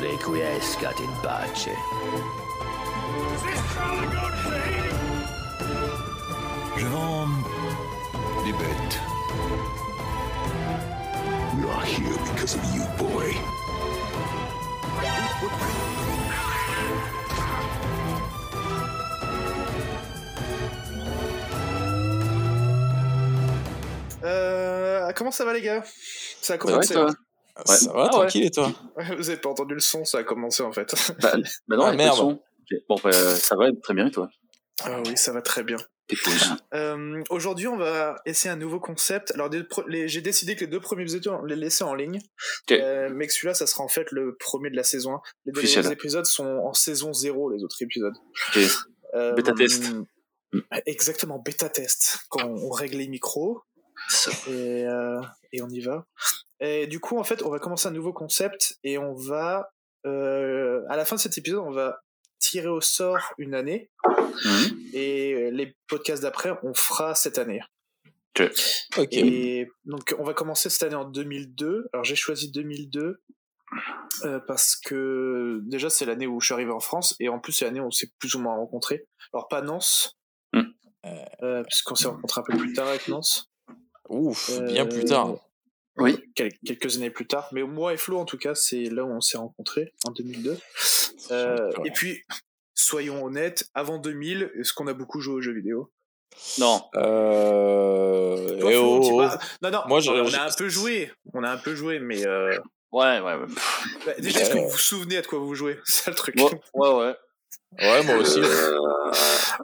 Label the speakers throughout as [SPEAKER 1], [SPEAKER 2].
[SPEAKER 1] Requiescat in pace.
[SPEAKER 2] Je vends des bêtes.
[SPEAKER 3] We are here because of you, boy.
[SPEAKER 4] Euh, comment ça va les gars? Ça a commencé.
[SPEAKER 5] Ouais.
[SPEAKER 6] Ça va,
[SPEAKER 5] Ah ouais.
[SPEAKER 6] tranquille et toi?
[SPEAKER 4] Vous avez pas entendu le son, ça a commencé en fait.
[SPEAKER 5] Bah, bah non,
[SPEAKER 6] Ah, merde.
[SPEAKER 5] son. Bon, bah, ça va très bien et toi?
[SPEAKER 4] Ah oui, ça va très bien. Euh, Aujourd'hui, on va essayer un nouveau concept. Alors, j'ai décidé que les deux premiers épisodes, on les laissait en ligne. Euh, mais que celui-là, ça sera en fait le premier de la saison 1. Les
[SPEAKER 5] Officiel.
[SPEAKER 4] épisodes sont en saison 0, les autres épisodes.
[SPEAKER 5] Ok.
[SPEAKER 4] Euh,
[SPEAKER 5] Bêta test.
[SPEAKER 4] Exactement, bêta test. Quand on règle les micros. Et, euh, et on y va. Et du coup, en fait, on va commencer un nouveau concept et on va, euh, à la fin de cet épisode, on va tirer au sort une année
[SPEAKER 5] Mhm.
[SPEAKER 4] et euh, les podcasts d'après, on fera cette année.
[SPEAKER 6] Ok.
[SPEAKER 4] Et donc, on va commencer cette année en 2002. Alors, j'ai choisi 2002 euh, parce que déjà, c'est l'année où je suis arrivé en France et en plus, c'est l'année où on s'est plus ou moins rencontrés. Alors, pas Nance,
[SPEAKER 5] Mm.
[SPEAKER 4] euh, puisqu'on s'est rencontrés un peu plus tard avec Nance.
[SPEAKER 6] Ouf, bien
[SPEAKER 4] Euh,
[SPEAKER 6] plus tard.
[SPEAKER 5] Oui.
[SPEAKER 4] quel- quelques années plus tard. Mais moi et Flo, en tout cas, c'est là où on s'est rencontrés, en 2002. Euh, et puis, soyons honnêtes, avant 2000, est-ce qu'on a beaucoup joué aux jeux vidéo?
[SPEAKER 5] Non.
[SPEAKER 6] Euh...
[SPEAKER 4] Toi,
[SPEAKER 6] eh
[SPEAKER 4] Flo,
[SPEAKER 6] oh, oh.
[SPEAKER 4] Non, non,
[SPEAKER 6] Moi, je-
[SPEAKER 4] on
[SPEAKER 6] je-
[SPEAKER 4] a un peu joué. On a un peu joué, mais... euh,
[SPEAKER 5] Ouais, ouais, ouais.
[SPEAKER 4] bah, déjà, est-ce que
[SPEAKER 6] Euh.
[SPEAKER 4] vous vous souvenez à de quoi vous jouez? C'est ça le truc.
[SPEAKER 5] Ouais, ouais, ouais.
[SPEAKER 6] Ouais, moi aussi.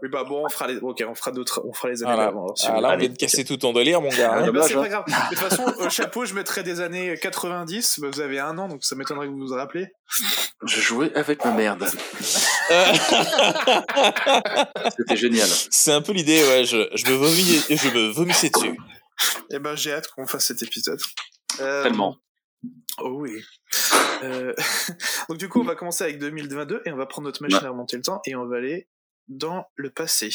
[SPEAKER 4] Oui, bah bon, on fera les, ok, on fera d'autres, on fera les années
[SPEAKER 6] Voilà.
[SPEAKER 4] d'avant. alors, si
[SPEAKER 6] Ah, là, on vient de casser tout ton délire, mon gars.
[SPEAKER 4] Ah,
[SPEAKER 6] hein.
[SPEAKER 4] bah, c'est
[SPEAKER 5] hein.
[SPEAKER 4] pas grave. De toute façon, au chapeau, je mettrais des années 90. Bah, vous avez un an, donc ça m'étonnerait que vous vous rappelez.
[SPEAKER 5] Je jouais avec ma merde.
[SPEAKER 6] Euh,
[SPEAKER 5] C'était génial.
[SPEAKER 6] C'est un peu l'idée, ouais. Je, je, me vomis, je me vomissais dessus.
[SPEAKER 4] Eh ben, j'ai hâte qu'on fasse cet épisode. Euh,
[SPEAKER 5] Tellement.
[SPEAKER 4] Oh oui. Euh, donc du coup, on va commencer avec 2022 et on va prendre notre machine
[SPEAKER 5] Ouais.
[SPEAKER 4] à remonter le temps et on va aller dans le passé.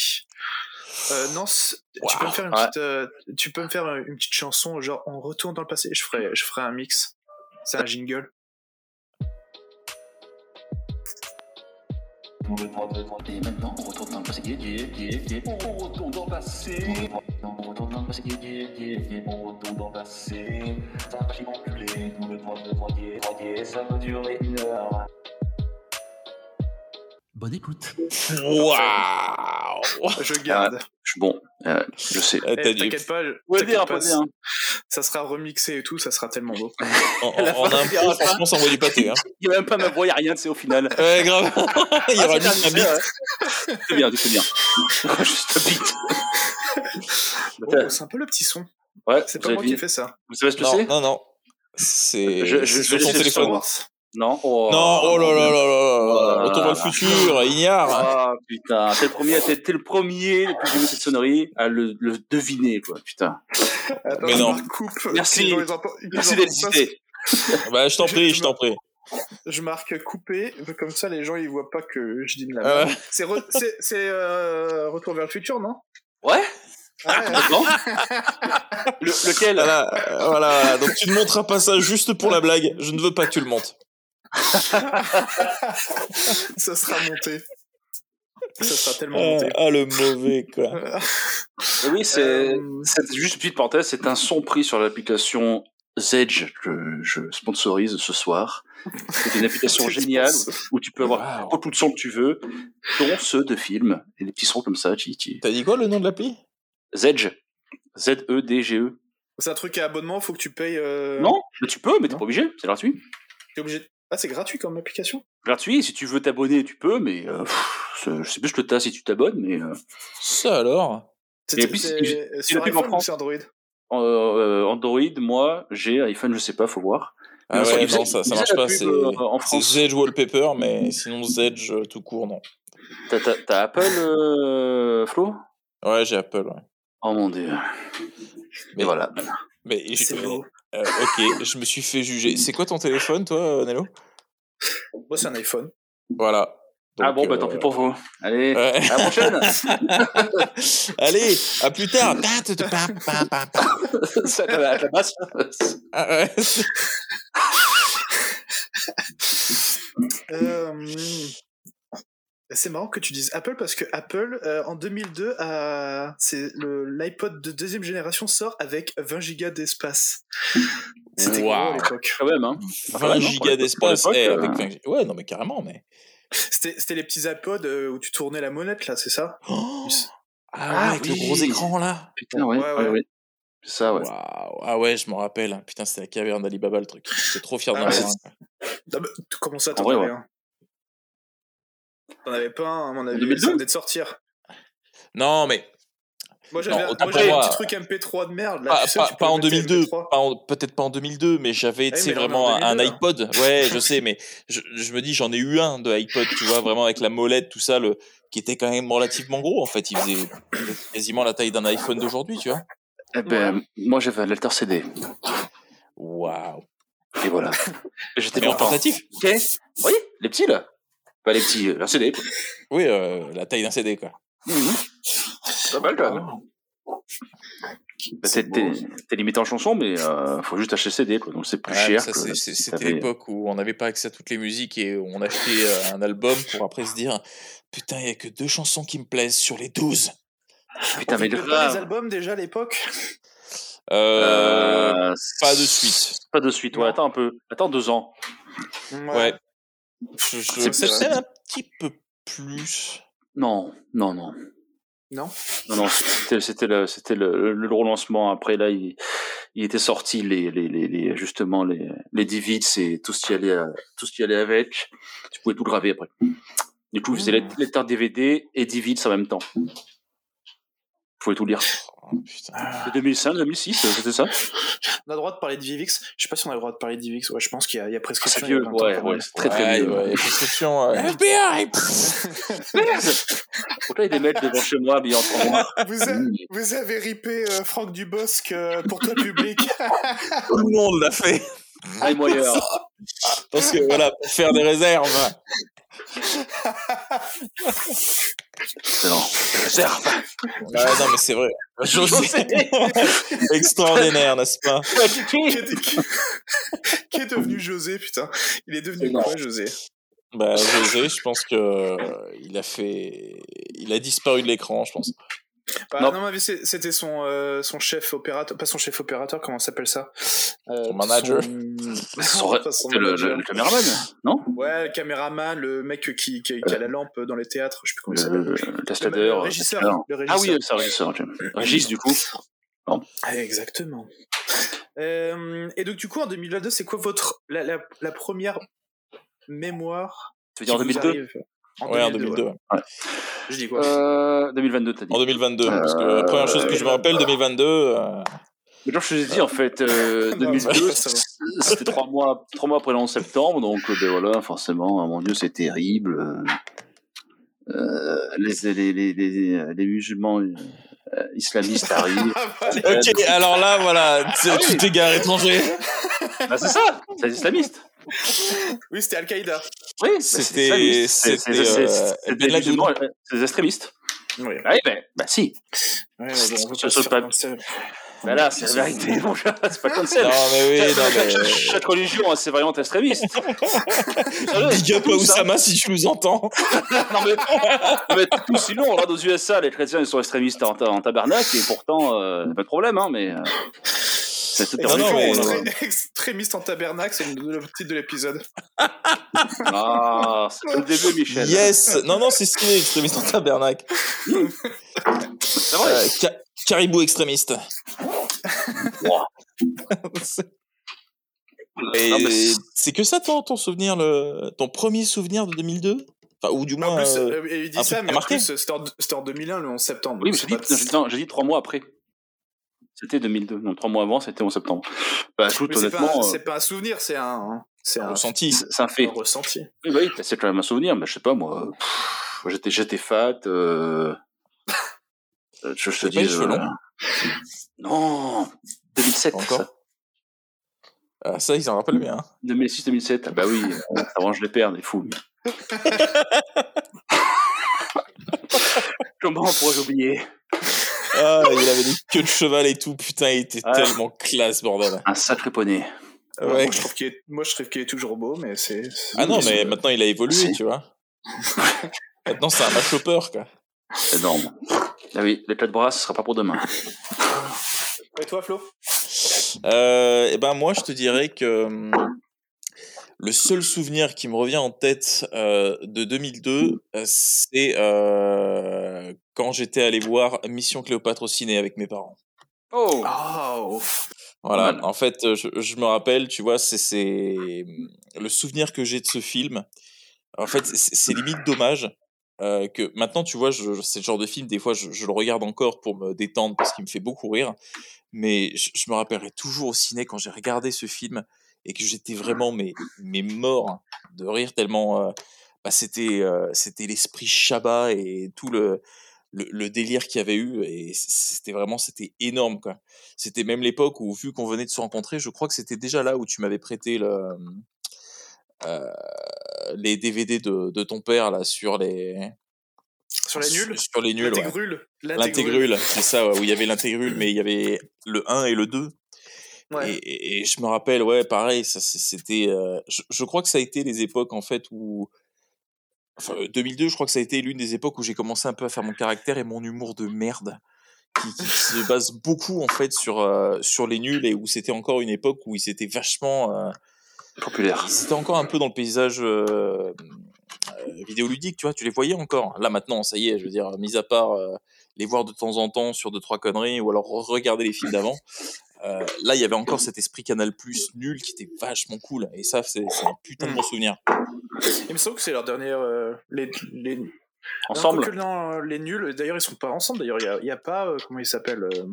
[SPEAKER 4] Euh, Nance, tu peux me faire une
[SPEAKER 5] Ouais.
[SPEAKER 4] petite, euh, tu peux me faire une petite chanson genre on retourne dans le passé. Je ferai, je ferai un mix. C'est un jingle.
[SPEAKER 7] Maintenant, on retourne dans le passé. Yeah, yeah, yeah, yeah. On retourne dans le passé. On retourne dans le passé. Yeah, yeah, yeah, yeah. On retourne dans le passé. Ça va chier enculé. Tout le temps de moitié, moitié. Ça va durer une heure. Bonne écoute.
[SPEAKER 6] Waouh
[SPEAKER 4] Je garde.
[SPEAKER 5] Suis bon. Euh, je sais.
[SPEAKER 4] Eh,
[SPEAKER 6] t'as dû-
[SPEAKER 4] T'inquiète pas,
[SPEAKER 5] Ouais,
[SPEAKER 4] t'inquiète
[SPEAKER 5] bien,
[SPEAKER 4] pas,
[SPEAKER 5] pas bien.
[SPEAKER 4] ça sera remixé et tout, ça sera tellement beau.
[SPEAKER 6] En, en, en un
[SPEAKER 5] fin,
[SPEAKER 6] pot, franchement, ça envoie du pâté. Hein.
[SPEAKER 5] Il n'y a même pas ma voix, il n'y a rien, c'est au final.
[SPEAKER 6] Ouais, grave. Il y aura
[SPEAKER 5] Ah,
[SPEAKER 6] juste
[SPEAKER 5] c'est
[SPEAKER 6] un bit.
[SPEAKER 5] ouais. C'est bien, c'est bien. Juste un beat.
[SPEAKER 4] Oh, c'est un peu le petit son.
[SPEAKER 5] Ouais,
[SPEAKER 4] C'est pas moi qui ai fait ça.
[SPEAKER 5] Vous savez ce que
[SPEAKER 6] Non,
[SPEAKER 5] c'est?
[SPEAKER 6] non, non. C'est sur
[SPEAKER 5] laisser
[SPEAKER 6] téléphone.
[SPEAKER 5] Non oh,
[SPEAKER 6] Non, oh là là là là là.
[SPEAKER 5] Oh
[SPEAKER 6] Retour le futur, Ignare.
[SPEAKER 5] Ah putain, t'es le premier, t'es, t'es le premier depuis que j'ai vu cette sonnerie à le, le deviner quoi, putain.
[SPEAKER 4] Attends,
[SPEAKER 6] Mais non.
[SPEAKER 4] coupe.
[SPEAKER 5] Merci.
[SPEAKER 4] Entend-
[SPEAKER 5] Merci
[SPEAKER 4] entendent
[SPEAKER 5] d'exister.
[SPEAKER 6] Bah, je t'en prie,
[SPEAKER 4] je
[SPEAKER 6] t'en prie.
[SPEAKER 4] Je marque coupé, comme ça les gens ils voient pas que je dis de la
[SPEAKER 6] Ah
[SPEAKER 4] merde. C'est re- c'est c'est, euh, Retour vers le futur, non?
[SPEAKER 5] Ouais
[SPEAKER 4] Ah,
[SPEAKER 5] le, Lequel?
[SPEAKER 6] Voilà, euh, voilà, voilà. Donc tu ne monteras pas ça juste pour la blague. Je ne veux pas que tu le montes.
[SPEAKER 4] Ça sera monté. Ça sera tellement
[SPEAKER 6] Ah,
[SPEAKER 4] monté.
[SPEAKER 6] ah, le mauvais, quoi.
[SPEAKER 5] Oui, c'est,
[SPEAKER 4] Euh,
[SPEAKER 5] juste une petite parenthèse, c'est un son pris sur l'application Zedge que je sponsorise ce soir. C'est une application géniale où tu peux avoir
[SPEAKER 6] Wow.
[SPEAKER 5] tout de son que tu veux, dont ceux de films et des petits sons comme ça.
[SPEAKER 6] T'as dit quoi le nom de l'appli?
[SPEAKER 5] Zedge, Z-E-D-G-E.
[SPEAKER 4] C'est un truc à abonnement, faut que tu payes. euh,
[SPEAKER 5] Non, mais tu peux, mais t'es pas obligé, c'est gratuit.
[SPEAKER 4] T'es obligé. Ah, c'est gratuit comme application?
[SPEAKER 5] Gratuit, si tu veux t'abonner, tu peux, mais euh, pff, je sais plus ce que t'as si tu t'abonnes, mais euh,
[SPEAKER 6] Ça alors?
[SPEAKER 4] C'est sur iPhone ou c'est Android?
[SPEAKER 5] Euh, Android, moi, j'ai iPhone, je sais pas, faut voir.
[SPEAKER 6] Ah ouais, non, ça, marche pas. C'est
[SPEAKER 5] euh.
[SPEAKER 6] Zedge Wallpaper, mais sinon Zedge tout court, non.
[SPEAKER 5] T'as, Apple, euh, Flo?
[SPEAKER 6] Ouais, j'ai Apple. ouais.
[SPEAKER 5] Oh mon dieu.
[SPEAKER 6] Mais
[SPEAKER 5] Et voilà.
[SPEAKER 6] Mais je-
[SPEAKER 4] C'est beau.
[SPEAKER 6] Euh, ok, je me suis fait juger. C'est quoi ton téléphone, toi, euh, Nello?
[SPEAKER 4] Moi, c'est un iPhone.
[SPEAKER 6] Voilà.
[SPEAKER 5] ah bon, bah
[SPEAKER 6] euh,
[SPEAKER 5] tant pis pour vous. Allez,
[SPEAKER 6] ouais.
[SPEAKER 5] à la prochaine.
[SPEAKER 6] Allez, à plus tard.
[SPEAKER 5] À la, la basse.
[SPEAKER 6] Ah, ouais.
[SPEAKER 4] Euh, c'est marrant que tu dises Apple parce que Apple euh, en 2002 a c'est le l'iPod de deuxième génération sort avec 20 Go d'espace. C'était gros à l'époque.
[SPEAKER 5] Quand même, hein.
[SPEAKER 6] 20
[SPEAKER 5] Quand même, hein,
[SPEAKER 6] gigas d'espace. eh, avec
[SPEAKER 5] euh,
[SPEAKER 6] 20 Ouais, non, mais carrément, mais.
[SPEAKER 4] C'était c'était les petits iPods euh, où tu tournais la monette là, c'est ça?
[SPEAKER 6] Oh ah,
[SPEAKER 5] Ah,
[SPEAKER 6] ouais, avec le gros
[SPEAKER 5] oui.
[SPEAKER 6] écran là.
[SPEAKER 5] Putain, ouais,
[SPEAKER 4] Ouais,
[SPEAKER 5] ouais, ça, ouais.
[SPEAKER 6] Ah ouais, je m'en rappelle. Putain, c'était la caverne d'Alibaba le truc. J'étais trop fier d'en
[SPEAKER 4] Ah,
[SPEAKER 6] avoir
[SPEAKER 4] mais t- Comment ça,
[SPEAKER 5] En
[SPEAKER 4] t'en avais un T'en avais pas un, à mon avis,
[SPEAKER 5] 2002?
[SPEAKER 4] ça venait de sortir.
[SPEAKER 6] Non, mais
[SPEAKER 4] Moi j'avais un, petit truc MP3 de merde. Là,
[SPEAKER 6] pas,
[SPEAKER 4] tu sais,
[SPEAKER 6] pas-
[SPEAKER 4] tu
[SPEAKER 6] pas
[SPEAKER 4] peux
[SPEAKER 6] en
[SPEAKER 4] mettre tes
[SPEAKER 6] 2002,
[SPEAKER 4] MP3.
[SPEAKER 6] pas en- peut-être pas en 2002, mais j'avais,
[SPEAKER 4] Ah est
[SPEAKER 6] vraiment
[SPEAKER 4] en
[SPEAKER 6] un, un
[SPEAKER 4] 2002, là.
[SPEAKER 6] iPod. Ouais, je sais, mais je, je me dis, j'en ai eu un de iPod, tu vois, vraiment avec la molette, tout ça, le, qui était quand même relativement gros, en fait. Il faisait quasiment la taille d'un iPhone d'aujourd'hui, tu vois.
[SPEAKER 5] Eh ben, moi, j'avais un lecteur CD.
[SPEAKER 6] Waouh.
[SPEAKER 5] Et voilà. J'étais
[SPEAKER 6] Mais en
[SPEAKER 5] content.
[SPEAKER 6] portatif
[SPEAKER 5] Ok. Oui, les petits, là. Pas les petits, euh, un CD. quoi.
[SPEAKER 6] Oui, euh, la taille d'un CD, quoi.
[SPEAKER 5] Mhm. Pas mal, quand même. Bah, T'es t'es- t'es limité en chansons, mais euh, faut juste acheter CD, quoi. Donc c'est plus
[SPEAKER 6] Ouais,
[SPEAKER 5] cher. si
[SPEAKER 6] C'était l'époque où on n'avait pas accès à toutes les musiques et on achetait euh, un album pour après se dire Putain, il y a que deux chansons qui me plaisent sur les 12.
[SPEAKER 5] Putain,
[SPEAKER 4] On
[SPEAKER 5] mais
[SPEAKER 4] faisait pas les albums déjà à l'époque
[SPEAKER 6] Euh,
[SPEAKER 5] Euh,
[SPEAKER 6] pas de suite.
[SPEAKER 5] Pas de suite, ouais. Attends un peu. Attends deux ans.
[SPEAKER 6] Ouais. Je, je-
[SPEAKER 5] C'est
[SPEAKER 6] peut-être un petit peu plus.
[SPEAKER 5] Non, non, non.
[SPEAKER 4] Non?
[SPEAKER 5] Non, non, c'était, c'était le, c'était le, le, relancement. Après, là, il, il était sorti les, les, les, les- justement, les, les DVDs et tout ce qui allait, euh, tout ce qui allait avec. Tu pouvais tout graver après. Du coup, ils faisaient les, les tartes DVD et DVDs en même temps. Pouvais tout lire.
[SPEAKER 6] Oh, putain.
[SPEAKER 5] De 2005, 2006, c'était ça?
[SPEAKER 4] On a le droit de parler de Vivix Je sais pas si on a le droit de parler de Vivix. Ouais, je pense qu'il y, y a
[SPEAKER 5] C'est
[SPEAKER 4] prescription. il y a
[SPEAKER 5] vieux,
[SPEAKER 4] 20 ans,
[SPEAKER 5] ouais, c'est très très
[SPEAKER 6] Ouais,
[SPEAKER 5] vieux.
[SPEAKER 6] ouais, prescription. euh, FBI
[SPEAKER 5] Pourquoi il y a des mecs devant chez moi, habillés en trois mois?
[SPEAKER 4] Vous, a- vous avez ripé euh, Franck Dubosc euh, pour toi public.
[SPEAKER 6] Tout le monde l'a fait.
[SPEAKER 5] Moyeur.
[SPEAKER 6] Parce que voilà, pour faire des réserves.
[SPEAKER 5] Excellent.
[SPEAKER 6] Ouais, non, mais c'est vrai. José. Extraordinaire, n'est-ce pas?
[SPEAKER 4] Qui, est, qui- qui est devenu José, putain? Il est devenu quoi. José?
[SPEAKER 6] Bah, José, je pense que euh, il a fait, il a disparu de l'écran, je pense.
[SPEAKER 4] Bah,
[SPEAKER 5] Non.
[SPEAKER 4] non, mais c'était son, euh, son chef opérateur, pas son chef opérateur, comment s'appelle ça? Euh,
[SPEAKER 6] Son manager.
[SPEAKER 4] son-
[SPEAKER 5] Son-
[SPEAKER 4] Non, son
[SPEAKER 5] le, le, le caméraman, non?
[SPEAKER 4] Ouais, le caméraman, le mec qui, qui, qui a la lampe dans les théâtres, je sais plus comment il s'appelle.
[SPEAKER 5] Le, le, le Testadeur.
[SPEAKER 4] le régisseur.
[SPEAKER 5] Ah
[SPEAKER 4] régisseur.
[SPEAKER 5] oui, c'est régisseur. ok. Régis, du coup.
[SPEAKER 4] Ah, Exactement. Euh, et donc, du coup, en 2022, c'est quoi votre la, la, la première mémoire
[SPEAKER 5] Tu veux dire en
[SPEAKER 4] qui vous
[SPEAKER 5] 2002?
[SPEAKER 4] Arrive
[SPEAKER 6] Ouais, en 2002.
[SPEAKER 4] ouais. Je dis quoi?
[SPEAKER 5] Euh, 2022, t'as dit.
[SPEAKER 6] En 2022, parce que la première chose que je me rappelle, 2022. euh,
[SPEAKER 5] Mais genre, je te l'ai dit, en fait, euh,
[SPEAKER 4] Non,
[SPEAKER 5] 2002,
[SPEAKER 4] ça va.
[SPEAKER 5] c'était trois mois, trois mois après le 11 septembre, donc, euh, ben voilà, forcément, ah, mon Dieu, c'est terrible. euh, euh, les, les, les, les, les musulmans euh, islamistes arrivent.
[SPEAKER 6] Ok, alors là, voilà, tu
[SPEAKER 5] Ah
[SPEAKER 6] tu t'es garé étranger.
[SPEAKER 5] bah, c'est ça, c'est les islamistes.
[SPEAKER 4] Oui, c'était Al-Qaïda.
[SPEAKER 5] Oui, bah, c'est
[SPEAKER 6] C'était-
[SPEAKER 5] des extrémistes.
[SPEAKER 4] Oui.
[SPEAKER 5] Ah ben, bah si.
[SPEAKER 4] Ouais, on
[SPEAKER 5] Ça
[SPEAKER 4] pas se.
[SPEAKER 5] Bah là, c'est la vérité, mon c'est pas comme ça.
[SPEAKER 6] Non, mais oui, non,
[SPEAKER 5] chaque,
[SPEAKER 6] mais.
[SPEAKER 5] chaque religion a ses variantes extrémistes.
[SPEAKER 6] Big up à Oussama si tu nous entends.
[SPEAKER 5] non, mais, mais tout, sinon, on regarde aux USA, les chrétiens ils sont extrémistes en, en tabernacle, et pourtant, euh, pas de problème, hein, mais. euh, c'est toute
[SPEAKER 6] Non, non,
[SPEAKER 5] hein.
[SPEAKER 4] Extré- Extrémiste en tabernacle, c'est le titre de l'épisode.
[SPEAKER 5] Ah, c'est que le début, Michel.
[SPEAKER 6] Yes Non, non, c'est stylé, extrémiste en tabernacle.
[SPEAKER 5] C'est vrai.
[SPEAKER 6] Euh, ca- caribou extrémiste.
[SPEAKER 5] C'est-
[SPEAKER 6] que ça ton, ton souvenir, le, ton premier souvenir de 2002 Enfin, ou du
[SPEAKER 4] En
[SPEAKER 6] moins.
[SPEAKER 4] plus,
[SPEAKER 6] euh,
[SPEAKER 4] euh, il dit ça, mais en c'était en, en 2001, le 11 septembre.
[SPEAKER 5] Oui, mais dit, j'ai dit trois mois après. C'était 2002. Non, trois mois avant, c'était en septembre. Bah, écoute,
[SPEAKER 4] Mais c'est pas,
[SPEAKER 5] honnêtement,
[SPEAKER 4] c'est pas un souvenir, c'est un, c'est un,
[SPEAKER 6] ressenti.
[SPEAKER 5] euh, c'est un fait.
[SPEAKER 4] un ressenti.
[SPEAKER 5] Oui, bah oui, bah, c'est quand même un souvenir, mais je sais pas, moi. J'étais, j'étais fat, euh... euh, Je, je te dis. euh, Non! 2007,
[SPEAKER 6] Encore
[SPEAKER 5] ça.
[SPEAKER 6] Ah, ça, ils en rappellent bien.
[SPEAKER 5] 2006-2007. Ah bah oui, euh, avant je les perds, les fous. Comment pourrais-je oublier?
[SPEAKER 6] Ah, il avait des queues de cheval et tout. Putain, il était
[SPEAKER 5] Ah.
[SPEAKER 6] tellement classe, bordel.
[SPEAKER 5] Un sacré poney.
[SPEAKER 6] Ouais.
[SPEAKER 4] Moi, je trouve qu'il est, moi, je trouve qu'il est toujours beau, mais c'est. c'est-
[SPEAKER 6] Ah non,
[SPEAKER 4] c'est-
[SPEAKER 6] mais maintenant il a évolué,
[SPEAKER 5] Si.
[SPEAKER 6] tu vois. maintenant c'est un match hopper, quoi.
[SPEAKER 5] Énorme. Ah oui, les de bras, ce sera pas pour demain.
[SPEAKER 4] Et toi, Flo?
[SPEAKER 6] Euh, et ben moi, je te dirais que le seul souvenir qui me revient en tête euh, de 2002, euh, c'est euh, quand j'étais allé voir Mission Cléopâtre au ciné avec mes parents.
[SPEAKER 5] Oh
[SPEAKER 4] Oh
[SPEAKER 6] Voilà, en fait, euh, je, je me rappelle, tu vois, c'est c'est le souvenir que j'ai de ce film. En fait, c'est limite dommage euh, que maintenant, tu vois, je, c'est le genre de film, des fois, je, je le regarde encore pour me détendre parce qu'il me fait beaucoup rire. Mais je, je me rappellerai toujours au ciné quand j'ai regardé ce film et que j'étais vraiment mais, mais mort de rire tellement euh, bah, c'était euh, c'était l'esprit Chabat et tout le, le, le délire qu'il y avait eu et c'était vraiment c'était énorme quoi. C'était même l'époque où vu qu'on venait de se rencontrer, je crois que c'était déjà là où tu m'avais prêté le euh, les DVD de, de ton père là sur les
[SPEAKER 4] Sur les nuls?
[SPEAKER 6] sur les nuls ouais.
[SPEAKER 4] L'intégrule.
[SPEAKER 6] L'intégrule, c'est ça, ouais, où il y avait l'intégrule, mais il y avait le 1 et le 2.
[SPEAKER 4] Ouais.
[SPEAKER 6] Et, et- et je me rappelle, ouais, pareil, ça, c'était. euh, je, je crois que ça a été les époques, en fait, où. Enfin, euh, 2002, je crois que ça a été l'une des époques où j'ai commencé un peu à faire mon caractère et mon humour de merde, qui, qui se base beaucoup, en fait, sur, euh, sur les nuls et où c'était encore une époque où ils étaient vachement. euh,
[SPEAKER 5] Populaire.
[SPEAKER 6] ils étaient encore un peu dans le paysage euh, euh, vidéoludique, tu vois, tu les voyais encore. Là maintenant, ça y est, je veux dire, mis à part euh, les voir de temps en temps sur deux trois conneries ou alors regarder les films d'avant. euh, là, il y avait encore cet esprit Canal Plus nul qui était vachement cool. Et ça, c'est c'est un putain de bon souvenir.
[SPEAKER 4] Il me semble que c'est leur dernière. euh, les, les...
[SPEAKER 5] Ensemble.
[SPEAKER 4] Non, quoique, non, les nuls, d'ailleurs, ils sont pas ensemble. D'ailleurs, il y a, il y a pas. euh, comment il s'appelle euh,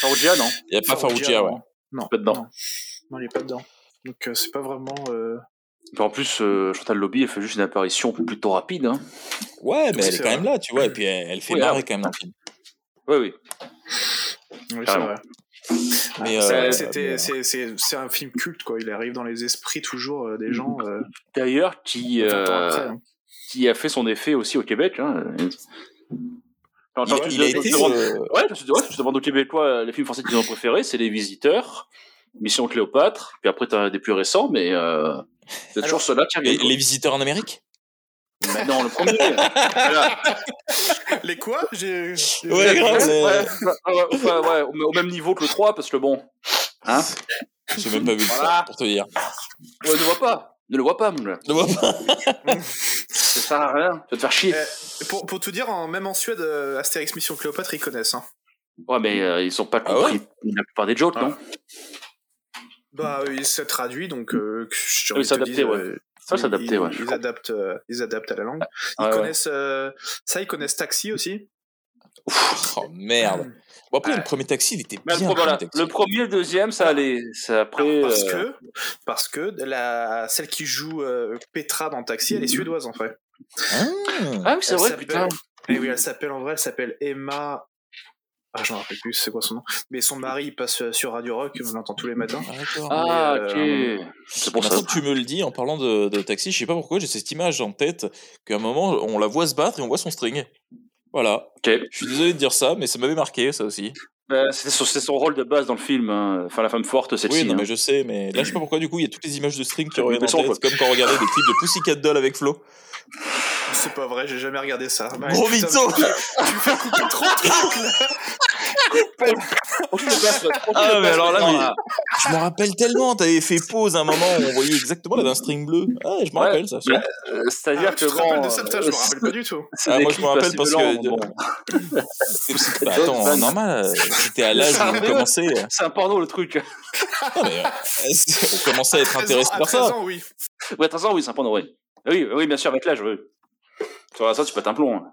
[SPEAKER 5] Farougia, non
[SPEAKER 6] Il n'y a pas
[SPEAKER 4] Farougia,
[SPEAKER 6] ouais.
[SPEAKER 4] non.
[SPEAKER 5] Pas dedans.
[SPEAKER 4] Non, il est pas dedans. Donc, euh, c'est pas vraiment. euh,
[SPEAKER 5] En plus, euh, Chantal Lobby, elle fait juste une apparition plutôt rapide. Hein.
[SPEAKER 6] Ouais, mais
[SPEAKER 4] Oui,
[SPEAKER 6] elle est quand
[SPEAKER 4] vrai.
[SPEAKER 6] même là, tu vois. Et puis elle, elle fait
[SPEAKER 5] Oui,
[SPEAKER 6] marrer quand même dans le film.
[SPEAKER 5] Oui, oui.
[SPEAKER 4] Oui, c'est vrai.
[SPEAKER 6] Mais,
[SPEAKER 4] C'est-
[SPEAKER 6] euh,
[SPEAKER 4] c'était- c'est c'est- c'est un film culte, quoi. Il arrive dans les esprits toujours euh, des gens. euh,
[SPEAKER 5] D'ailleurs, qui,
[SPEAKER 4] 20 ans après. hein.
[SPEAKER 5] qui a fait son effet aussi au Québec. Hein.
[SPEAKER 6] Il,
[SPEAKER 5] tu-
[SPEAKER 6] il
[SPEAKER 5] tu-
[SPEAKER 6] a
[SPEAKER 5] tu-
[SPEAKER 6] été.
[SPEAKER 5] tu
[SPEAKER 6] euh,
[SPEAKER 5] Ouais, tu, ouais, tu demandes aux Québécois les films français qu'ils ont préférés, c'est Les Visiteurs, Mission Cléopâtre, puis après t'as des plus récents, mais euh, c'est toujours ceux-là qui quoi.
[SPEAKER 6] les visiteurs en Amérique?
[SPEAKER 5] Mais non, le premier. Voilà.
[SPEAKER 4] Les quoi? J'ai.
[SPEAKER 6] Ouais,
[SPEAKER 4] j'ai-
[SPEAKER 6] grave.
[SPEAKER 5] Ouais,
[SPEAKER 6] mais-
[SPEAKER 5] ouais, ouais, ouais, ouais, au, même niveau que le 3, parce que bon. Hein?
[SPEAKER 6] J'ai même pas vu le
[SPEAKER 5] Voilà.
[SPEAKER 6] ça, pour te dire.
[SPEAKER 5] Ouais, ne le vois pas. Ne le vois pas, mon gars.
[SPEAKER 6] Je vois pas.
[SPEAKER 5] Ça sert à rien. Tu vas te faire chier.
[SPEAKER 4] Eh, pour, pour tout dire, en, même en Suède, euh, Astérix Mission Cléopâtre, ils connaissent. Hein.
[SPEAKER 5] Ouais, mais euh, ils ont pas
[SPEAKER 6] Ah
[SPEAKER 5] compris la plupart des jokes,
[SPEAKER 4] Ah.
[SPEAKER 5] non?
[SPEAKER 4] Bah, euh, il s'est traduit, donc euh,
[SPEAKER 5] Oui,
[SPEAKER 4] de te
[SPEAKER 5] ouais. Ça,
[SPEAKER 4] ils-
[SPEAKER 5] s'adapter, ouais.
[SPEAKER 4] Ils adaptent, euh, ils adaptent à la langue. Ils
[SPEAKER 5] Ouais, ouais.
[SPEAKER 4] connaissent euh, ça, ils connaissent Taxi aussi.
[SPEAKER 6] Oh merde. Bon, après,
[SPEAKER 4] Ouais.
[SPEAKER 6] le premier taxi, il était
[SPEAKER 5] Mais
[SPEAKER 6] bien.
[SPEAKER 5] le, voilà,
[SPEAKER 6] premier taxi.
[SPEAKER 5] le premier, le deuxième, ça allait. C'est après.
[SPEAKER 4] parce
[SPEAKER 5] euh,
[SPEAKER 4] que, parce que la, celle qui joue euh, Petra dans Taxi, elle est suédoise en fait.
[SPEAKER 6] Ah.
[SPEAKER 5] Ah oui, c'est vrai, putain.
[SPEAKER 4] Et oui, elle s'appelle en vrai, elle s'appelle Emma. Ah, je me rappelle plus, c'est quoi son nom? Mais son mari il passe euh, sur Radio Rock, on l'entend tous les matins.
[SPEAKER 6] Ah.
[SPEAKER 5] Ah,
[SPEAKER 4] Mais,
[SPEAKER 5] ok. C'est pour ça.
[SPEAKER 6] Que tu me le dis, en parlant de, de taxi, je sais pas pourquoi, j'ai cette image en tête qu'à un moment, on la voit se battre et on voit son string. Voilà.
[SPEAKER 5] Ok.
[SPEAKER 6] Je suis désolé de dire ça, mais ça m'avait marqué, ça aussi.
[SPEAKER 5] Euh, C'était son, c'est son rôle de base dans le film. hein. Enfin, la femme forte, celle-ci.
[SPEAKER 6] Oui, non,
[SPEAKER 5] hein.
[SPEAKER 6] mais je sais, mais là, je sais pas pourquoi, du coup, il y a toutes les images de string qui reviennent en tête,
[SPEAKER 5] quoi.
[SPEAKER 6] comme quand on regardait des clips de Pussycat Doll avec Flo.
[SPEAKER 4] C'est pas vrai, j'ai jamais regardé ça. Bah,
[SPEAKER 6] Gros
[SPEAKER 4] putain,
[SPEAKER 6] mytho
[SPEAKER 4] Tu fais couper trop de trucs là
[SPEAKER 6] Ah, mais alors là, mais-. Je me rappelle tellement, t'avais fait pause à un moment où on voyait exactement là d'un string bleu. Ah, je me
[SPEAKER 5] Ouais,
[SPEAKER 6] rappelle ça. sûr.
[SPEAKER 5] Euh, C'est-à-dire
[SPEAKER 4] Ah,
[SPEAKER 5] que
[SPEAKER 4] Tu te rappelles de ça Putain, je me
[SPEAKER 5] euh,
[SPEAKER 4] rappelle pas du tout.
[SPEAKER 5] c'est
[SPEAKER 6] Ah, moi, je me rappelle parce que-
[SPEAKER 5] bon.
[SPEAKER 6] Bah, attends, normal, c'était à l'âge où on commençait.
[SPEAKER 5] C'est un porno le truc.
[SPEAKER 6] Non, mais, euh, on commençait à être
[SPEAKER 4] 13 ans,
[SPEAKER 6] intéressé par
[SPEAKER 4] 13
[SPEAKER 6] ça.
[SPEAKER 4] ans, oui.
[SPEAKER 5] Ouais, de toute façon, oui, c'est un porno, oui. Oui, oui, bien sûr, avec l'âge, oui. Sur ça, tu pètes un plomb. hein.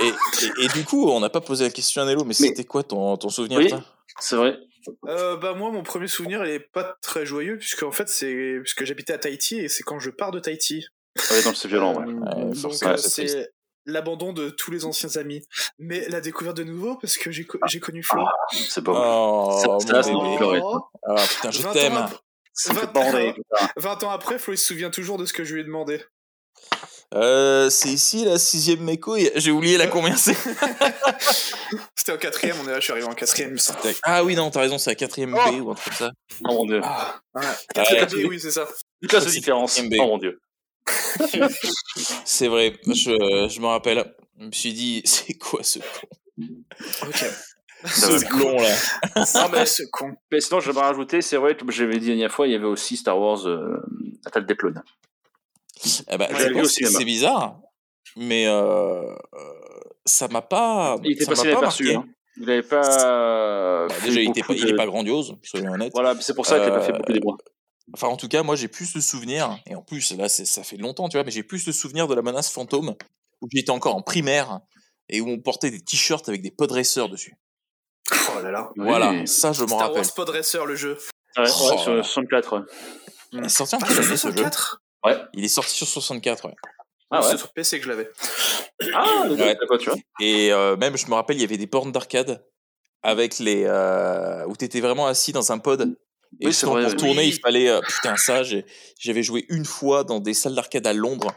[SPEAKER 6] Et, et, et du coup, on n'a pas posé la question à Nello, mais,
[SPEAKER 5] Mais-
[SPEAKER 6] c'était quoi ton, ton souvenir
[SPEAKER 5] Oui. C'est vrai.
[SPEAKER 4] Euh, bah moi mon premier souvenir il est pas très joyeux puisque en fait c'est puisque j'habitais à Tahiti et c'est quand je pars de Tahiti.
[SPEAKER 5] Ah Ouais, donc c'est violent, ouais.
[SPEAKER 4] Euh,
[SPEAKER 6] Ouais,
[SPEAKER 4] donc
[SPEAKER 6] forcément,
[SPEAKER 4] euh,
[SPEAKER 6] c'est
[SPEAKER 4] l'abandon de tous les anciens amis, mais la découverte de nouveau parce que j'ai co- j'ai connu Flo.
[SPEAKER 5] C'est pas
[SPEAKER 6] Oh,
[SPEAKER 5] Ça- pleurer.
[SPEAKER 6] Ah, putain, je
[SPEAKER 4] 20 ans
[SPEAKER 6] t'aime.
[SPEAKER 4] après-
[SPEAKER 5] Ça me fait
[SPEAKER 4] 20
[SPEAKER 5] bander, putain.
[SPEAKER 4] 20 ans après, Flo il se souvient toujours de ce que je lui ai demandé.
[SPEAKER 6] Euh, c'est ici la sixième méco. J'ai oublié la combien c'est.
[SPEAKER 4] C'était en quatrième, on est là, je suis arrivé en quatrième.
[SPEAKER 6] Ah oui, non, t'as raison, c'est la quatrième B ou un truc comme ça.
[SPEAKER 5] Oh mon dieu.
[SPEAKER 4] Ah, ouais. Quatrième B, oui, c'est ça.
[SPEAKER 5] De
[SPEAKER 6] c'est
[SPEAKER 5] différence. Oh mon dieu.
[SPEAKER 6] C'est vrai, je, je me rappelle. Je me suis dit, c'est quoi ce con?
[SPEAKER 4] Ok.
[SPEAKER 6] Ce blond là.
[SPEAKER 4] Ah, mais ce con.
[SPEAKER 5] Mais sinon, je vais rajouter, c'est vrai, comme j'avais dit la dernière fois, il y avait aussi Star Wars euh, Attaque des clones.
[SPEAKER 6] Eh ben, c'est bizarre, mais euh, euh, ça m'a pas.
[SPEAKER 5] Il était
[SPEAKER 6] ça m'a
[SPEAKER 5] passé
[SPEAKER 6] pas
[SPEAKER 5] inaperçu.
[SPEAKER 6] marqué.
[SPEAKER 5] Hein. Il n'avait pas.
[SPEAKER 6] Bah, déjà, il
[SPEAKER 5] beaucoup
[SPEAKER 6] pas, il est
[SPEAKER 5] de-
[SPEAKER 6] pas grandiose, soyons honnêtes.
[SPEAKER 5] Voilà, c'est pour ça qu'il n'a pas fait
[SPEAKER 6] Euh,
[SPEAKER 5] beaucoup de bruit.
[SPEAKER 6] Enfin, en tout cas, moi, j'ai plus de souvenirs, et en plus, là, ça fait longtemps, tu vois, mais j'ai plus de souvenirs de la menace fantôme, où j'étais encore en primaire, et où on portait des t-shirts avec des podracers dessus.
[SPEAKER 4] Oh là là.
[SPEAKER 6] Voilà,
[SPEAKER 5] Oui.
[SPEAKER 6] ça, je m'en
[SPEAKER 4] Star
[SPEAKER 6] rappelle.
[SPEAKER 4] Wars Pod Racer, le jeu.
[SPEAKER 5] Ouais, ouais,
[SPEAKER 6] Oh
[SPEAKER 5] sur le. 64. ouais.
[SPEAKER 6] Il est sorti en quelle
[SPEAKER 4] sur
[SPEAKER 6] année, ce jeu
[SPEAKER 4] 64
[SPEAKER 6] Il est sorti sur 64, ouais.
[SPEAKER 5] Ah ouais
[SPEAKER 4] C'est sur PC que je l'avais.
[SPEAKER 5] Ah, le
[SPEAKER 6] Ouais.
[SPEAKER 5] pas, tu vois.
[SPEAKER 6] Et euh, même, je me rappelle, il y avait des bornes d'arcade avec les euh, où t'étais vraiment assis dans un pod. Et
[SPEAKER 5] Oui, vrai,
[SPEAKER 6] pour
[SPEAKER 5] oui.
[SPEAKER 6] tourner, il fallait euh, putain ça. j'ai- J'avais joué une fois dans des salles d'arcade à Londres.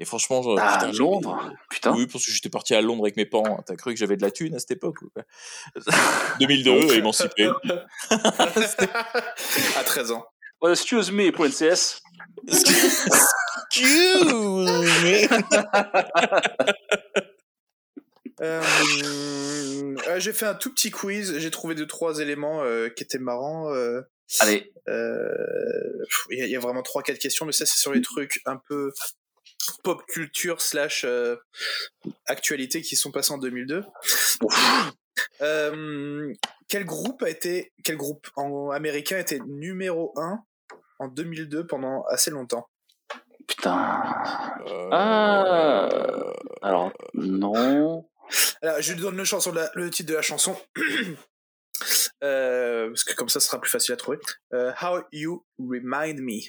[SPEAKER 6] Et franchement, je-
[SPEAKER 5] Ah,
[SPEAKER 6] putain,
[SPEAKER 5] Londres? Putain.
[SPEAKER 6] Oui, parce que j'étais parti à Londres avec mes parents. T'as cru que j'avais de la thune à cette époque ou quoi? 2002, émancipé.
[SPEAKER 4] à 13 ans.
[SPEAKER 5] Ouais, excuse me, point CS.
[SPEAKER 6] Excuse me.
[SPEAKER 4] Euh, euh, j'ai fait un tout petit quiz. J'ai trouvé deux trois éléments euh, qui étaient marrants. euh,
[SPEAKER 5] Allez,
[SPEAKER 4] euh, Il y, a- il y a vraiment trois quatre questions, mais ça c'est sur les trucs un peu pop culture slash euh, actualité qui sont passés en 2002.
[SPEAKER 5] Ouf.
[SPEAKER 4] Euh, quel groupe a été quel groupe en américain été numéro 1 en 2002 pendant assez longtemps
[SPEAKER 5] putain.
[SPEAKER 6] Euh,
[SPEAKER 5] Ah. Alors, non.
[SPEAKER 4] Alors, je lui donne le, chanson de la- le titre de la chanson. Euh, parce que comme ça, ce sera plus facile à trouver. Euh, How You Remind Me.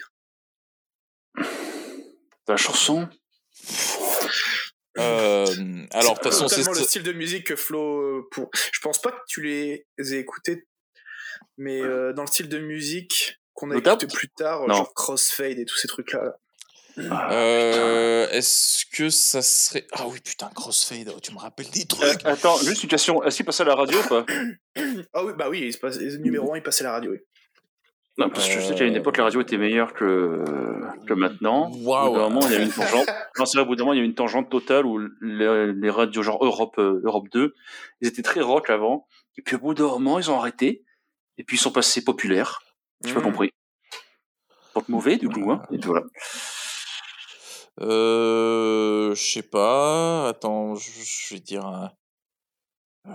[SPEAKER 5] La chanson?
[SPEAKER 6] Euh, alors, de toute façon, c'est
[SPEAKER 4] tellement le style de musique que Flo. Pour... Je pense pas que tu les aies écoutés, mais euh, dans le style de musique qu'on a écouté plus tard,
[SPEAKER 5] Non.
[SPEAKER 4] genre Crossfade et tous ces trucs-là. là.
[SPEAKER 6] Euh, Est-ce que ça serait. Ah oui, putain, Crossfade, oh, tu me rappelles des
[SPEAKER 5] Euh,
[SPEAKER 6] trucs.
[SPEAKER 5] Attends, juste une question. Est-ce qu'il passait à la radio ou pas
[SPEAKER 4] Ah oui, bah oui, il se passe... numéro 1, il passait à la radio. Oui.
[SPEAKER 5] Non, parce que je sais qu'à une époque, la radio était meilleure que, que maintenant.
[SPEAKER 6] Waouh.
[SPEAKER 5] Au bout d'un moment, il y a eu une tangente. Non, c'est vrai, au bout d'un moment, il y a eu une tangente totale où les, les radios genre Europe, euh, Europe 2, ils étaient très rock avant. Et puis au bout d'un moment, ils ont arrêté. Et puis ils sont passés populaires. J'ai pas
[SPEAKER 4] Mhm.
[SPEAKER 5] compris. Pour être mauvais, du coup. Hein. Et voilà.
[SPEAKER 6] Euh, je sais pas. Attends, je, vais dire. un- Euh...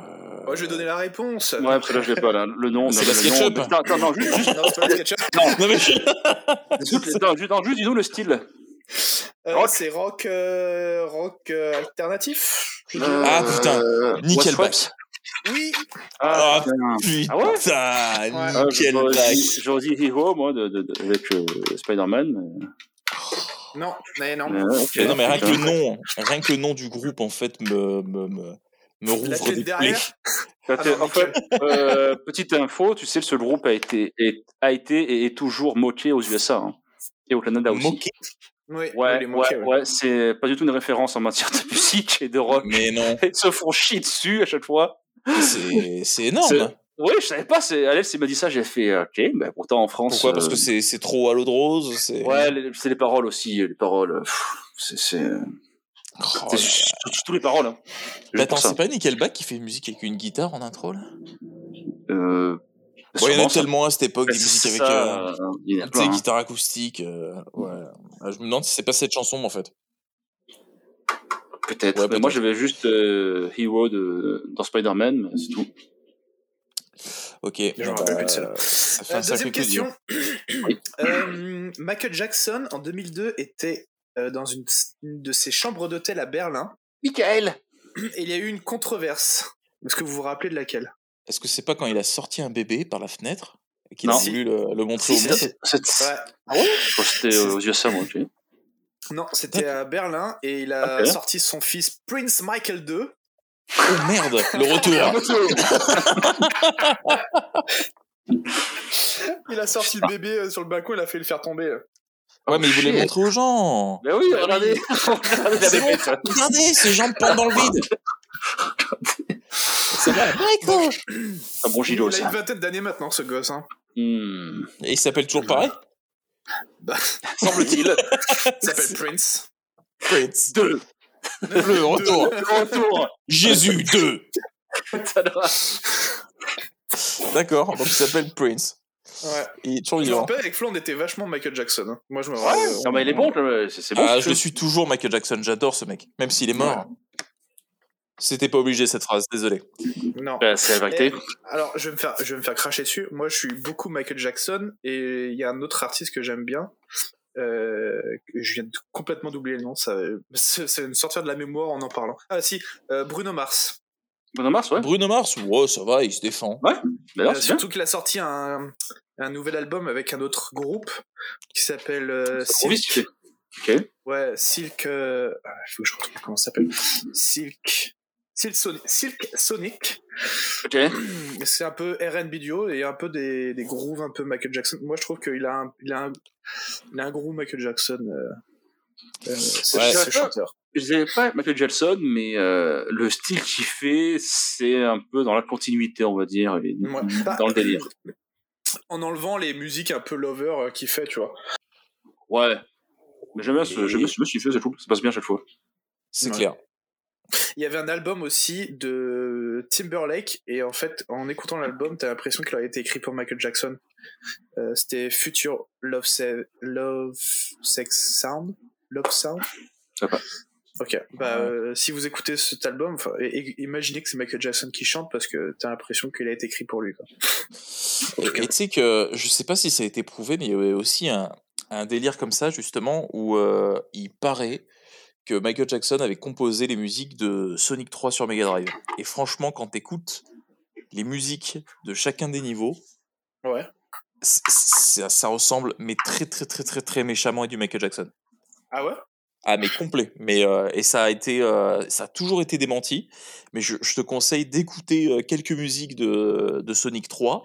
[SPEAKER 4] Oh, je vais donner la réponse.
[SPEAKER 5] Ouais, parce que là, je l'ai pas, là. Le nom.
[SPEAKER 6] C'est
[SPEAKER 5] non,
[SPEAKER 6] la
[SPEAKER 5] nom-
[SPEAKER 6] SketchUp.
[SPEAKER 5] Attends, attends, non, juste, juste,
[SPEAKER 4] Non, c'est pas le SketchUp.
[SPEAKER 6] Non, mais je-
[SPEAKER 5] juste, non, juste, non, juste dis-nous le style.
[SPEAKER 4] Euh,
[SPEAKER 5] Rock.
[SPEAKER 4] c'est rock, euh, rock euh, alternatif.
[SPEAKER 6] Ah, putain.
[SPEAKER 5] Euh,
[SPEAKER 6] Nickelback.
[SPEAKER 4] Oui.
[SPEAKER 6] Ah,
[SPEAKER 5] putain. Ah ouais
[SPEAKER 6] Putain,
[SPEAKER 5] Ah, j'aurais dit- J'aurais dit Hero, moi, de, de, de- avec euh, Spider-Man. mais-
[SPEAKER 4] Non, mais non.
[SPEAKER 6] non, mais rien que le nom, rien que le nom du groupe, en fait, me, me, me, rouvre des plaies.
[SPEAKER 4] Ah,
[SPEAKER 5] en fait, euh, petite info, tu sais, ce groupe a été, est- a été et est toujours moqué aux USA hein, et au Canada aussi.
[SPEAKER 6] Moqué?
[SPEAKER 4] Oui,
[SPEAKER 5] Ouais, ouais, ouais. c'est pas du tout une référence en matière de musique et de rock.
[SPEAKER 6] Mais non,
[SPEAKER 5] Ils se font chier dessus à chaque fois.
[SPEAKER 6] C'est énorme.
[SPEAKER 5] C'est- Oui, je savais pas. Alex il m'a dit ça, j'ai fait ok. Ben pourtant en France.
[SPEAKER 6] Pourquoi? Parce
[SPEAKER 5] euh,
[SPEAKER 6] que c'est trop à l'eau de rose.
[SPEAKER 5] Ouais, c'est les paroles aussi. Les paroles, euh, c'est
[SPEAKER 6] Oh
[SPEAKER 5] les paroles. Hein.
[SPEAKER 6] Mais
[SPEAKER 5] Juste
[SPEAKER 6] attends, c'est pas Nickelback qui fait une musique avec une guitare en intro là?
[SPEAKER 5] Euh,
[SPEAKER 6] Ouais, il y en a tellement à cette époque des musiques avec euh,
[SPEAKER 5] euh, plein, hein.
[SPEAKER 6] guitare acoustique. euh, ouais. Ah, Je me demande si c'est pas cette chanson en fait.
[SPEAKER 5] Peut-être.
[SPEAKER 6] Ouais,
[SPEAKER 5] moi, j'avais juste euh, Hero de, dans Spider-Man, mais c'est tout.
[SPEAKER 6] Ok.
[SPEAKER 4] Je me rappelle
[SPEAKER 6] bah,
[SPEAKER 4] plus de.
[SPEAKER 6] Ça fait
[SPEAKER 4] Euh,
[SPEAKER 6] un sacré
[SPEAKER 4] deuxième question. Euh, Michael Jackson, en 2002, était euh, dans une, une de ses chambres d'hôtel à Berlin.
[SPEAKER 5] Michael
[SPEAKER 4] Et il y a eu une controverse. Est-ce que vous vous rappelez de laquelle?
[SPEAKER 6] Est-ce que c'est pas quand il a sorti un bébé par la fenêtre et qu'il a voulu le, le montrer
[SPEAKER 5] Si,
[SPEAKER 6] au monde?
[SPEAKER 4] Ouais.
[SPEAKER 5] Ah ouais? Je crois que c'était euh, aux USA, moi. ok.
[SPEAKER 4] Non, c'était à Berlin et il a sorti son fils Prince Michael II.
[SPEAKER 6] Oh merde, le retour.
[SPEAKER 4] Il a sorti le bébé euh, sur le balcon, il a fait le faire tomber.
[SPEAKER 6] Ouais, mais il voulait montrer aux gens.
[SPEAKER 5] Mais oui, regardez. regardez
[SPEAKER 6] C'est bon, regardez, ses jambes pendent dans le vide. Va, Michael.
[SPEAKER 5] Un bon gigot,
[SPEAKER 4] il a une vingtaine d'années maintenant, ce gosse. Hein.
[SPEAKER 5] Hmm.
[SPEAKER 6] Et il s'appelle toujours pareil?
[SPEAKER 4] Bah,
[SPEAKER 5] Semble-t-il.
[SPEAKER 4] il s'appelle Prince.
[SPEAKER 6] Prince.
[SPEAKER 5] Deux.
[SPEAKER 6] Le retour.
[SPEAKER 5] Retour.
[SPEAKER 6] Jésus 2.
[SPEAKER 5] Ça doit-
[SPEAKER 6] D'accord, donc il s'appelle Prince.
[SPEAKER 4] Ouais.
[SPEAKER 6] Il est toujours
[SPEAKER 4] Je me
[SPEAKER 6] vivant.
[SPEAKER 4] rappelle, avec Flo, on était vachement Michael Jackson. hein. Moi, je me
[SPEAKER 5] Ouais.
[SPEAKER 4] rappelle.
[SPEAKER 5] Non, mais il est bon, le- c'est bon.
[SPEAKER 6] Ah, je le suis toujours Michael Jackson, j'adore ce mec, même s'il est mort. C'était pas obligé cette phrase, désolé.
[SPEAKER 4] Non.
[SPEAKER 5] Bah, c'est la vérité.
[SPEAKER 4] Et- alors, je vais, me faire, je vais me faire cracher dessus. Moi, je suis beaucoup Michael Jackson et il y a un autre artiste que j'aime bien. Euh, que je viens de complètement d'oublier le nom. Ça, c'est une sortir de la mémoire en en parlant. Ah si, euh, Bruno Mars.
[SPEAKER 5] Bruno Mars, ouais.
[SPEAKER 6] Bruno Mars, ouais, ça va, il se défend.
[SPEAKER 5] D'ailleurs,
[SPEAKER 4] Euh,
[SPEAKER 5] c'est bien.
[SPEAKER 4] surtout qu'il a sorti un, un nouvel album avec un autre groupe qui s'appelle euh,
[SPEAKER 5] vite,
[SPEAKER 4] Silk.
[SPEAKER 5] tu fais. Ok.
[SPEAKER 4] Ouais, Silk. euh, Il faut que je retrouve comment ça s'appelle. Silk. Silk Sonic. Silk Sonic.
[SPEAKER 5] Ok.
[SPEAKER 4] C'est un peu R&B duo et un peu des, des grooves un peu Michael Jackson. Moi, je trouve qu'il a un, il a un, il a un groove Michael Jackson. Euh, euh, ce,
[SPEAKER 6] Ouais.
[SPEAKER 4] ce chanteur.
[SPEAKER 5] Je dirais pas Michael Jackson, mais euh, le style qu'il fait, c'est un peu dans la continuité, on va dire, et
[SPEAKER 4] Ouais. Bah,
[SPEAKER 5] dans le délire.
[SPEAKER 4] En enlevant les musiques un peu lover euh, qu'il fait, tu vois.
[SPEAKER 5] Ouais. Mais j'aime bien ce, j'aime bien ce monsieur, je trouve. Ça passe bien chaque fois.
[SPEAKER 6] C'est
[SPEAKER 4] Ouais.
[SPEAKER 6] clair.
[SPEAKER 4] Il y avait un album aussi de Timberlake et en fait, en écoutant l'album, t'as l'impression qu'il a été écrit pour Michael Jackson. Euh, C'était Future Love, Se- Love Sex Sound, Love Sound?
[SPEAKER 5] Je sais pas.
[SPEAKER 4] Ok. Bah, euh, si vous écoutez cet album, imaginez que c'est Michael Jackson qui chante parce que t'as l'impression qu'il a été écrit pour lui. Quoi.
[SPEAKER 6] Et tu sais que je sais pas si ça a été prouvé, mais il y avait aussi un, un délire comme ça, justement, où euh, il paraît que Michael Jackson avait composé les musiques de Sonic 3 sur Mega Drive. Et franchement, quand t'écoutes les musiques de chacun des niveaux,
[SPEAKER 4] Ouais.
[SPEAKER 6] ça, ça ressemble, mais très très très très très méchamment à du Michael Jackson.
[SPEAKER 4] Ah ouais?
[SPEAKER 6] Ah mais complet. Mais euh, et ça a été, euh, ça a toujours été démenti. Mais je, je te conseille d'écouter euh, quelques musiques de, de Sonic 3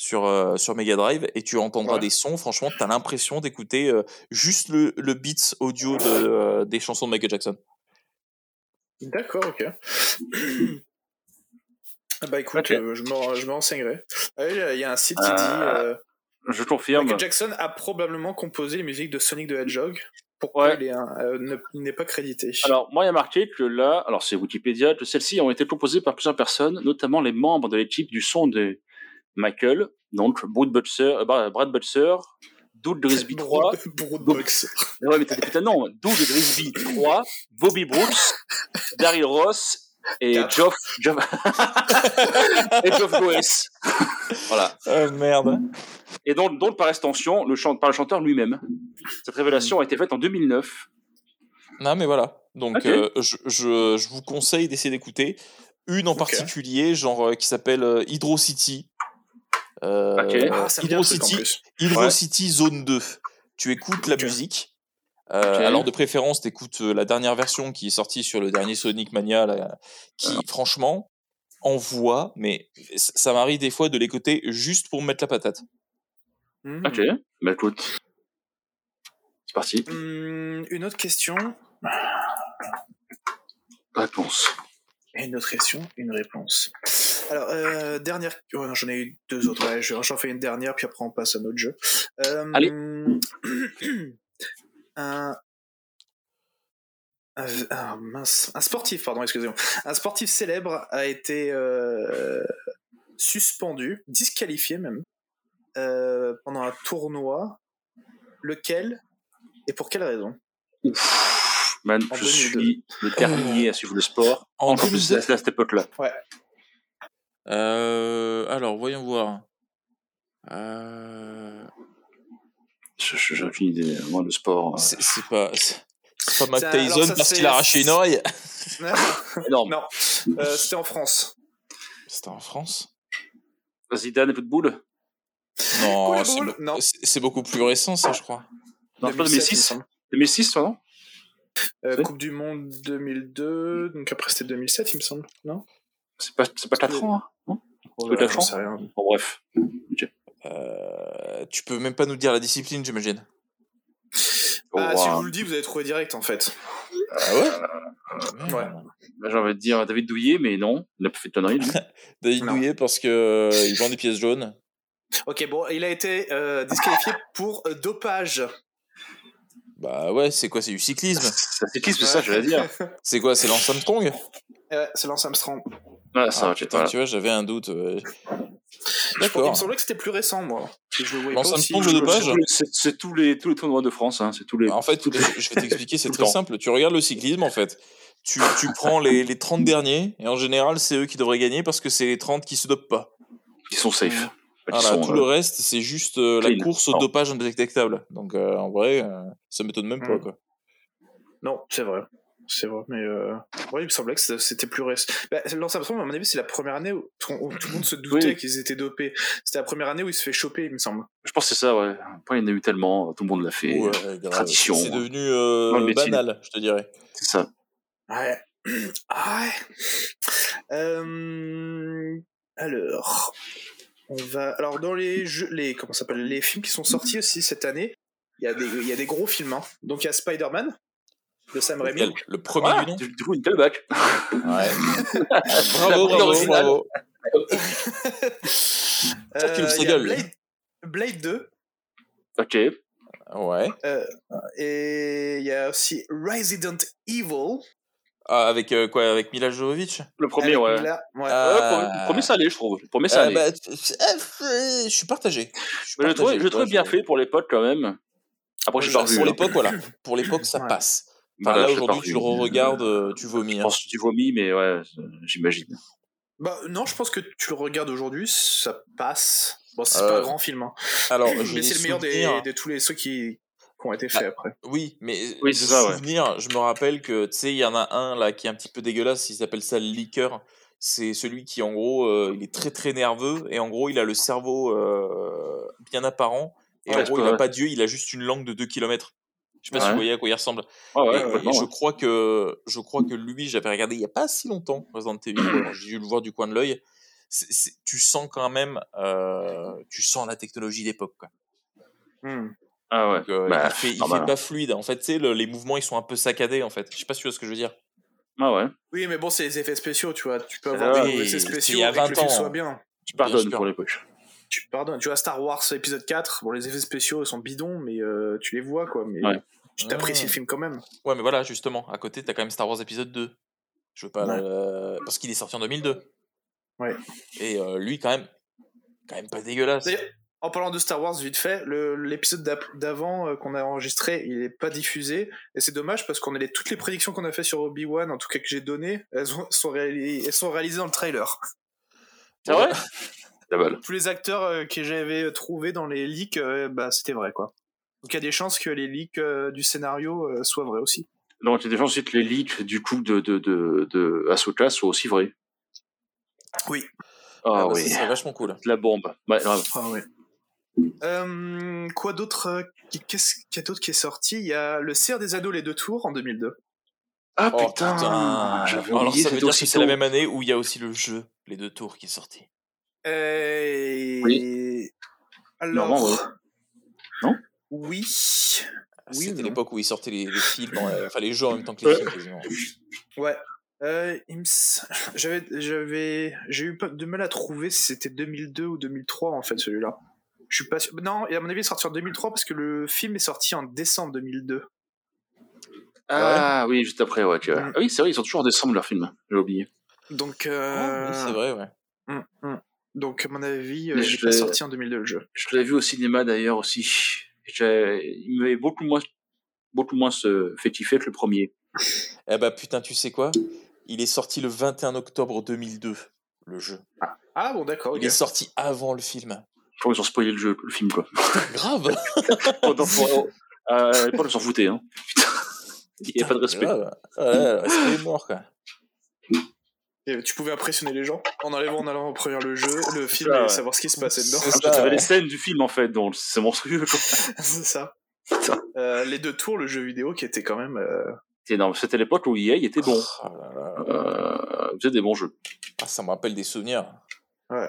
[SPEAKER 6] sur euh, sur Mega Drive et tu entendras
[SPEAKER 4] Ouais.
[SPEAKER 6] des sons. Franchement, t'as l'impression d'écouter euh, juste le, le beats audio de, euh, des chansons de Michael Jackson.
[SPEAKER 4] D'accord, ok. Ah bah écoute, euh, je, me, je me renseignerai. Ah Il y a un site qui
[SPEAKER 5] Euh,
[SPEAKER 4] dit euh,
[SPEAKER 5] Je confirme.
[SPEAKER 4] Michael Jackson a probablement composé les musiques de Sonic the Hedgehog. Pourquoi
[SPEAKER 5] Ouais.
[SPEAKER 4] il est un- euh, ne- il n'est pas crédité?
[SPEAKER 5] Alors, moi, il y a marqué que là, alors c'est Wikipédia, que celles-ci ont été composées par plusieurs personnes, notamment les membres de l'équipe du son de Michael, donc Brad Butcher, euh, Brad Brad Butcher, Doug Grisby 3,
[SPEAKER 4] Broadbox.
[SPEAKER 5] ouais, mais t'as des putains de noms, Doug Grisby 3, Bobby Brooks, Daryl Ross et. Geoff, Geoff, et Geoff Goes. voilà.
[SPEAKER 6] Euh, merde.
[SPEAKER 5] Et donc, donc, par extension, le chant, par le chanteur lui-même. Cette révélation a été faite en 2009.
[SPEAKER 6] Non mais voilà. Donc euh, je, je, je vous conseille d'essayer d'écouter une en particulier, genre euh, qui s'appelle euh, Hydro City. Euh,
[SPEAKER 5] Ok.
[SPEAKER 4] Ah,
[SPEAKER 6] Hydro City. Hydro
[SPEAKER 5] Ouais.
[SPEAKER 6] City Zone 2. Tu écoutes la musique. Euh. Alors de préférence, t'écoutes euh, la dernière version qui est sortie sur le dernier Sonic Mania, là, qui franchement envoie, mais ça m'arrive des fois de l'écouter juste pour me mettre la patate.
[SPEAKER 4] Hmm.
[SPEAKER 5] Ok, bah écoute. C'est parti.
[SPEAKER 4] Hmm, une autre question.
[SPEAKER 5] Réponse.
[SPEAKER 4] Et une autre question, une réponse. Alors, euh, dernière. oh non, j'en ai eu deux autres. Ouais, je- j'en fais une dernière, puis après on passe à notre jeu. Euh,
[SPEAKER 5] Allez.
[SPEAKER 4] un. Un, mince, un sportif, pardon, excusez-moi. Un sportif célèbre a été euh, suspendu, disqualifié même, pendant un tournoi. Lequel et pour quelle raison?
[SPEAKER 5] Ouf, man,
[SPEAKER 4] En
[SPEAKER 5] je
[SPEAKER 4] 2002.
[SPEAKER 5] suis le dernier à suivre le sport.
[SPEAKER 6] En
[SPEAKER 5] Encore plus
[SPEAKER 6] 2002.
[SPEAKER 5] à cette époque-là.
[SPEAKER 6] Euh, alors, voyons voir. Euh,
[SPEAKER 5] J'ai aucune idée. Moi, le sport. euh,
[SPEAKER 6] c'est pas, c'est pas Matt Tyson
[SPEAKER 4] ça,
[SPEAKER 6] parce qu'il a arraché une oreille.
[SPEAKER 5] énorme.
[SPEAKER 4] non, euh, c'était en France.
[SPEAKER 6] C'était en France
[SPEAKER 5] Zidane et
[SPEAKER 6] Non, c'est
[SPEAKER 4] ball
[SPEAKER 6] beau-
[SPEAKER 4] Non.
[SPEAKER 6] c'est beaucoup plus récent, ça, je crois.
[SPEAKER 5] Non, c'est pas
[SPEAKER 4] 2007, il me
[SPEAKER 5] 2006
[SPEAKER 4] semble.
[SPEAKER 5] 2006, pardon?
[SPEAKER 4] Euh,
[SPEAKER 5] Oui.
[SPEAKER 4] Coupe du Monde 2002, donc après c'était 2007, il me semble, non?
[SPEAKER 5] C'est pas, c'est pas 4 ans, hein? Quatre
[SPEAKER 4] j'en
[SPEAKER 5] ans
[SPEAKER 4] rien.
[SPEAKER 5] Bon, bref.
[SPEAKER 6] Euh, tu peux même pas nous dire la discipline, j'imagine.
[SPEAKER 4] Ah,
[SPEAKER 5] Oh,
[SPEAKER 4] si je vous le dis, vous allez trouver direct en fait.
[SPEAKER 6] Ah ouais?
[SPEAKER 4] Ouais.
[SPEAKER 5] Là, J'ai envie de dire David Douillet, mais non, il a pas fait de conneries. lui.
[SPEAKER 6] David
[SPEAKER 4] Non.
[SPEAKER 6] Douillet parce que euh, il vend des pièces jaunes.
[SPEAKER 4] Ok, bon, il a été euh, disqualifié pour dopage.
[SPEAKER 6] Bah ouais, c'est quoi C'est du cyclisme?
[SPEAKER 5] C'est cyclisme, c'est ça, j'allais dire.
[SPEAKER 6] C'est quoi C'est Lance Armstrong?
[SPEAKER 4] Euh, c'est Lance Armstrong.
[SPEAKER 5] Ah, ça,
[SPEAKER 6] Ah, putain,
[SPEAKER 5] voilà.
[SPEAKER 6] tu vois, j'avais un doute. ouais.
[SPEAKER 4] Il
[SPEAKER 6] D'accord.
[SPEAKER 4] me semblait que c'était plus récent, moi. Je le
[SPEAKER 6] Lance
[SPEAKER 4] aussi.
[SPEAKER 6] Armstrong, le dopage
[SPEAKER 5] C'est tous les- tous les, tournois de France, hein. c'est tous les.
[SPEAKER 6] En fait,
[SPEAKER 5] tous les-
[SPEAKER 6] je je vais t'expliquer, c'est très simple. Tu regardes le cyclisme, en fait. Tu, tu prends les, les 30 derniers, et en général, c'est eux qui devraient gagner parce que c'est les 30 qui se dopent pas.
[SPEAKER 5] Qui sont safe. Sont,
[SPEAKER 6] tout
[SPEAKER 5] euh,
[SPEAKER 6] le reste, c'est juste euh, la course au
[SPEAKER 5] Non.
[SPEAKER 6] dopage indétectable. Donc, euh, en vrai, euh, ça m'étonne même pas,
[SPEAKER 4] Mm.
[SPEAKER 6] quoi.
[SPEAKER 4] Non, c'est vrai. C'est vrai, mais euh... ouais, il me semblait que c'était- plus récent. Bah, Lance Armstrong, à mon avis, c'est la première année où, où tout le monde se doutait
[SPEAKER 5] Oui.
[SPEAKER 4] qu'ils étaient dopés. C'était la première année où il se fait choper, il me semble.
[SPEAKER 5] Je pense que c'est ça, ouais. Après, il y en a eu tellement, tout le monde l'a fait.
[SPEAKER 6] Ouais,
[SPEAKER 5] tradition.
[SPEAKER 6] C'est devenu euh, banal, je te dirais.
[SPEAKER 5] C'est ça.
[SPEAKER 4] Ouais. Ah ouais. Euh, Alors, on va. Alors dans les jeux, les comment ça s'appelle, les films qui sont sortis aussi cette année, il y a des, il y a des gros films. hein. Donc il y a Spider-Man de Sam Raimi.
[SPEAKER 6] Le premier du nom
[SPEAKER 5] du coup, une.
[SPEAKER 6] Ouais. Bravo, bravo, bravo.
[SPEAKER 4] Euh, il y a. Blade, Blade 2
[SPEAKER 5] Ok.
[SPEAKER 6] Ouais.
[SPEAKER 4] euh, et il y a aussi Resident Evil.
[SPEAKER 6] Ah, avec euh, quoi Avec Mila Jovovich?
[SPEAKER 5] Le premier,
[SPEAKER 4] avec
[SPEAKER 5] ouais.
[SPEAKER 4] Mila- ouais.
[SPEAKER 5] Ouais, le premier- ça allait, je trouve. Le premier, ça
[SPEAKER 6] Euh,
[SPEAKER 5] allait.
[SPEAKER 6] bah, euh, euh, Je suis partagé. Je suis
[SPEAKER 5] Mais je le trouve,
[SPEAKER 6] partagé,
[SPEAKER 5] je bien
[SPEAKER 6] je-
[SPEAKER 5] fait pour l'époque, quand même. Après, revu.
[SPEAKER 6] Pour
[SPEAKER 5] hein.
[SPEAKER 6] l'époque, voilà. Pour l'époque, ça
[SPEAKER 4] Ouais.
[SPEAKER 6] passe.
[SPEAKER 5] Bah,
[SPEAKER 6] là,
[SPEAKER 5] je
[SPEAKER 6] aujourd'hui, tu le
[SPEAKER 5] revu.
[SPEAKER 6] re-regardes, euh, tu vomis.
[SPEAKER 5] Je
[SPEAKER 6] hein.
[SPEAKER 5] pense que tu vomis, mais ouais, euh, j'imagine.
[SPEAKER 4] Bah non, je pense que tu le regardes aujourd'hui, ça passe. Bon, c'est
[SPEAKER 6] Euh,
[SPEAKER 4] pas un grand film, hein.
[SPEAKER 6] Alors,
[SPEAKER 4] mais c'est le meilleur des, de tous les ceux qui, qui ont été faits
[SPEAKER 6] Bah,
[SPEAKER 4] après.
[SPEAKER 6] Oui, mais
[SPEAKER 5] Oui,
[SPEAKER 6] de
[SPEAKER 5] c'est ça, ouais.
[SPEAKER 6] souvenir, je me rappelle que, tu sais, il y en a un là qui est un petit peu dégueulasse, il s'appelle ça le liqueur. C'est celui qui, en gros, euh, il est très très nerveux et en gros, il a le cerveau euh, bien apparent et
[SPEAKER 5] Ouais,
[SPEAKER 6] en gros,
[SPEAKER 5] peux-
[SPEAKER 6] il a
[SPEAKER 5] ouais.
[SPEAKER 6] pas d'yeux, il a juste une langue de 2 km. Je sais pas si vous voyez à quoi il ressemble.
[SPEAKER 5] Ouais, ouais,
[SPEAKER 6] et,
[SPEAKER 5] complètement,
[SPEAKER 6] et je crois que je crois que lui, j'avais regardé il y a pas si longtemps Resident Evil. J'ai dû le voir du coin de l'œil. C'est- c'est- Tu sens quand même, euh, tu sens la technologie d'époque. quoi.
[SPEAKER 4] Hmm.
[SPEAKER 5] Ah ouais.
[SPEAKER 6] Donc, euh,
[SPEAKER 5] Bah,
[SPEAKER 6] il fait, il fait pas fluide. En fait, tu sais, le- les mouvements ils sont un peu saccadés. En fait, je sais pas si tu vois ce que je veux dire.
[SPEAKER 5] Ah ouais.
[SPEAKER 4] Oui, mais bon, c'est les effets spéciaux, tu vois. Tu peux
[SPEAKER 5] Ah
[SPEAKER 4] avoir
[SPEAKER 5] oui,
[SPEAKER 4] des effets spéciaux
[SPEAKER 6] il y a
[SPEAKER 4] et que le
[SPEAKER 6] 20
[SPEAKER 4] film
[SPEAKER 6] ans.
[SPEAKER 4] soit bien.
[SPEAKER 5] Tu pardonnes pour l'époque.
[SPEAKER 4] Tu pardonnes. Tu vois, Star Wars épisode 4, bon, les effets spéciaux sont bidons, mais euh, tu les vois, quoi. Mais
[SPEAKER 5] Ouais.
[SPEAKER 4] tu t'apprécies
[SPEAKER 6] Ah.
[SPEAKER 4] le film quand même.
[SPEAKER 6] Ouais, mais voilà, justement, à côté, t'as quand même Star Wars épisode 2. Je veux pas.
[SPEAKER 4] Ouais.
[SPEAKER 6] Parce qu'il est sorti en 2002.
[SPEAKER 4] Ouais.
[SPEAKER 6] Et euh, lui, quand même, quand même pas dégueulasse.
[SPEAKER 4] En parlant de Star Wars, vite fait, l'épisode d'avant euh, qu'on a enregistré, il est pas diffusé. Et c'est dommage parce qu'on a les, toutes les prédictions qu'on a fait sur Obi-Wan, en tout cas que j'ai données, elles, ont- sont réalisées, elles sont réalisées dans le trailer.
[SPEAKER 5] C'est vrai La balle.
[SPEAKER 4] Tous les acteurs euh, que j'avais trouvés dans les leaks, euh, bah, c'était vrai, quoi. Donc il y a des chances que les leaks euh, du scénario euh, soient vrais aussi.
[SPEAKER 5] Donc, il y a des aussi que les leaks du coup de, de, de, de Ahsoka soient aussi vrais.
[SPEAKER 4] Oui.
[SPEAKER 5] Ah,
[SPEAKER 6] Ah bah,
[SPEAKER 5] oui.
[SPEAKER 6] serait vachement cool.
[SPEAKER 5] La bombe. Ouais, grave.
[SPEAKER 4] Ah ouais. Euh, quoi d'autre euh, Qu'est-ce qu'il y a d'autre qui est sorti? Il y a Le Cerf des Ados, les deux tours, en 2002.
[SPEAKER 5] Ah
[SPEAKER 6] Oh
[SPEAKER 5] putain,
[SPEAKER 6] putain. Alors
[SPEAKER 5] oublié,
[SPEAKER 6] ça veut dire que c'est la même année où il y a aussi le jeu, les deux tours qui est sorti.
[SPEAKER 4] Euh...
[SPEAKER 5] Oui.
[SPEAKER 4] Alors.
[SPEAKER 5] Non, ouais. Non?
[SPEAKER 4] Oui. Oui,
[SPEAKER 6] C'était l'époque où ils sortaient les, les films, euh, enfin les jeux en même temps que les films quasiment.
[SPEAKER 4] Ouais. Euh, il me s- J'avais, j'avais, j'ai eu de mal à trouver si c'était 2002 ou 2003 en fait celui-là. Je suis pas sûr. Non, et à mon avis, il est sorti en 2003 parce que le film est sorti en décembre 2002.
[SPEAKER 5] Ah oui, juste après, ouais. tu vois.
[SPEAKER 4] Mm.
[SPEAKER 5] Ah oui, c'est vrai, ils sont toujours en décembre leur film. J'ai oublié.
[SPEAKER 4] Donc,
[SPEAKER 6] Ah,
[SPEAKER 4] euh...
[SPEAKER 6] oui, c'est vrai, ouais.
[SPEAKER 4] hum, hum. Donc, à mon avis, euh,
[SPEAKER 5] je l'ai-
[SPEAKER 4] sorti en 2002 le jeu.
[SPEAKER 5] Je l'avais vu au cinéma d'ailleurs aussi. J'ai- Il m'avait beaucoup moins, beaucoup moins se fait kiffer que le premier.
[SPEAKER 6] Eh bah putain, tu sais quoi? Il est sorti le 21 octobre 2002, le jeu.
[SPEAKER 4] Ah bon, d'accord.
[SPEAKER 6] Il est sorti avant le film.
[SPEAKER 5] Je crois qu'ils ont spoilé le jeu, le film quoi.
[SPEAKER 6] Grave
[SPEAKER 5] Pendant- pour- euh, à l'époque, ils s'en foutaient. Hein. Il n'y a pas de respect.
[SPEAKER 6] Grave. Ouais, le respect est mort, quoi.
[SPEAKER 4] Et tu pouvais impressionner les gens en allant en allant première le jeu, le film
[SPEAKER 5] ça,
[SPEAKER 4] et
[SPEAKER 5] ouais.
[SPEAKER 4] savoir ce qui se passait dedans.
[SPEAKER 5] Ah, J'avais
[SPEAKER 6] ouais.
[SPEAKER 5] les scènes du film en fait, donc c'est monstrueux. Quoi.
[SPEAKER 4] C'est ça. Euh, les deux tours, le jeu vidéo qui était quand même. euh,
[SPEAKER 5] C'est énorme. C'était l'époque où EA était bon.
[SPEAKER 6] Oh là là.
[SPEAKER 5] Euh, faisait des bons jeux.
[SPEAKER 6] Ah, ça me rappelle des souvenirs.
[SPEAKER 4] Ouais.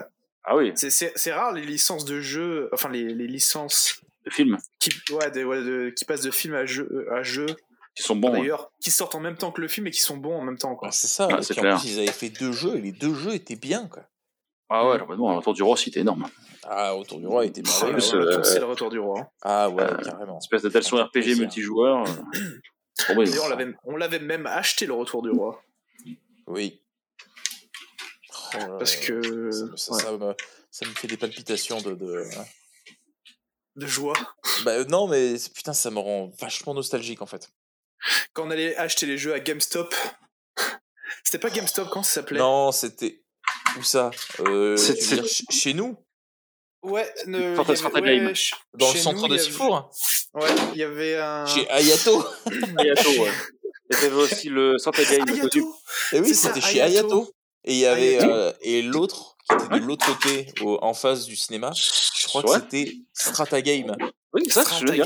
[SPEAKER 5] Ah oui,
[SPEAKER 4] C'est, rare les licences de jeux, enfin les, les licences
[SPEAKER 5] films
[SPEAKER 4] qui, ouais, des- ouais, de- qui passent de film à jeu, euh, à jeu
[SPEAKER 5] qui sont bons. ouais.
[SPEAKER 4] d'ailleurs, qui sortent en même temps que le film et qui sont bons en même temps. Quoi.
[SPEAKER 6] Ouais, c'est ça.
[SPEAKER 5] Ah, c'est
[SPEAKER 6] puis en
[SPEAKER 5] clair.
[SPEAKER 6] plus, ils avaient fait deux jeux et les deux jeux étaient bien, quoi.
[SPEAKER 5] Ah ouais, complètement. Autour du roi, c'était énorme.
[SPEAKER 6] Ah, Autour du Roi était
[SPEAKER 4] Ah, ouais,
[SPEAKER 5] euh,
[SPEAKER 4] c'est le retour du roi.
[SPEAKER 6] Ah ouais,
[SPEAKER 5] euh,
[SPEAKER 6] carrément.
[SPEAKER 5] Espèce d'adaptation
[SPEAKER 6] Ça fait
[SPEAKER 5] RPG
[SPEAKER 6] plaisir.
[SPEAKER 5] multijoueur. euh.
[SPEAKER 4] D'ailleurs, on l'avait, on l'avait même acheté le retour du roi.
[SPEAKER 6] Oui. Oh là
[SPEAKER 4] Parce
[SPEAKER 6] là,
[SPEAKER 4] que.
[SPEAKER 6] Ça, me- ça,
[SPEAKER 4] ouais,
[SPEAKER 6] ça me, ça me fait des palpitations de. de...
[SPEAKER 4] de joie.
[SPEAKER 6] Bah euh, non, mais putain, ça me rend vachement nostalgique en fait.
[SPEAKER 4] Quand on allait acheter les jeux à GameStop. C'était pas GameStop, comment ça s'appelait?
[SPEAKER 6] Non, c'était. Où ça? Euh, dire Chez nous?
[SPEAKER 4] Ouais, ne, il y avait- ch-
[SPEAKER 6] Dans le centre
[SPEAKER 4] nous,
[SPEAKER 6] de
[SPEAKER 4] il y avait-
[SPEAKER 6] Sifour
[SPEAKER 4] Ouais, il y avait un.
[SPEAKER 6] Chez Ayato
[SPEAKER 5] Ayato, ouais. Et t'avais aussi le Santa Game.
[SPEAKER 4] Ayato
[SPEAKER 6] Et oui, c'était chez
[SPEAKER 4] Ayato.
[SPEAKER 6] Et il y avait.
[SPEAKER 4] Ayato.
[SPEAKER 6] euh, et l'autre, qui était de l'autre côté, au- en face du cinéma, je crois que c'était Strata Game.
[SPEAKER 5] Oui, c'est ça, je veux dire.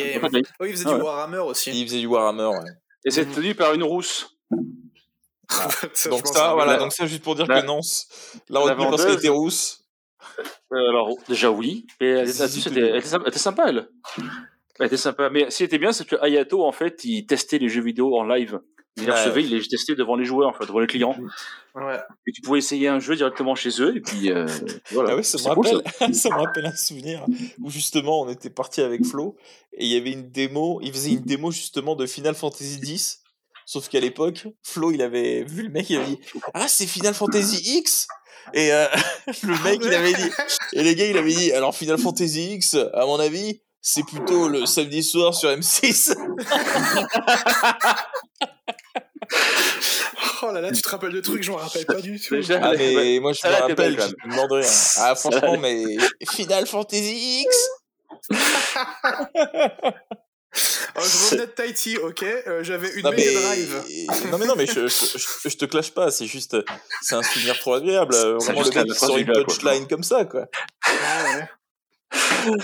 [SPEAKER 4] Oh, il faisait
[SPEAKER 5] Ah
[SPEAKER 4] du
[SPEAKER 5] ouais.
[SPEAKER 4] Warhammer aussi.
[SPEAKER 6] il faisait du Warhammer. ouais.
[SPEAKER 5] Et c'est tenu par une rousse.
[SPEAKER 4] Ça, je
[SPEAKER 6] Donc ça, voilà,
[SPEAKER 5] la-
[SPEAKER 6] donc ça juste pour dire
[SPEAKER 5] la-
[SPEAKER 6] que Nance l'a
[SPEAKER 5] la
[SPEAKER 6] retenu parce qu'elle
[SPEAKER 5] vendeuse-
[SPEAKER 6] était rousse.
[SPEAKER 5] Euh, alors, déjà oui. Et elle, était- elle était, sympa- elle était sympa, elle. Elle était sympa. Mais ce qui était bien, c'est que Ayato, en fait, il testait les jeux vidéo en live. Il les
[SPEAKER 6] Ouais.
[SPEAKER 5] recevait, il les testait devant les joueurs, en fait, devant les clients.
[SPEAKER 4] Ouais.
[SPEAKER 5] Et tu pouvais essayer un jeu directement chez eux, et puis euh, voilà.
[SPEAKER 6] Ah oui, ça me,
[SPEAKER 5] cool,
[SPEAKER 6] rappelle, ça. me rappelle un souvenir où justement on était parti avec Flo et il y avait une démo, il faisait une démo justement de Final Fantasy X. Sauf qu'à l'époque, Flo il avait vu le mec, il avait dit Ah, c'est Final Fantasy X Et euh, le mec il avait dit, et les gars il avait dit Alors Final Fantasy X, à mon avis, c'est plutôt le samedi soir sur M6.
[SPEAKER 4] Oh là là, tu te rappelles de trucs, je m'en rappelle pas du tout.
[SPEAKER 5] Déjà,
[SPEAKER 6] Ah,
[SPEAKER 5] ouais.
[SPEAKER 6] mais moi je me rappelle, je me demande rien. Ah, franchement, mais Final Fantasy X
[SPEAKER 4] Oh, je revenais de Tahiti, ok. euh, J'avais une
[SPEAKER 6] Non mais...
[SPEAKER 4] Drive.
[SPEAKER 6] non mais non mais je, je, je- je te clash pas, c'est juste c'est un souvenir trop agréable. Vraiment le mec
[SPEAKER 5] phrase
[SPEAKER 6] une punchline comme ça quoi.
[SPEAKER 4] Ah ouais.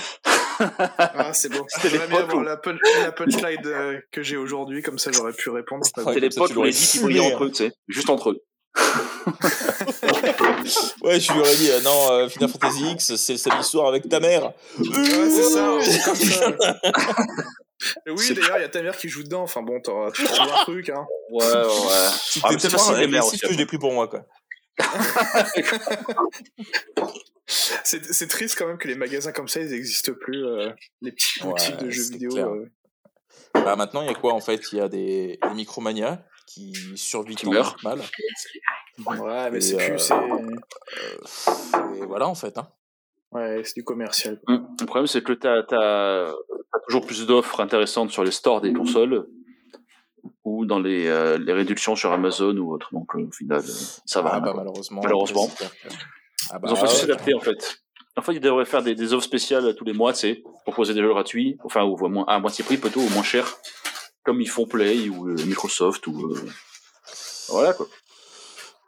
[SPEAKER 4] Ah, c'est bon.
[SPEAKER 5] C'était
[SPEAKER 4] J'aurais bien
[SPEAKER 5] l'époque
[SPEAKER 4] avoir
[SPEAKER 5] où-
[SPEAKER 4] la, punch, la punchline euh, que j'ai aujourd'hui, comme ça j'aurais pu répondre.
[SPEAKER 5] C'était l'époque
[SPEAKER 6] tu
[SPEAKER 5] où les
[SPEAKER 6] fumé,
[SPEAKER 5] brillaient entre eux, tu sais. Juste entre eux.
[SPEAKER 6] Ouais, je lui aurais dit euh, non euh, Final Fantasy X, c'est le samedi soir avec ta mère.
[SPEAKER 4] Ouais, c'est ça, c'est comme ça. Oui, d'ailleurs, il y a ta mère qui joue dedans. Enfin bon, t'auras tu trouves un truc, hein.
[SPEAKER 5] Ouais, ouais, ouais.
[SPEAKER 6] C'était
[SPEAKER 5] Ah,
[SPEAKER 6] tellement
[SPEAKER 5] facile, les mères
[SPEAKER 6] agressif que je l'ai pris pour moi quoi.
[SPEAKER 4] C'est c'est triste quand même que les magasins comme ça, ils n'existent plus. euh, les petites boutiques
[SPEAKER 6] Ouais,
[SPEAKER 4] de jeux
[SPEAKER 6] c'est
[SPEAKER 4] vidéo. euh.
[SPEAKER 6] Bah maintenant il y a quoi en fait? Il y a des, des Micromania qui survivent
[SPEAKER 5] Qui meurent.
[SPEAKER 6] mal.
[SPEAKER 4] Ouais, mais
[SPEAKER 6] Et,
[SPEAKER 4] c'est
[SPEAKER 6] euh,
[SPEAKER 4] plus. c'est-
[SPEAKER 6] Et voilà en fait. Hein.
[SPEAKER 4] Ouais, c'est du commercial.
[SPEAKER 5] Hum. Le problème, c'est que t'as as, toujours plus d'offres intéressantes sur les stores des consoles ou dans les, euh, les réductions sur Amazon ou autre. Donc, euh, au final, euh, ça va.
[SPEAKER 6] Ah bah malheureusement. Ah bah,
[SPEAKER 5] Ils ont pas su
[SPEAKER 6] ouais.
[SPEAKER 5] s'adapter, en fait. En fait, ils devraient faire des, des offres spéciales tous les mois, tu sais, proposer des jeux gratuits, enfin, ou à, moins- à moitié prix plutôt, ou moins cher, comme ils font Play ou euh, Microsoft ou. euh, Voilà, quoi.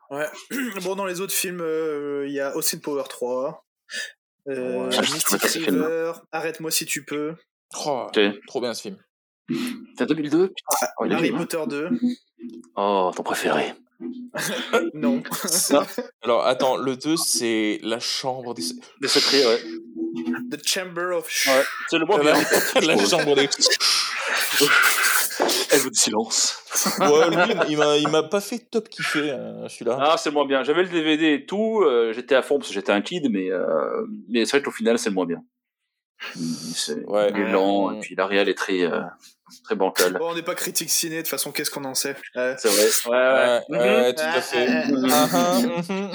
[SPEAKER 4] Ouais. Bon, dans les autres films, euh, il y a Austin Power 3. Euh,
[SPEAKER 6] Ouais,
[SPEAKER 5] je
[SPEAKER 4] Mystic. River, Arrête-moi si tu peux.
[SPEAKER 6] Oh,
[SPEAKER 5] Ok.
[SPEAKER 6] trop bien ce film.
[SPEAKER 5] C'est 2002 Putain, oh, il est
[SPEAKER 4] Harry. Potter 2.
[SPEAKER 5] Oh, ton préféré.
[SPEAKER 4] Non.
[SPEAKER 6] Alors attends, le 2 c'est la chambre des
[SPEAKER 5] Des secrets, ouais.
[SPEAKER 4] The Chamber of
[SPEAKER 5] ouais. C'est le moins bien.
[SPEAKER 6] la chambre des
[SPEAKER 5] Elle veut du silence.
[SPEAKER 6] Ouais, lui, il m'a il m'a pas fait top kiffer euh, celui-là.
[SPEAKER 5] Ah, c'est le moins bien. J'avais le DVD et tout, euh, j'étais à fond parce que j'étais un kid, mais, euh, mais c'est vrai qu'au final, c'est le moins bien. Il, c'est-
[SPEAKER 6] Ouais.
[SPEAKER 5] il est lent, et puis l'Ariel est très, euh, très bancal.
[SPEAKER 4] Bon, on n'est pas critique ciné, de toute façon, qu'est-ce qu'on en sait? Euh,
[SPEAKER 5] C'est vrai. Ouais, ouais.
[SPEAKER 6] Ouais, ouais, tout à fait.
[SPEAKER 4] Mhm.
[SPEAKER 6] Mhm.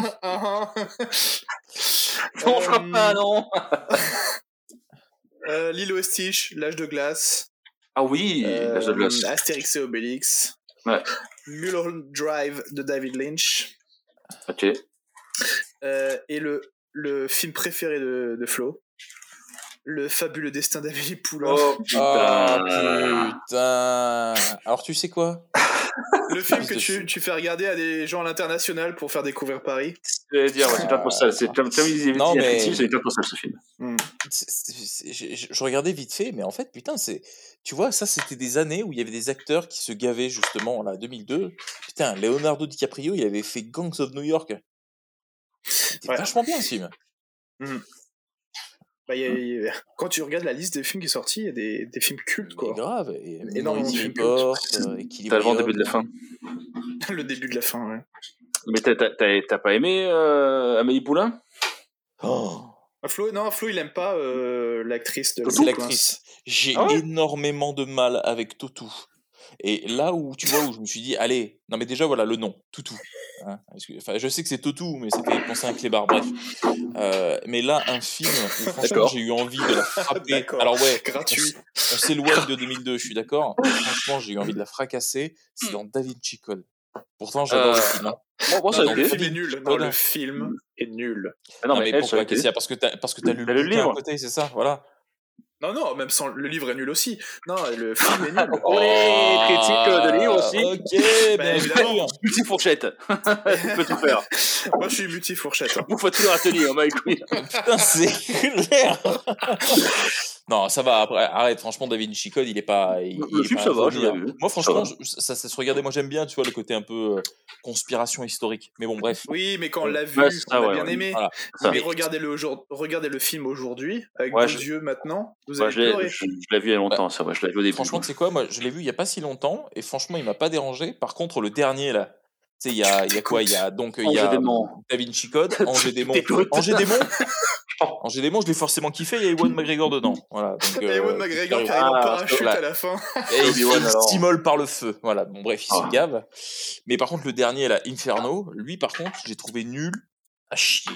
[SPEAKER 5] Non, je crois
[SPEAKER 4] Euh,
[SPEAKER 5] pas, non.
[SPEAKER 4] euh, Lilo et Stitch, L'âge de glace.
[SPEAKER 5] Ah oui,
[SPEAKER 4] Euh,
[SPEAKER 5] l'âge de glace.
[SPEAKER 4] Astérix et Obélix.
[SPEAKER 5] Ouais.
[SPEAKER 4] Mulholland Drive de David Lynch.
[SPEAKER 5] Ok.
[SPEAKER 4] Euh, et le, le film préféré de, de Flo. Le fabuleux destin d'Amélie Poulain.
[SPEAKER 5] Oh,
[SPEAKER 6] Oh
[SPEAKER 5] putain.
[SPEAKER 6] putain. Alors tu sais quoi?
[SPEAKER 4] Le film que tu, fais regarder à des gens à l'international pour faire découvrir Paris.
[SPEAKER 5] Je vais dire, ouais, c'est plein de postales. C'est il disait,
[SPEAKER 6] Non, mais-
[SPEAKER 5] c'est plein de postales, ce film.
[SPEAKER 6] C'est- c'est- c'est- je, regardais vite fait, mais en fait, putain, c'est, tu vois, ça, c'était des années où il y avait des acteurs qui se gavaient justement, là, 2002. Putain, Leonardo DiCaprio, il avait fait Gangs of New York. C'était
[SPEAKER 4] Ouais.
[SPEAKER 6] vachement bien ce film.
[SPEAKER 4] Bah, il y a- y a- quand tu regardes la liste des films qui sont sortis, il y a des, des films cultes, quoi.
[SPEAKER 6] grave. Et
[SPEAKER 4] Énormément de films cultes.
[SPEAKER 6] euh,
[SPEAKER 5] T'as le vent début de la fin.
[SPEAKER 4] Le début de la fin, ouais.
[SPEAKER 5] Mais t'as- t'as t'as- t'as pas aimé euh, Amélie Poulain?
[SPEAKER 6] Oh,
[SPEAKER 4] Ah, Flo, non, Flo, il aime pas euh, l'actrice de
[SPEAKER 6] l'actrice. J'ai
[SPEAKER 5] Ah ouais?
[SPEAKER 6] énormément de mal avec Totou. Et là où tu vois où je me suis dit allez non mais déjà voilà le nom Toutou hein, parce que- enfin je sais que c'est Totou mais ça fait penser à un clébard bref Euh, mais là un film où franchement j'ai eu envie de la frapper alors ouais
[SPEAKER 4] Gratuit.
[SPEAKER 6] on s'éloigne de 2002 je suis d'accord franchement j'ai eu envie de la fracasser c'est dans Da Vinci Code pourtant j'adore le
[SPEAKER 5] Euh,
[SPEAKER 6] film hein.
[SPEAKER 5] Moi, moi ça
[SPEAKER 6] Non, non.
[SPEAKER 4] Le film est nul. Non,
[SPEAKER 6] Voilà.
[SPEAKER 4] le film est nul.
[SPEAKER 5] Ah non,
[SPEAKER 6] non,
[SPEAKER 5] mais,
[SPEAKER 6] mais
[SPEAKER 5] elle,
[SPEAKER 6] pourquoi
[SPEAKER 5] été.
[SPEAKER 6] qu'est-ce qu'il y a? Parce que t'as parce que t'as lu le
[SPEAKER 5] le livre
[SPEAKER 6] à côté c'est ça voilà
[SPEAKER 4] Non, non, même sans le livre est nul aussi. Non, le film est nul.
[SPEAKER 5] Oh, les critiques de livres aussi.
[SPEAKER 6] ok
[SPEAKER 4] Bah,
[SPEAKER 6] bien
[SPEAKER 4] évidemment.
[SPEAKER 6] sûr.
[SPEAKER 5] Multi fourchette. tu peux tout faire.
[SPEAKER 4] Moi, je suis multi fourchette. hein.
[SPEAKER 5] Bouffe à tous les râteliers, on m'a écouté.
[SPEAKER 6] Putain, c'est clair. non, ça va. Après, arrête. Franchement, Da Vinci Code, il est pas. Il,
[SPEAKER 5] Le
[SPEAKER 6] il est
[SPEAKER 5] film,
[SPEAKER 6] pas
[SPEAKER 5] ça
[SPEAKER 6] à
[SPEAKER 5] va, je
[SPEAKER 6] vomir.
[SPEAKER 5] l'ai vu.
[SPEAKER 6] Moi, franchement,
[SPEAKER 5] Ça
[SPEAKER 6] ça, ça se regardait. Moi, j'aime bien, tu vois, le côté un peu euh, conspiration historique. Mais bon, bref.
[SPEAKER 4] Oui, mais quand on l'a vu,
[SPEAKER 5] Ouais, c'est
[SPEAKER 4] on a
[SPEAKER 5] ouais,
[SPEAKER 4] bien
[SPEAKER 5] ouais.
[SPEAKER 4] aimé.
[SPEAKER 6] Voilà.
[SPEAKER 5] Ça.
[SPEAKER 4] Mais regardez-le aujourd'hui, regardez le film aujourd'hui, avec
[SPEAKER 5] Ouais,
[SPEAKER 4] vos
[SPEAKER 5] je-
[SPEAKER 4] yeux maintenant, vous
[SPEAKER 5] Moi,
[SPEAKER 4] allez
[SPEAKER 5] je l'ai
[SPEAKER 4] pleurer.
[SPEAKER 5] je, je l'ai vu il y a longtemps, ça, ouais, je l'ai vu au début.
[SPEAKER 6] Franchement, tu sais quoi Moi, je l'ai vu il y a pas si longtemps, et franchement, il m'a pas dérangé. Par contre, le dernier là. Tu sais, il y a, il y a quoi Il y a donc il y a
[SPEAKER 5] Démon.
[SPEAKER 6] Da Vinci Code, Angers Démon. Angers Démon Angers Démon, je l'ai forcément kiffé, il y a Ewan McGregor dedans. Voilà, donc, euh,
[SPEAKER 4] Ewan McGregor qui arrive en
[SPEAKER 5] Ah,
[SPEAKER 4] parachute à la fin.
[SPEAKER 6] Et il, s'immole par le feu. Voilà. Bon, bref, il
[SPEAKER 5] Ah.
[SPEAKER 6] se gave. Mais par contre, le dernier, là, Inferno, lui, par contre, j'ai trouvé nul à chier.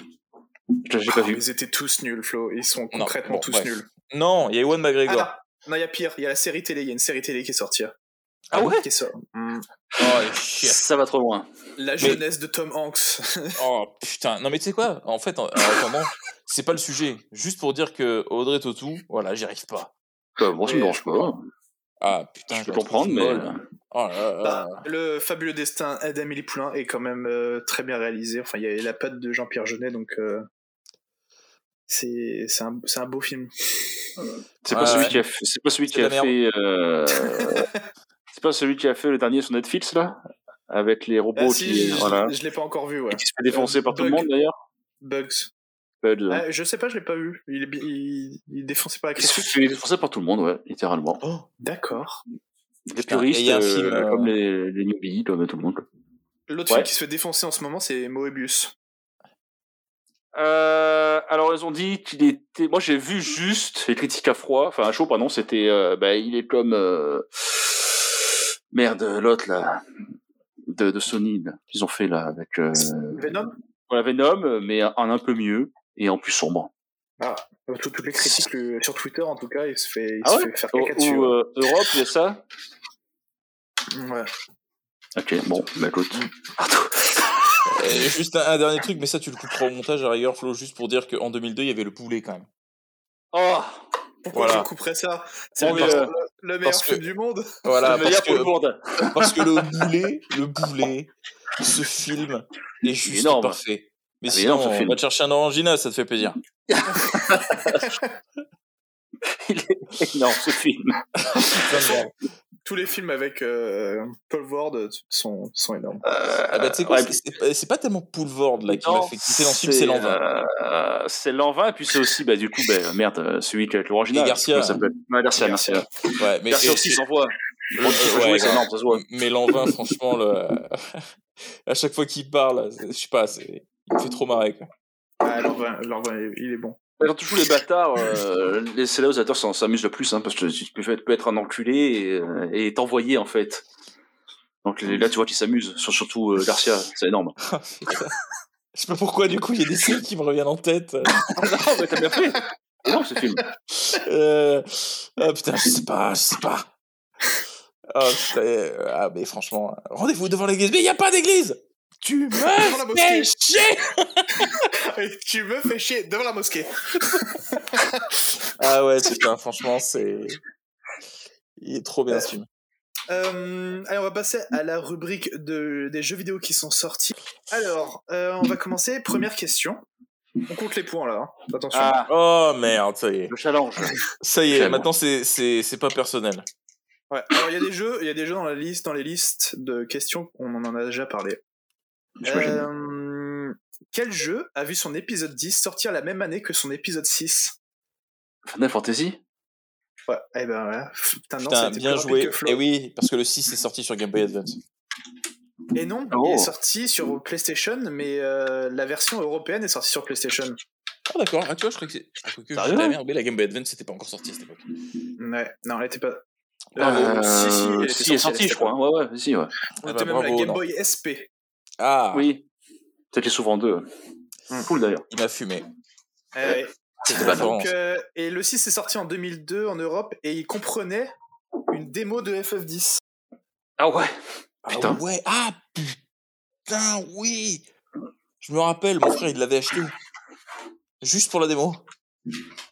[SPEAKER 5] Je l'ai pas vu.
[SPEAKER 4] Ils étaient tous nuls, Flo. Ils sont
[SPEAKER 6] Non,
[SPEAKER 4] concrètement
[SPEAKER 6] bon,
[SPEAKER 4] tous
[SPEAKER 6] bref.
[SPEAKER 4] nuls.
[SPEAKER 6] Non, il y a Ewan McGregor.
[SPEAKER 4] Ah, non, il y a pire. Il y a la série télé. Il y a une série télé qui est sortie.
[SPEAKER 5] Ah ouais
[SPEAKER 4] Qui est sortie. Hmm.
[SPEAKER 6] Oh, chiens.
[SPEAKER 5] Ça va trop loin.
[SPEAKER 4] La jeunesse de Tom Hanks.
[SPEAKER 6] Oh, putain. Non, mais tu sais quoi? En fait, en, c'est pas le sujet. Juste pour dire que Audrey Tautou, voilà, j'y arrive pas.
[SPEAKER 5] Euh, bon, ça me
[SPEAKER 4] Ouais,
[SPEAKER 5] dérange pas.
[SPEAKER 6] Ah, putain,
[SPEAKER 5] Je peux comprendre, mais.
[SPEAKER 6] molle. Oh là là.
[SPEAKER 4] Bah, le fabuleux destin d'Amélie Poulain est quand même euh, très bien réalisé. Enfin, il y a la patte de Jean-Pierre Jeunet, donc euh, c'est c'est un, c'est un beau film.
[SPEAKER 5] C'est
[SPEAKER 6] Ouais,
[SPEAKER 5] pas celui
[SPEAKER 6] ouais.
[SPEAKER 5] qui a fait. C'est pas celui qui a fait. euh, C'est pas celui qui a fait le dernier sur Netflix là, avec les robots
[SPEAKER 4] Ah, si,
[SPEAKER 5] qui.
[SPEAKER 4] je,
[SPEAKER 5] Voilà.
[SPEAKER 4] je l'ai pas encore vu, ouais.
[SPEAKER 5] Qui se fait défoncer par tout le
[SPEAKER 4] Bug.
[SPEAKER 5] monde d'ailleurs.
[SPEAKER 4] Bugs.
[SPEAKER 5] Bud, là.
[SPEAKER 4] Ah, je sais pas, je l'ai pas vu. Il est, il, il défoncé par la
[SPEAKER 5] Qui se fait défoncer par tout le monde, ouais, littéralement.
[SPEAKER 6] Oh,
[SPEAKER 4] D'accord.
[SPEAKER 6] Putain,
[SPEAKER 5] puristes,
[SPEAKER 6] et il y a un
[SPEAKER 5] euh,
[SPEAKER 6] film, euh,
[SPEAKER 5] comme les, les newbies, comme tout le monde.
[SPEAKER 4] L'autre
[SPEAKER 5] Ouais.
[SPEAKER 4] film qui se fait défoncer en ce moment, c'est Moebius.
[SPEAKER 5] Euh, alors ils ont dit qu'il était. Moi j'ai vu juste les critiques à froid, enfin à chaud pardon. C'était, euh, bah, il est comme euh... merde l'autre là de, de Sony là, qu'ils ont fait là avec euh...
[SPEAKER 4] Venom?
[SPEAKER 5] Voilà, Venom, mais en un peu mieux et en plus sombre.
[SPEAKER 4] Ah, euh, tout- toutes les critiques le- sur Twitter, en tout cas, il se fait, il
[SPEAKER 5] Ah
[SPEAKER 4] se
[SPEAKER 5] ouais
[SPEAKER 4] fait faire caca dessus.
[SPEAKER 5] ou, euh, Europe, il y a ça?
[SPEAKER 4] Ouais.
[SPEAKER 5] Ok, bon, bah écoute. Pardon.
[SPEAKER 6] Et juste un, un dernier truc, mais ça, tu le couperas au montage à la rigueur, Flo, juste pour dire qu'en 2002, il y avait le poulet quand même.
[SPEAKER 5] Oh,
[SPEAKER 4] Pourquoi
[SPEAKER 6] Voilà.
[SPEAKER 4] je couperais ça? C'est le, meilleur-
[SPEAKER 5] euh,
[SPEAKER 4] le meilleur
[SPEAKER 6] parce
[SPEAKER 4] film du monde.
[SPEAKER 6] Voilà,
[SPEAKER 5] le meilleur
[SPEAKER 6] parce que,
[SPEAKER 5] monde.
[SPEAKER 6] parce que le boulet, le boulet, ce film est juste
[SPEAKER 5] énorme.
[SPEAKER 6] parfait. Mais
[SPEAKER 5] Ah,
[SPEAKER 6] sinon,
[SPEAKER 5] énorme,
[SPEAKER 6] on
[SPEAKER 5] film.
[SPEAKER 6] va te chercher un orangina, ça te fait plaisir.
[SPEAKER 5] Il est énorme ce film.
[SPEAKER 4] Tous les films avec euh, Paul Ward sont, sont énormes.
[SPEAKER 6] Ah bah, tu sais quoi,
[SPEAKER 5] Ouais,
[SPEAKER 6] c'est- c'est pas- tellement Poulvord là qui m'a fait quitter dans film, c'est l'envin.
[SPEAKER 5] euh, c'est l'envin, et puis c'est aussi, bah, du coup, bah, merde, euh, celui qui est avec l'original.
[SPEAKER 6] Et Garcia.
[SPEAKER 5] Ouais, Garcia,
[SPEAKER 4] Garcia.
[SPEAKER 5] Garcia.
[SPEAKER 6] Ouais, mais,
[SPEAKER 5] Garcia aussi s'envoie.
[SPEAKER 6] Ouais, ouais,
[SPEAKER 5] jouer, c'est
[SPEAKER 6] grave.
[SPEAKER 5] énorme, ça se voit.
[SPEAKER 6] mais l'envin, franchement, le... à chaque fois qu'il parle, c'est- je sais pas, c'est- il me fait trop marrer. Quoi.
[SPEAKER 4] Ah, l'envin, l'envin, il est bon.
[SPEAKER 5] Quand tu joues les bâtards, euh, les- c'est là où les acteurs s'en- s'amusent le plus, hein, parce que tu peux, tu peux être un enculé et, euh, et t'envoyer, en fait. Donc là, tu vois qu'ils s'amusent, sur- surtout euh, Garcia, c'est énorme.
[SPEAKER 6] Putain. Je sais pas pourquoi, du coup, il y a des scènes qui me reviennent en tête.
[SPEAKER 5] Ah non, mais t'as bien fait Énorme ce film.
[SPEAKER 6] Euh... Ah putain, je sais pas, je sais pas. Ah putain, euh, ah, mais franchement, rendez-vous devant l'église. Mais il y a pas d'église Tu me fais chier
[SPEAKER 4] tu me fais chier devant la mosquée.
[SPEAKER 6] Ah ouais, putain, franchement, c'est... Il est trop bien ce film.
[SPEAKER 4] Euh, allez, on va passer à la rubrique de, des jeux vidéo qui sont sortis. Alors, euh, on va commencer. Première question. On compte les points là. hein. Attention.
[SPEAKER 5] Ah,
[SPEAKER 6] Oh merde, ça y est.
[SPEAKER 5] le challenge.
[SPEAKER 6] Ça y est, maintenant c'est, c'est, c'est pas personnel.
[SPEAKER 4] Ouais. Alors il y a des jeux, il y a des jeux dans la liste, dans les listes de questions. On en a déjà parlé. Euh, quel jeu a vu son épisode 10 sortir la même année que son épisode 6
[SPEAKER 5] Final Fantasy?
[SPEAKER 4] Ouais, eh ben ouais. Putain, non,
[SPEAKER 6] Putain, bien
[SPEAKER 4] plus
[SPEAKER 6] joué.
[SPEAKER 4] que.
[SPEAKER 6] Et oui, parce que le 6 est sorti sur Game Boy Advance.
[SPEAKER 4] Et non,
[SPEAKER 5] Oh.
[SPEAKER 4] il est sorti sur PlayStation, mais euh, la version européenne est sortie sur PlayStation.
[SPEAKER 6] Ah d'accord, ah, tu vois, je crois que c'est... Ah, je de la merde, mais la Game Boy Advance, c'était pas encore sorti à cette époque.
[SPEAKER 4] Ouais, non, elle était pas.
[SPEAKER 5] Euh,
[SPEAKER 4] si, si, elle était
[SPEAKER 5] si, elle est sortie, je crois. Ouais, ouais, si, ouais.
[SPEAKER 4] On
[SPEAKER 6] Ah
[SPEAKER 4] était
[SPEAKER 6] bah,
[SPEAKER 4] même la Game
[SPEAKER 6] non.
[SPEAKER 4] Boy SP.
[SPEAKER 6] Ah,
[SPEAKER 5] Oui. C'était souvent deux.
[SPEAKER 4] Hmm.
[SPEAKER 5] Cool d'ailleurs.
[SPEAKER 6] il m'a fumé.
[SPEAKER 4] Euh,
[SPEAKER 6] C'était pas
[SPEAKER 4] donc, euh, et le 6 est sorti en 2002 en Europe et il comprenait une démo de FF10.
[SPEAKER 5] Ah ouais.
[SPEAKER 6] Ah
[SPEAKER 5] Putain.
[SPEAKER 6] ouais, ah putain, oui Je me rappelle, mon frère, il l'avait acheté. Juste pour la démo.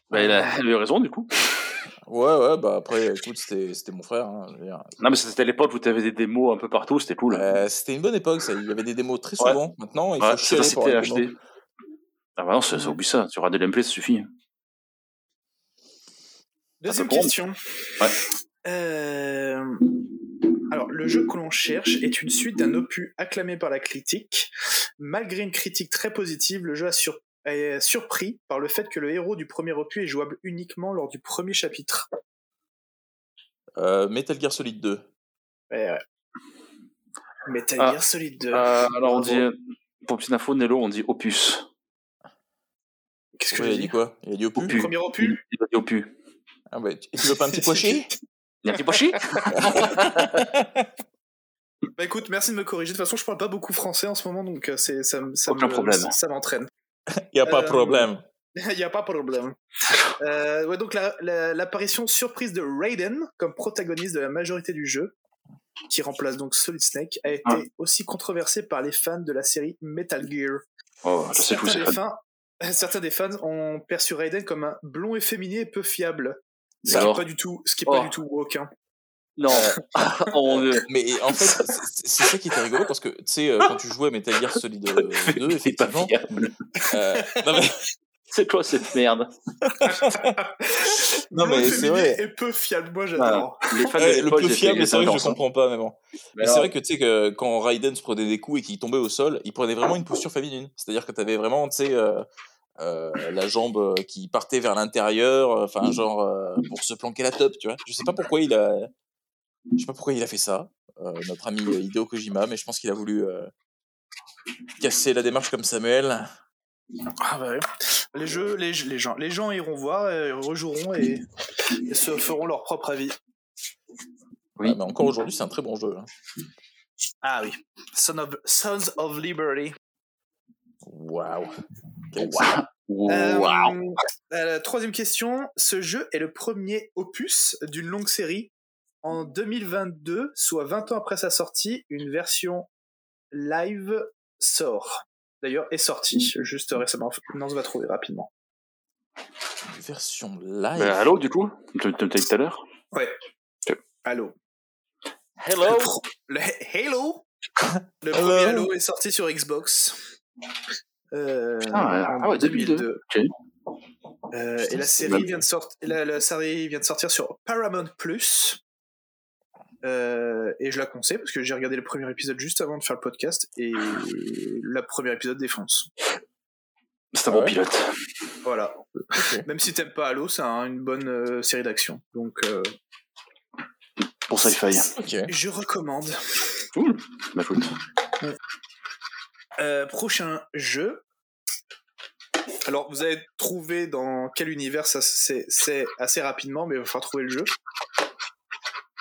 [SPEAKER 5] Bah, il a, il a eu raison du coup.
[SPEAKER 6] Ouais, ouais, bah après, écoute, c'était c'était mon frère. hein, je veux dire.
[SPEAKER 5] Non, mais c'était l'époque où tu avais des démos un peu partout, c'était cool.
[SPEAKER 6] Euh, c'était une bonne époque, ça. Il y avait des démos très
[SPEAKER 5] Ouais.
[SPEAKER 6] souvent. Maintenant, il
[SPEAKER 5] Ouais,
[SPEAKER 6] faut chialer pour
[SPEAKER 5] acheter. Ah bah non, ça, ça oublie ça. Tu auras des gameplays, ça suffit.
[SPEAKER 4] Deuxième
[SPEAKER 5] peut prendre.
[SPEAKER 4] question.
[SPEAKER 5] Ouais.
[SPEAKER 4] Euh, Alors, le jeu que l'on cherche est une suite d'un opus acclamé par la critique. Malgré une critique très positive, le jeu a sur- est surpris par le fait que le héros du premier opus est jouable uniquement lors du premier chapitre.
[SPEAKER 6] Euh, Metal Gear Solid 2.
[SPEAKER 4] Ouais, ouais. Metal
[SPEAKER 5] Ah.
[SPEAKER 4] Gear Solid 2.
[SPEAKER 5] Euh, alors on dit, pour petite info, Nello, on dit opus.
[SPEAKER 4] Qu'est-ce que
[SPEAKER 6] Ouais,
[SPEAKER 4] j'ai
[SPEAKER 6] il a
[SPEAKER 4] dit
[SPEAKER 6] quoi? Il a dit opus?
[SPEAKER 5] Opus.
[SPEAKER 4] Premier opus?
[SPEAKER 5] Il a dit opus.
[SPEAKER 6] Ah bah, tu tu veux pas un petit chier
[SPEAKER 5] Il y a un petit pochi
[SPEAKER 4] Bah écoute, merci de me corriger. De toute façon, je parle pas beaucoup français en ce moment, donc euh, c'est ça, me- ça
[SPEAKER 5] Aucun
[SPEAKER 4] me-
[SPEAKER 5] problème.
[SPEAKER 4] Ça m'entraîne.
[SPEAKER 6] Il a pas de
[SPEAKER 4] Euh,
[SPEAKER 6] problème.
[SPEAKER 4] Il n'y a pas de problème. Euh, ouais, donc la- la- l'apparition surprise de Raiden comme protagoniste de la majorité du jeu, qui remplace donc Solid Snake, a été
[SPEAKER 5] Ah.
[SPEAKER 4] aussi controversée par les fans de la série Metal Gear.
[SPEAKER 5] Oh, je sais
[SPEAKER 4] certains, des fans, certains des fans ont perçu Raiden comme un blond efféminé et peu fiable. Ce qui n'est pas du tout, ce qui est
[SPEAKER 5] Oh.
[SPEAKER 4] pas du tout woke. hein.
[SPEAKER 5] Non. oh, Dieu.
[SPEAKER 6] Mais en fait, c'est ça qui était rigolo parce que tu sais, euh, quand tu jouais à Metal Gear Solid euh, 2,
[SPEAKER 5] C'est pas
[SPEAKER 6] effectivement.
[SPEAKER 5] fiable.
[SPEAKER 6] euh, non, mais,
[SPEAKER 5] C'est quoi cette merde?
[SPEAKER 6] Non, mais c'est vrai.
[SPEAKER 4] et peu fiable, moi j'adore.
[SPEAKER 6] Ouais, le peu fiable, c'est vrai que je comprends pas, mais bon. Mais
[SPEAKER 5] Mais
[SPEAKER 6] c'est vrai que tu sais que quand Raiden se prenait des coups et qu'il tombait au sol, il prenait vraiment une posture féminine. C'est-à-dire que tu avais vraiment, tu sais, euh, euh, la jambe euh, qui partait vers l'intérieur, euh, enfin, genre, euh, pour se planquer la top, tu vois. Je sais pas pourquoi il a. Je sais pas pourquoi il a fait ça, euh, notre ami euh, Hideo Kojima, mais je pense qu'il a voulu euh, casser la démarche comme Samuel.
[SPEAKER 4] Ah bah. Les jeux, les, les gens, les gens iront voir, et rejoueront et, et se feront leur propre avis.
[SPEAKER 5] Oui.
[SPEAKER 6] Ouais, mais encore aujourd'hui, c'est un très bon jeu. hein.
[SPEAKER 4] Ah oui. Son of, Sons of Liberty.
[SPEAKER 6] Waouh.
[SPEAKER 4] Euh,
[SPEAKER 5] Waouh.
[SPEAKER 4] euh, troisième question. Ce jeu est le premier opus d'une longue série. En 2022, soit 20 ans après sa sortie, une version live sort. D'ailleurs, est sortie juste récemment. Non, on se va trouver rapidement.
[SPEAKER 6] Une version live.
[SPEAKER 5] Bah, allô, du coup? Tu me dit tout à l'heure?
[SPEAKER 4] Ouais.
[SPEAKER 5] Ok.
[SPEAKER 4] Halo.
[SPEAKER 5] Hello
[SPEAKER 4] Le, pro- le
[SPEAKER 6] Hello.
[SPEAKER 4] premier Halo est sorti sur Xbox. Euh,
[SPEAKER 5] Ah,
[SPEAKER 4] en
[SPEAKER 5] Ah ouais, 2002. Ok.
[SPEAKER 4] Euh,
[SPEAKER 6] Putain,
[SPEAKER 4] et la
[SPEAKER 6] c'est
[SPEAKER 4] série,
[SPEAKER 5] même-
[SPEAKER 4] vient de sortir, la, la série vient de sortir sur Paramount Plus. Euh, et je la conseille parce que j'ai regardé le premier épisode juste avant de faire le podcast et le premier épisode défonce.
[SPEAKER 5] C'est un bon
[SPEAKER 6] ouais
[SPEAKER 5] pilote.
[SPEAKER 4] Voilà. Même si t'aimes pas Halo, c'est un- une bonne euh, série d'action. Donc euh,
[SPEAKER 5] Pour sci-fi.
[SPEAKER 6] Ok.
[SPEAKER 4] je recommande.
[SPEAKER 5] Cool. Bah écoute.
[SPEAKER 4] Euh, prochain jeu. Alors, vous avez trouvé dans quel univers ça c'est assez rapidement, mais il va falloir trouver le jeu.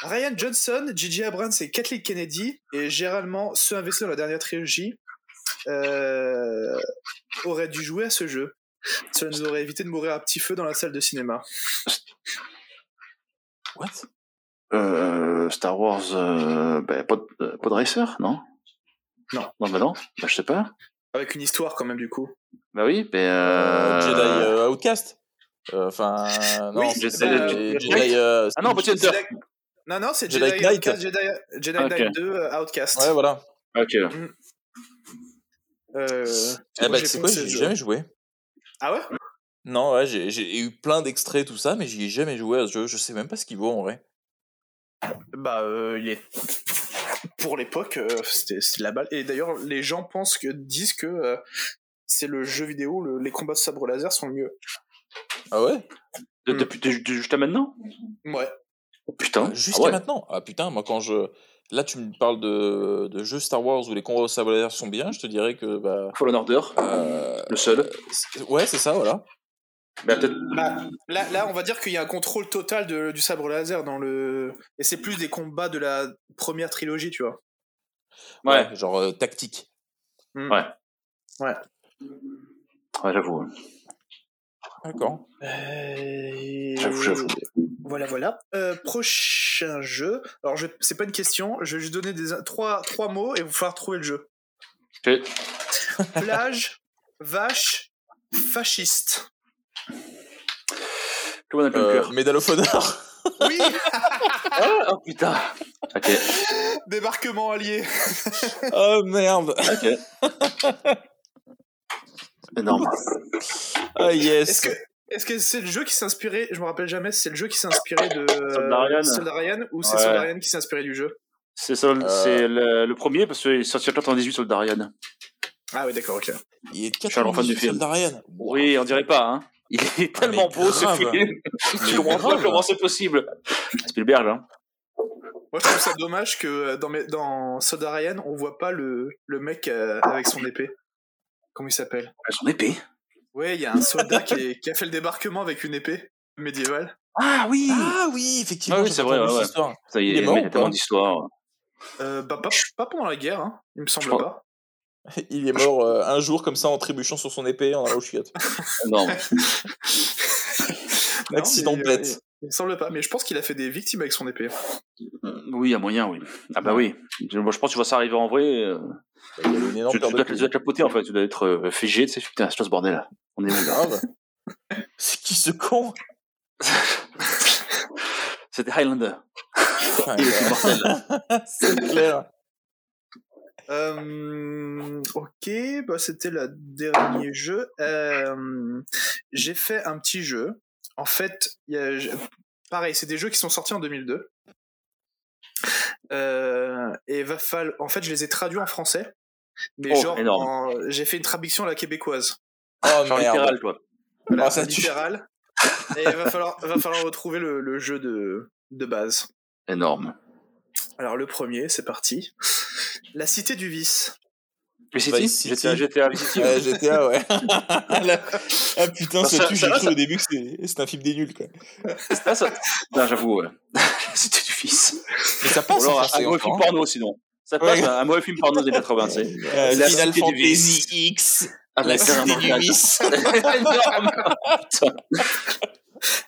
[SPEAKER 4] Ryan Johnson, J.J. Abrams et Kathleen Kennedy, et généralement ceux investis dans la dernière trilogie, euh, auraient dû jouer à ce jeu. Cela nous aurait évité de mourir à petit feu dans la salle de cinéma.
[SPEAKER 6] What?
[SPEAKER 5] Euh, Star Wars, euh, bah, Pod, euh, Pod Racer, non?
[SPEAKER 4] Non.
[SPEAKER 5] Non, bah non, bah je sais pas.
[SPEAKER 4] Avec une histoire quand même du coup.
[SPEAKER 5] Bah oui, mais
[SPEAKER 6] Euh. Jedi euh, Outcast Euh, Enfin, non,
[SPEAKER 4] Oui,
[SPEAKER 6] c'est-
[SPEAKER 5] Jedi- Jedi-
[SPEAKER 6] Jedi. euh,
[SPEAKER 5] Ah non, Body Hunter.
[SPEAKER 4] Non, non, c'est
[SPEAKER 6] Jedi
[SPEAKER 4] Jedi,
[SPEAKER 6] Knight.
[SPEAKER 4] Outcast, Jedi, Jedi. Knight 2 euh, Outcast.
[SPEAKER 6] Ouais, voilà.
[SPEAKER 5] Ok.
[SPEAKER 4] Euh,
[SPEAKER 6] Eh
[SPEAKER 4] moi,
[SPEAKER 6] ben,
[SPEAKER 4] j'ai
[SPEAKER 6] c'est quoi J'ai jamais joué.
[SPEAKER 4] Ah ouais?
[SPEAKER 6] Non, ouais, j'ai- j'ai eu plein d'extraits, tout ça, mais j'y ai jamais joué à ce jeu. Je sais même pas ce qu'il vaut en vrai.
[SPEAKER 4] Bah, euh, il est. Pour l'époque, euh, c'était la balle. Et d'ailleurs, les gens pensent que disent que euh, c'est le jeu vidéo, le- les combats de sabre laser sont le mieux.
[SPEAKER 6] Ah ouais?
[SPEAKER 5] De-. Depuis de- de- jusqu'à maintenant?
[SPEAKER 4] Ouais.
[SPEAKER 5] Oh, Putain.
[SPEAKER 6] Jusqu'à
[SPEAKER 5] ah ouais.
[SPEAKER 6] maintenant Ah putain, moi quand je. Là, tu me parles de, de jeux Star Wars où les combats au sabre laser sont bien, je te dirais que. Bah,
[SPEAKER 5] Fallen Order,
[SPEAKER 6] euh,
[SPEAKER 5] le seul.
[SPEAKER 6] ouais, c'est ça, voilà.
[SPEAKER 4] Bah, là, là, on va dire qu'il y a un contrôle total de- du sabre laser dans le. Et c'est plus des combats de la première trilogie, tu vois.
[SPEAKER 5] Ouais,
[SPEAKER 6] genre euh, tactique.
[SPEAKER 5] ouais, j'avoue.
[SPEAKER 6] D'accord.
[SPEAKER 4] Euh,
[SPEAKER 5] J'avoue, j'avoue.
[SPEAKER 4] Voilà, voilà. Euh, prochain jeu. Alors, je... c'est pas une question. Je vais juste donner des... trois, trois mots et il va falloir trouver le jeu.
[SPEAKER 5] Ok.
[SPEAKER 4] Plage, vache, fasciste.
[SPEAKER 5] Comment on appelle le
[SPEAKER 6] Euh,
[SPEAKER 5] cœur
[SPEAKER 6] Medal of Honor.
[SPEAKER 4] Oui
[SPEAKER 5] ah, oh putain Ok,
[SPEAKER 4] Débarquement allié.
[SPEAKER 6] oh merde.
[SPEAKER 5] ok. Énorme.
[SPEAKER 6] Ah yes.
[SPEAKER 4] Est-ce que est-ce que c'est le jeu qui s'est inspiré Je me rappelle jamais. C'est le jeu qui s'est inspiré de
[SPEAKER 5] Soldarian.
[SPEAKER 4] Soldarian ou c'est
[SPEAKER 5] Ouais.
[SPEAKER 4] Soldarian qui s'est inspiré du jeu?
[SPEAKER 5] C'est
[SPEAKER 6] Euh.
[SPEAKER 5] le, le premier parce qu'il est sorti en 98 sur le Darian.
[SPEAKER 4] Ah oui, d'accord, ok.
[SPEAKER 6] Il est de
[SPEAKER 5] suis un grand fan du
[SPEAKER 6] 98
[SPEAKER 5] film.
[SPEAKER 6] Soldarian.
[SPEAKER 5] Oui, on dirait pas, hein. Il est
[SPEAKER 6] Ah,
[SPEAKER 5] tellement beau ce film. Je
[SPEAKER 6] Mais
[SPEAKER 5] comprends pas comment c'est possible? Spielberg, hein.
[SPEAKER 4] Moi, je trouve ça dommage que euh, dans, mes- dans Soldarian, on voit pas le, le mec euh, avec son épée. Comment il s'appelle?
[SPEAKER 5] Son épée?
[SPEAKER 4] Ouais, il y a un soldat qui, est- qui a fait le débarquement avec une épée médiévale.
[SPEAKER 5] Ah oui
[SPEAKER 6] Ah oui, effectivement.
[SPEAKER 5] Ah oui, c'est vrai, ouais, ouais.
[SPEAKER 6] histoire.
[SPEAKER 5] Ça y est,
[SPEAKER 6] Il est mort
[SPEAKER 5] mais il y
[SPEAKER 6] ou
[SPEAKER 5] a tellement
[SPEAKER 6] pas
[SPEAKER 5] d'histoires.
[SPEAKER 4] Euh, bah, pas, pas pendant la guerre, hein. il me semble pas.
[SPEAKER 6] Il est mort euh, un jour comme ça en trébuchant sur son épée en allant chiottes.
[SPEAKER 5] Non.
[SPEAKER 4] Non,
[SPEAKER 6] Accident
[SPEAKER 4] mais,
[SPEAKER 6] bête.
[SPEAKER 4] euh, Il me semble pas, mais je pense qu'il a fait des victimes avec son épée.
[SPEAKER 5] oui, il y a moyen, oui. Ah bah oui. Moi, je pense que tu vois ça arriver en vrai. euh,
[SPEAKER 6] Il y a une énorme
[SPEAKER 5] tu,
[SPEAKER 6] de
[SPEAKER 5] dois te capoter, en fait. Tu dois être euh, figé, tu sais. Putain, c'est quoi ce bordel là On est où
[SPEAKER 6] Grave. C'est qui ce con
[SPEAKER 5] C'était Highlander.
[SPEAKER 6] C'est clair.
[SPEAKER 4] Euh, ok, bah c'était le dernier jeu. Euh, j'ai fait un petit jeu. En fait, il y a, je- pareil, c'est des jeux qui sont sortis en 2002. Euh, et va falloir, en fait, je les ai traduits en français. Mais
[SPEAKER 5] Oh,
[SPEAKER 4] genre, en- j'ai fait une traduction à la québécoise.
[SPEAKER 6] Oh
[SPEAKER 5] Genre
[SPEAKER 6] merde.
[SPEAKER 5] littéral, toi.
[SPEAKER 4] Voilà,
[SPEAKER 6] Ah, ça tue.
[SPEAKER 4] littéral. Et il va falloir, va falloir retrouver le, le jeu de, de base.
[SPEAKER 5] Énorme.
[SPEAKER 4] Alors le premier, c'est parti. La cité du vice.
[SPEAKER 5] Mais
[SPEAKER 6] Vice
[SPEAKER 5] City
[SPEAKER 6] City.
[SPEAKER 5] GTA, GTA City.
[SPEAKER 6] Ouais, GTA, ouais. Ah putain, ça
[SPEAKER 5] ça-
[SPEAKER 6] tue,
[SPEAKER 5] ça
[SPEAKER 6] j'ai cru
[SPEAKER 5] ça-
[SPEAKER 6] au début que c'est c'est un film des nuls, quoi.
[SPEAKER 5] Ah, ça... Non, j'avoue, ouais. C'était du fils.
[SPEAKER 6] Mais ça passe
[SPEAKER 5] alors, un mauvais film porno, sinon. Ça passe,
[SPEAKER 6] Ouais.
[SPEAKER 5] un mauvais film porno des 80, tu sais.
[SPEAKER 6] Euh,
[SPEAKER 5] La
[SPEAKER 6] Final Fantasy X,
[SPEAKER 5] Ah,
[SPEAKER 6] la cité du vice.
[SPEAKER 5] Putain.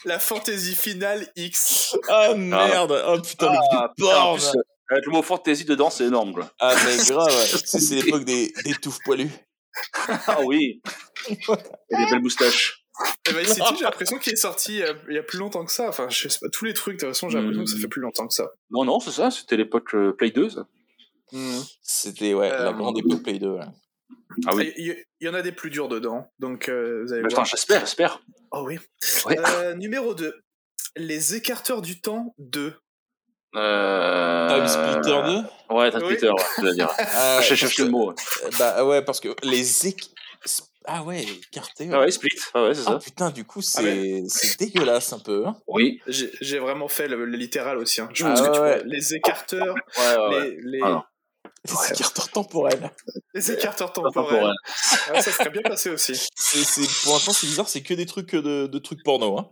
[SPEAKER 4] La fantaisie finale X.
[SPEAKER 6] Ah merde, oh putain, le
[SPEAKER 5] Ah,
[SPEAKER 6] vieux
[SPEAKER 5] putain, en
[SPEAKER 6] porn.
[SPEAKER 5] plus, avec le mot fantasy dedans, c'est énorme, quoi.
[SPEAKER 6] Ah mais grave, c'est l'époque des, des touffes poilus.
[SPEAKER 5] Ah oui. Et des belles moustaches.
[SPEAKER 4] Et Vice City, j'ai l'impression qu'il est sorti euh, il y a plus longtemps que ça. Enfin, je sais pas, tous les trucs, de toute façon, j'ai l'impression que ça
[SPEAKER 5] Hmm.
[SPEAKER 4] fait plus longtemps que ça.
[SPEAKER 5] Non, non, c'est ça, c'était l'époque euh, Play 2, ça.
[SPEAKER 6] C'était ouais, la
[SPEAKER 4] Euh,
[SPEAKER 6] grande époque Play 2. ouais.
[SPEAKER 5] Ah oui.
[SPEAKER 4] Il y, il y en a des plus durs dedans, donc euh, vous allez
[SPEAKER 5] Mais
[SPEAKER 4] voir.
[SPEAKER 5] Attends, j'espère, j'espère.
[SPEAKER 4] Oh oui.
[SPEAKER 5] Ouais.
[SPEAKER 4] Euh, numéro 2. Les écarteurs du temps 2.
[SPEAKER 5] Euh...
[SPEAKER 6] Time Splitter 2
[SPEAKER 5] Ouais, Time
[SPEAKER 4] Oui.
[SPEAKER 5] Splitter, ouais, je veux dire.
[SPEAKER 6] ah,
[SPEAKER 5] je cherche le mot. ouais.
[SPEAKER 6] Bah ouais, parce que les éc... Ah ouais, écartés. ouais.
[SPEAKER 5] Ah ouais, Split, ah ouais, c'est
[SPEAKER 6] Ah
[SPEAKER 5] ça.
[SPEAKER 6] putain, du coup, c'est
[SPEAKER 4] Ah ouais.
[SPEAKER 6] c'est dégueulasse un peu. Hein.
[SPEAKER 5] Oui.
[SPEAKER 4] J'ai vraiment fait le, le littéral aussi. hein. Je
[SPEAKER 6] Ah
[SPEAKER 4] pense que tu vois, les écarteurs,
[SPEAKER 5] Ouais, ouais, ouais.
[SPEAKER 4] les, les,
[SPEAKER 5] Ah non.
[SPEAKER 6] Les écarteurs temporels.
[SPEAKER 4] les écarteurs
[SPEAKER 5] Temporel.
[SPEAKER 4] temporels. Ouais, ça serait bien passé aussi.
[SPEAKER 6] C'est, c'est- pour l'instant, c'est bizarre, c'est que des trucs de, de trucs porno. Hein.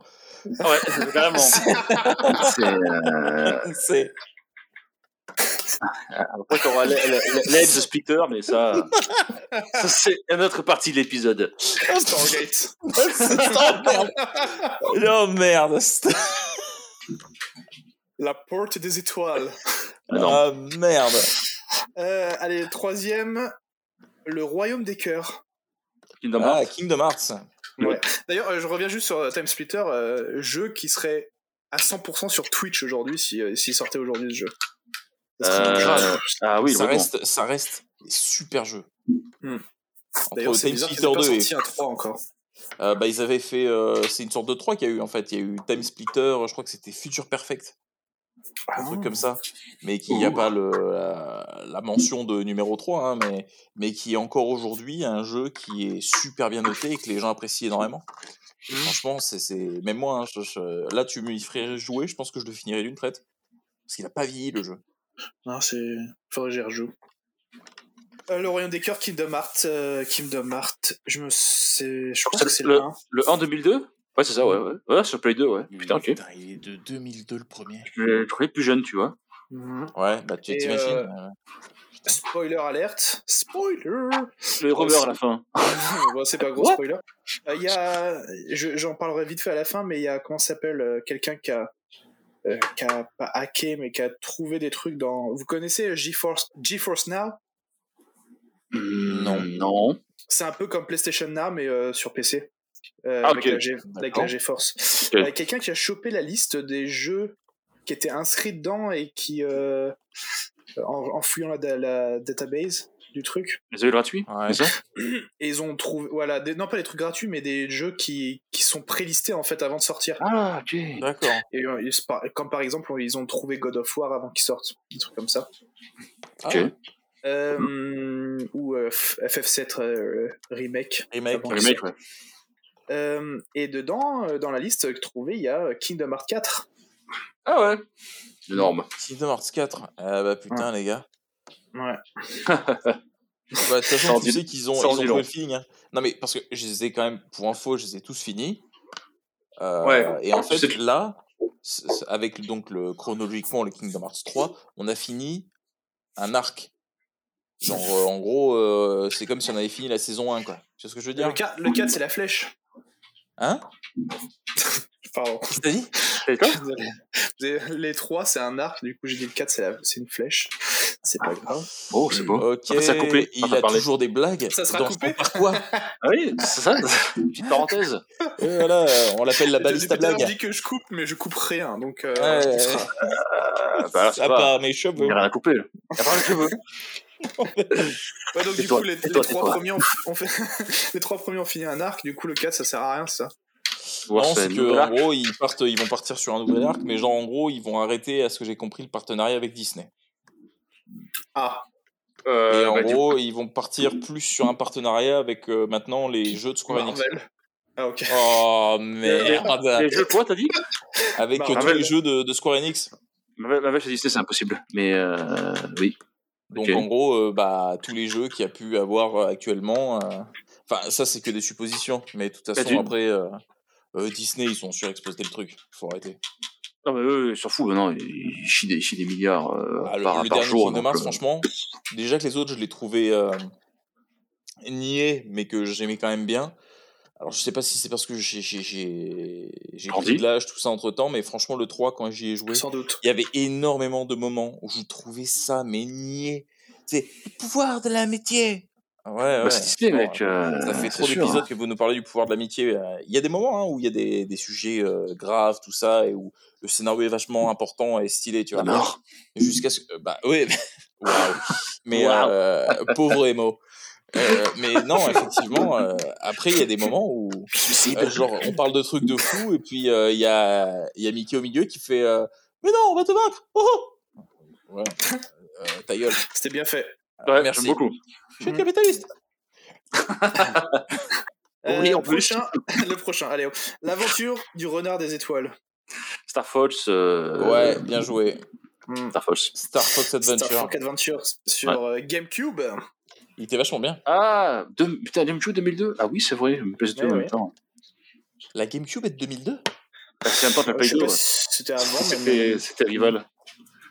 [SPEAKER 5] Ah ouais, carrément. C'est, euh...
[SPEAKER 6] C'est...
[SPEAKER 5] Après, t'auras l'aide de Splitter, mais ça, ça c'est une autre partie de l'épisode.
[SPEAKER 4] Stargate.
[SPEAKER 6] oh merde. Oh merde.
[SPEAKER 4] La porte des étoiles.
[SPEAKER 5] Ah non.
[SPEAKER 6] Ah merde.
[SPEAKER 4] Euh, allez, troisième. Le royaume des cœurs.
[SPEAKER 5] Kingdom
[SPEAKER 6] Ah,
[SPEAKER 5] Hearts.
[SPEAKER 6] Kingdom Hearts.
[SPEAKER 4] D'ailleurs, euh, je reviens juste sur euh, Time Splitter, euh, jeu qui serait à 100% sur Twitch aujourd'hui si, euh, s'il sortait aujourd'hui ce jeu.
[SPEAKER 5] Euh. Ah oui,
[SPEAKER 6] ça, reste, ça reste super jeux.
[SPEAKER 4] Hmm. D'ailleurs, c'est
[SPEAKER 6] Time
[SPEAKER 4] bizarre qu'ils
[SPEAKER 6] Splitter
[SPEAKER 4] aient pas
[SPEAKER 6] 2 et
[SPEAKER 4] sorti un 3 encore.
[SPEAKER 6] Euh, bah, ils avaient fait. euh, c'est une sorte de 3 qu'il y a eu en fait. Il y a eu Time Splitter, je crois que c'était Future Perfect. Un truc
[SPEAKER 4] Ah.
[SPEAKER 6] comme ça, mais qu'il n'y a pas le, la, la mention de numéro 3, hein, mais, mais qui est encore aujourd'hui un jeu qui est super bien noté et que les gens apprécient énormément.
[SPEAKER 4] Mhm.
[SPEAKER 6] Franchement, c'est, c'est... même moi, hein, je- je- là tu me y ferais jouer, je pense que je le finirais d'une traite. Parce qu'il a pas vieilli le jeu.
[SPEAKER 4] Non, c'est. Faudrait que j'y rejoue. Euh, le Royaume des Cœurs, Kingdom Hearts. euh, Kingdom Hearts. Je me sais. Je pense
[SPEAKER 5] C'est
[SPEAKER 4] que c'est
[SPEAKER 5] le-
[SPEAKER 4] le 1.
[SPEAKER 5] Le 1 2002 Ouais, c'est ça, ouais, ouais. Ouais, sur Play 2, ouais. Putain, ok.
[SPEAKER 6] Putain, il est de 2002 le premier.
[SPEAKER 5] Je le trouvais plus jeune, tu vois.
[SPEAKER 4] Mhm.
[SPEAKER 6] Ouais, bah tu t'imagines.
[SPEAKER 4] euh, Spoiler alerte. Spoiler
[SPEAKER 5] Le rover à la fin.
[SPEAKER 4] Bon, c'est pas gros
[SPEAKER 5] What?
[SPEAKER 4] spoiler. Euh, Il y a, je- j'en parlerai vite fait à la fin, mais il y a comment s'appelle euh, quelqu'un qui a, euh, qui a pas hacké, mais qui a trouvé des trucs dans. Vous connaissez GeForce, GeForce Now?
[SPEAKER 6] Non.
[SPEAKER 5] Non.
[SPEAKER 4] C'est un peu comme PlayStation Now, mais euh, sur PC. Euh,
[SPEAKER 5] Ah,
[SPEAKER 4] avec,
[SPEAKER 5] ok.
[SPEAKER 4] la G- avec la GeForce.
[SPEAKER 5] Ok.
[SPEAKER 4] Euh, quelqu'un qui a chopé la liste des jeux qui étaient inscrits dedans et qui, euh, en, en fouillant la, da- la database du truc,
[SPEAKER 5] Les jeux gratuits
[SPEAKER 6] Ouais.
[SPEAKER 5] C'est ça?
[SPEAKER 4] Et ils ont trouvé, voilà, des, non pas des trucs gratuits, mais des jeux qui, qui sont prélistés en fait avant de sortir.
[SPEAKER 5] Ah, ok.
[SPEAKER 6] D'accord.
[SPEAKER 4] Et, comme par exemple, ils ont trouvé God of War avant qu'il sorte, des trucs comme ça.
[SPEAKER 6] Ah,
[SPEAKER 5] Ok.
[SPEAKER 4] Euh, ou euh, F- FF7 euh, Remake.
[SPEAKER 6] Remake.
[SPEAKER 5] Remake, ouais.
[SPEAKER 4] Euh, et dedans, euh, dans la liste trouvée, il y a Kingdom Hearts 4.
[SPEAKER 5] Ah ouais. Énorme.
[SPEAKER 6] Kingdom Hearts 4. Ah bah putain, les gars.
[SPEAKER 4] Ouais.
[SPEAKER 6] Bah, De toute façon, tu sais qu'ils ont, ils ont le feeling. hein. Non, mais parce que je les ai quand même, pour info, je les ai tous finis. Euh,
[SPEAKER 5] Ouais.
[SPEAKER 6] Et en fait, là, avec donc le chronologiquement le Kingdom Hearts 3, on a fini un arc. Genre, euh, en gros, euh, c'est comme si on avait fini la saison 1, quoi. Tu vois ce que je veux dire?
[SPEAKER 4] Le 4, le 4 c'est la flèche.
[SPEAKER 6] Hein
[SPEAKER 4] Pardon.
[SPEAKER 6] Qu'est-ce que t'as dit
[SPEAKER 5] C'est quoi
[SPEAKER 4] Les 3 c'est un arc, du coup j'ai dit le 4 c'est la- c'est une flèche. C'est pas grave.
[SPEAKER 5] Oh, c'est beau.
[SPEAKER 6] Ok,
[SPEAKER 5] Après, ça a coupé.
[SPEAKER 6] il a
[SPEAKER 5] parler.
[SPEAKER 6] toujours des blagues.
[SPEAKER 4] Ça sera
[SPEAKER 6] Dans-
[SPEAKER 4] coupé
[SPEAKER 6] Par quoi
[SPEAKER 5] Ah oui, c'est ça. Petite parenthèse.
[SPEAKER 6] Et voilà, on l'appelle la baliste à
[SPEAKER 4] à
[SPEAKER 6] blague.
[SPEAKER 4] Je dis que je coupe, mais je coupe rien, donc. euh,
[SPEAKER 6] Ouais,
[SPEAKER 4] sera-
[SPEAKER 5] Ah, bah
[SPEAKER 6] à
[SPEAKER 5] pas.
[SPEAKER 6] part mes
[SPEAKER 5] Il
[SPEAKER 6] cheveux.
[SPEAKER 5] n'y a rien à couper. là. Il y a
[SPEAKER 4] Ouais, donc du coup, les, trois premiers ont, ont fait... les trois premiers ont fini un arc, du coup, le 4, ça sert à rien, ça?
[SPEAKER 6] Non, c'est que en gros, ils partent, ils vont partir sur un nouvel arc, mais genre en gros, ils vont arrêter, à ce que j'ai compris, le partenariat avec Disney.
[SPEAKER 4] Ah,
[SPEAKER 5] Euh,
[SPEAKER 6] Et en
[SPEAKER 5] bah, du
[SPEAKER 6] gros, ils vont partir plus sur un partenariat avec euh, maintenant les jeux de Square Enix.
[SPEAKER 4] Marvel. Ah, ok.
[SPEAKER 6] Oh merde
[SPEAKER 5] Les jeux quoi, t'as dit?
[SPEAKER 6] Avec euh, tous les jeux de, de Square Enix.
[SPEAKER 5] Ma vache à Disney, c'est impossible. Mais euh, oui.
[SPEAKER 6] Donc en gros, euh, bah tous les jeux qu'il y a pu avoir euh, actuellement. euh, Enfin, ça c'est que des suppositions, mais de toute
[SPEAKER 5] Bah,
[SPEAKER 6] façon après Disney ils sont surexposés le truc. Faut arrêter.
[SPEAKER 5] Non, mais eux, ils s'en foutent maintenant. Ils chient des, milliards euh,
[SPEAKER 6] Ah, le,
[SPEAKER 5] par,
[SPEAKER 6] le
[SPEAKER 5] par
[SPEAKER 6] dernier
[SPEAKER 5] jour.
[SPEAKER 6] Hearts,
[SPEAKER 5] euh,
[SPEAKER 6] franchement, déjà que les autres, je les trouvais euh, niais, mais que j'aimais quand même bien. Alors, je sais pas si c'est parce que j'ai j'ai j'ai j'ai
[SPEAKER 5] Grandi.
[SPEAKER 6] pris de l'âge, tout ça entre temps, mais franchement, le 3, quand j'y ai joué,
[SPEAKER 4] Sans doute.
[SPEAKER 6] il y avait énormément de moments où je trouvais ça, mais niais. C'est le pouvoir de l'amitié. Ouais, ouais.
[SPEAKER 5] bah, c'est Disney,
[SPEAKER 6] Bon,
[SPEAKER 5] mec. euh,
[SPEAKER 6] ça fait
[SPEAKER 5] c'est
[SPEAKER 6] trop d'épisodes
[SPEAKER 5] hein.
[SPEAKER 6] que vous nous parlez du pouvoir de l'amitié. Euh, Il y a des moments hein, où il y a des, des sujets euh, graves, tout ça, et où le scénario est vachement important et stylé, tu vois.
[SPEAKER 5] La mort.
[SPEAKER 6] Jusqu'à ce que. Bah oui, waouh. Mais
[SPEAKER 5] Waouh.
[SPEAKER 6] euh, pauvre Emo. Euh, mais non, effectivement, euh, après, il y a des moments où.
[SPEAKER 5] Suicide.
[SPEAKER 6] euh, genre, on parle de trucs de fou, et puis euh, il y, a, il y a Mickey au milieu qui fait euh, Mais non, on va te vaincre oh, oh Ouais, euh, ta gueule.
[SPEAKER 4] C'était bien fait.
[SPEAKER 5] ouais,
[SPEAKER 6] merci.
[SPEAKER 5] j'aime beaucoup.
[SPEAKER 6] Je suis capitaliste.
[SPEAKER 5] Oui, en plus.
[SPEAKER 4] prochain, le prochain, allez, hop. l'aventure du renard des étoiles.
[SPEAKER 5] Star Fox. euh,
[SPEAKER 6] Ouais, bien joué.
[SPEAKER 5] Star Fox.
[SPEAKER 6] Star Fox Adventure.
[SPEAKER 4] Star Fox Adventure sur euh, GameCube.
[SPEAKER 6] Il était vachement bien.
[SPEAKER 5] Ah, deux- putain, GameCube 2002 Ah oui, c'est vrai. PS2
[SPEAKER 4] Ouais,
[SPEAKER 5] en même temps.
[SPEAKER 6] La GameCube est de 2002
[SPEAKER 5] Ah, C'est un peu que la
[SPEAKER 4] Euh,
[SPEAKER 5] Play
[SPEAKER 4] je sais
[SPEAKER 5] 2.
[SPEAKER 4] pas
[SPEAKER 5] ouais.
[SPEAKER 4] si c'était avant, mais
[SPEAKER 5] C'était c'était rival.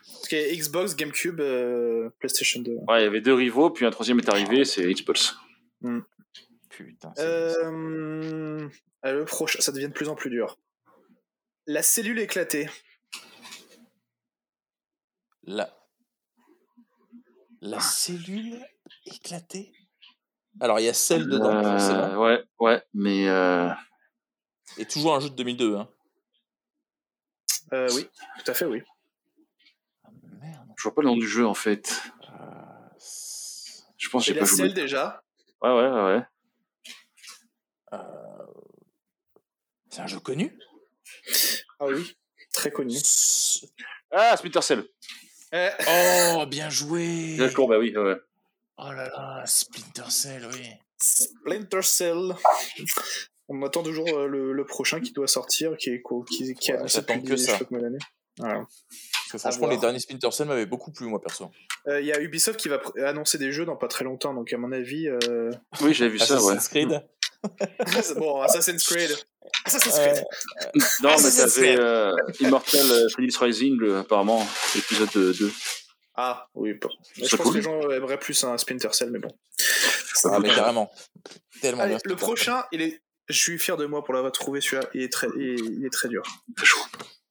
[SPEAKER 4] parce qu'il y a Xbox, GameCube, euh, PlayStation 2.
[SPEAKER 5] Ouais, il y avait deux rivaux, puis un troisième est arrivé, c'est Xbox.
[SPEAKER 6] Putain. c'est-
[SPEAKER 4] Euh, ah, le prochain, ça devient de plus en plus dur. La cellule éclatée.
[SPEAKER 6] La... La cellule éclatée Alors, il y a celle dedans,
[SPEAKER 5] Euh, ouais, ouais, mais euh,
[SPEAKER 6] Et toujours un jeu de 2002. Hein.
[SPEAKER 4] Euh, oui, tout à fait, oui.
[SPEAKER 6] Merde.
[SPEAKER 5] je vois pas le nom du jeu en fait.
[SPEAKER 6] Euh,
[SPEAKER 5] Je pense que j'ai pas joué.
[SPEAKER 4] selle déjà.
[SPEAKER 5] Ouais, ouais, ouais. ouais.
[SPEAKER 6] euh, C'est un jeu connu?
[SPEAKER 4] Ah oui. très connu.
[SPEAKER 5] Ah, Splinter Cell.
[SPEAKER 4] Eh,
[SPEAKER 6] Oh, bien joué
[SPEAKER 5] D'accord, bah oui, ouais.
[SPEAKER 6] Oh là là, Splinter Cell, oui.
[SPEAKER 4] Splinter Cell. On attend toujours euh, le, le prochain qui doit sortir, qui est, qui, qui est
[SPEAKER 6] Ouais,
[SPEAKER 4] annoncé depuis
[SPEAKER 6] que ça.
[SPEAKER 4] Voilà.
[SPEAKER 6] Parce que franchement,
[SPEAKER 4] voir.
[SPEAKER 6] les derniers Splinter Cell m'avaient beaucoup plu, moi, perso.
[SPEAKER 4] Euh, Il y a Ubisoft qui va annoncer des jeux dans pas très longtemps, donc à mon avis. euh,
[SPEAKER 5] Oui, j'avais vu ça, ouais.
[SPEAKER 6] Assassin's Creed
[SPEAKER 4] bon, Assassin's Creed. Assassin's
[SPEAKER 6] Euh,
[SPEAKER 4] Creed.
[SPEAKER 5] Non, mais t'avais euh, Immortal Phoenix Rising, apparemment, épisode 2.
[SPEAKER 4] Ah, oui, bon. Je pense
[SPEAKER 5] cool.
[SPEAKER 4] que les gens aimeraient plus un Splinter Cell, mais bon.
[SPEAKER 6] Ah, mais carrément. Tellement
[SPEAKER 4] Allez,
[SPEAKER 6] bien.
[SPEAKER 4] le prochain, il est. Je suis fier de moi pour l'avoir trouvé celui-là. Il est très, il est, très dur.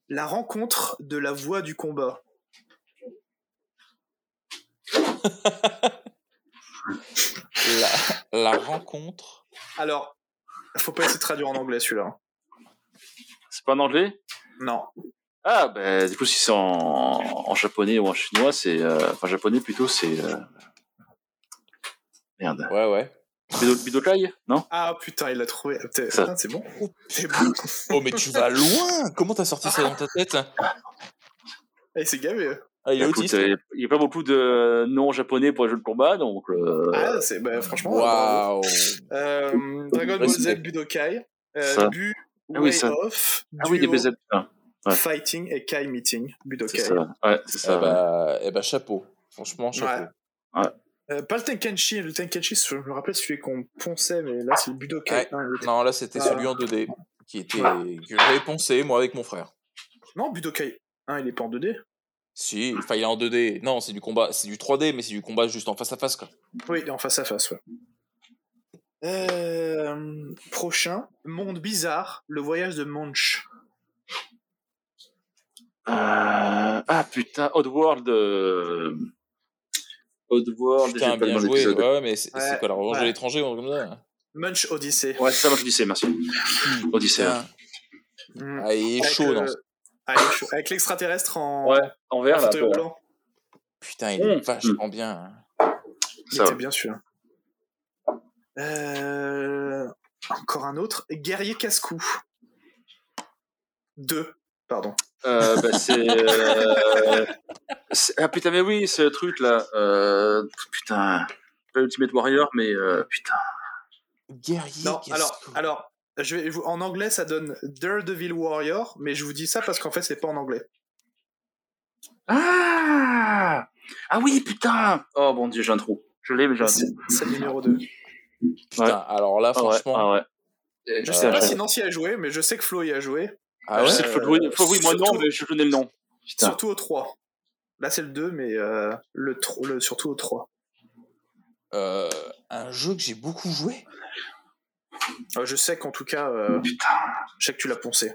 [SPEAKER 4] La rencontre de la voix du combat.
[SPEAKER 6] La, la rencontre.
[SPEAKER 4] Alors, faut pas essayer de traduire en anglais celui-là.
[SPEAKER 5] C'est pas en anglais?
[SPEAKER 4] Non.
[SPEAKER 5] Ah, bah, du coup, si c'est en, en japonais ou en chinois, c'est. euh, enfin, japonais plutôt, c'est. euh, Merde.
[SPEAKER 6] Ouais, ouais.
[SPEAKER 5] Bido- Bidokai Non?
[SPEAKER 4] Ah putain, il l'a trouvé. Putain, c'est bon.
[SPEAKER 6] Oh, mais tu vas loin Comment t'as sorti ça dans ta tête?
[SPEAKER 4] Eh, c'est gavé.
[SPEAKER 6] Ah, il est
[SPEAKER 5] Écoute,
[SPEAKER 6] autiste.
[SPEAKER 5] euh, il n'y a pas beaucoup de noms japonais pour les jeux de combat, donc. euh,
[SPEAKER 4] Ah, c'est bah, franchement. bravo.
[SPEAKER 6] Waouh
[SPEAKER 4] Euh, Dragon Ball Z. Budokai. Euh,
[SPEAKER 5] Ça.
[SPEAKER 4] Bu
[SPEAKER 5] Ah oui,
[SPEAKER 4] Way
[SPEAKER 5] ça.
[SPEAKER 4] Off.
[SPEAKER 5] Ah oui, des
[SPEAKER 4] Duo,
[SPEAKER 5] BZ. putain. Ouais.
[SPEAKER 4] Fighting et Kai Meeting. Budokai.
[SPEAKER 5] C'est ça. Ouais, c'est ça.
[SPEAKER 6] bah, eh bah, chapeau. Franchement, chapeau.
[SPEAKER 4] Ouais. Euh, pas le Tenkenchi, le Tenkenchi, je me rappelle celui qu'on ponçait, mais là c'est le Budokai.
[SPEAKER 6] Ouais.
[SPEAKER 4] Non, le-
[SPEAKER 6] Non, là, c'était
[SPEAKER 4] Ah.
[SPEAKER 6] celui en 2D qui était que j'avais poncé, moi, avec mon frère.
[SPEAKER 4] non, Budokai 1, il est pas en 2D.
[SPEAKER 6] Si, enfin, il est en 2D. Non, c'est du combat, c'est du 3D, mais c'est du combat juste en face à face, quoi.
[SPEAKER 4] Oui, en face à face, ouais. Euh, prochain, Monde bizarre, le voyage de Munch.
[SPEAKER 5] Euh, Ah putain, Oddworld. Euh... Oddworld,
[SPEAKER 6] Putain,
[SPEAKER 5] pas
[SPEAKER 6] bien joué. Ouais, mais c'est
[SPEAKER 4] Ouais,
[SPEAKER 6] quoi la revanche
[SPEAKER 4] ouais.
[SPEAKER 6] de l'étranger ou comme ça
[SPEAKER 4] Munch Odyssey.
[SPEAKER 5] Ouais, c'est ça, je disais, merci. Odyssey.
[SPEAKER 6] Putain.
[SPEAKER 4] Mm.
[SPEAKER 6] Ah, il est
[SPEAKER 4] Avec,
[SPEAKER 6] chaud,
[SPEAKER 4] euh,
[SPEAKER 6] non
[SPEAKER 4] ah, il est chaud. Avec l'extraterrestre en,
[SPEAKER 5] Ouais, en
[SPEAKER 4] en
[SPEAKER 5] vert, là. pour-
[SPEAKER 4] roulant.
[SPEAKER 6] Putain, il est
[SPEAKER 5] Mmh.
[SPEAKER 6] vachement bien. hein.
[SPEAKER 4] Il
[SPEAKER 5] Ça
[SPEAKER 4] était
[SPEAKER 5] va.
[SPEAKER 4] bien sûr. Euh, encore un autre, Guerrier casse-cou. Deux, pardon.
[SPEAKER 5] Euh, bah, c'est, euh, c'est- Ah putain, mais oui, c'est le truc là. Euh... Putain. Pas Ultimate Warrior, mais euh, putain.
[SPEAKER 6] Guerrier.
[SPEAKER 4] Non, alors,
[SPEAKER 6] que-
[SPEAKER 4] alors, je vais, vous- en anglais ça donne Daredevil Warrior, mais je vous dis ça parce qu'en fait c'est pas en anglais.
[SPEAKER 5] Ah Ah oui, putain Oh mon dieu, j'ai un trou. Je l'ai, mais j'ai un
[SPEAKER 4] C'est
[SPEAKER 5] trou.
[SPEAKER 4] c'est le numéro 2.
[SPEAKER 6] Putain,
[SPEAKER 5] ouais.
[SPEAKER 6] alors là,
[SPEAKER 5] Ah ouais,
[SPEAKER 6] franchement.
[SPEAKER 5] ah ouais.
[SPEAKER 4] Je
[SPEAKER 5] euh,
[SPEAKER 4] sais pas
[SPEAKER 5] je-
[SPEAKER 4] si Nancy a joué, mais je sais que Flo y a joué.
[SPEAKER 6] Ah
[SPEAKER 5] je
[SPEAKER 6] ouais
[SPEAKER 5] sais faut oui, moi non, mais je connais le nom. Putain.
[SPEAKER 4] Surtout au 3. Là c'est le 2, mais euh, le, le surtout au 3.
[SPEAKER 6] Euh, Un jeu que j'ai beaucoup joué.
[SPEAKER 4] Euh, je sais qu'en tout cas, euh, je sais que tu l'as poncé.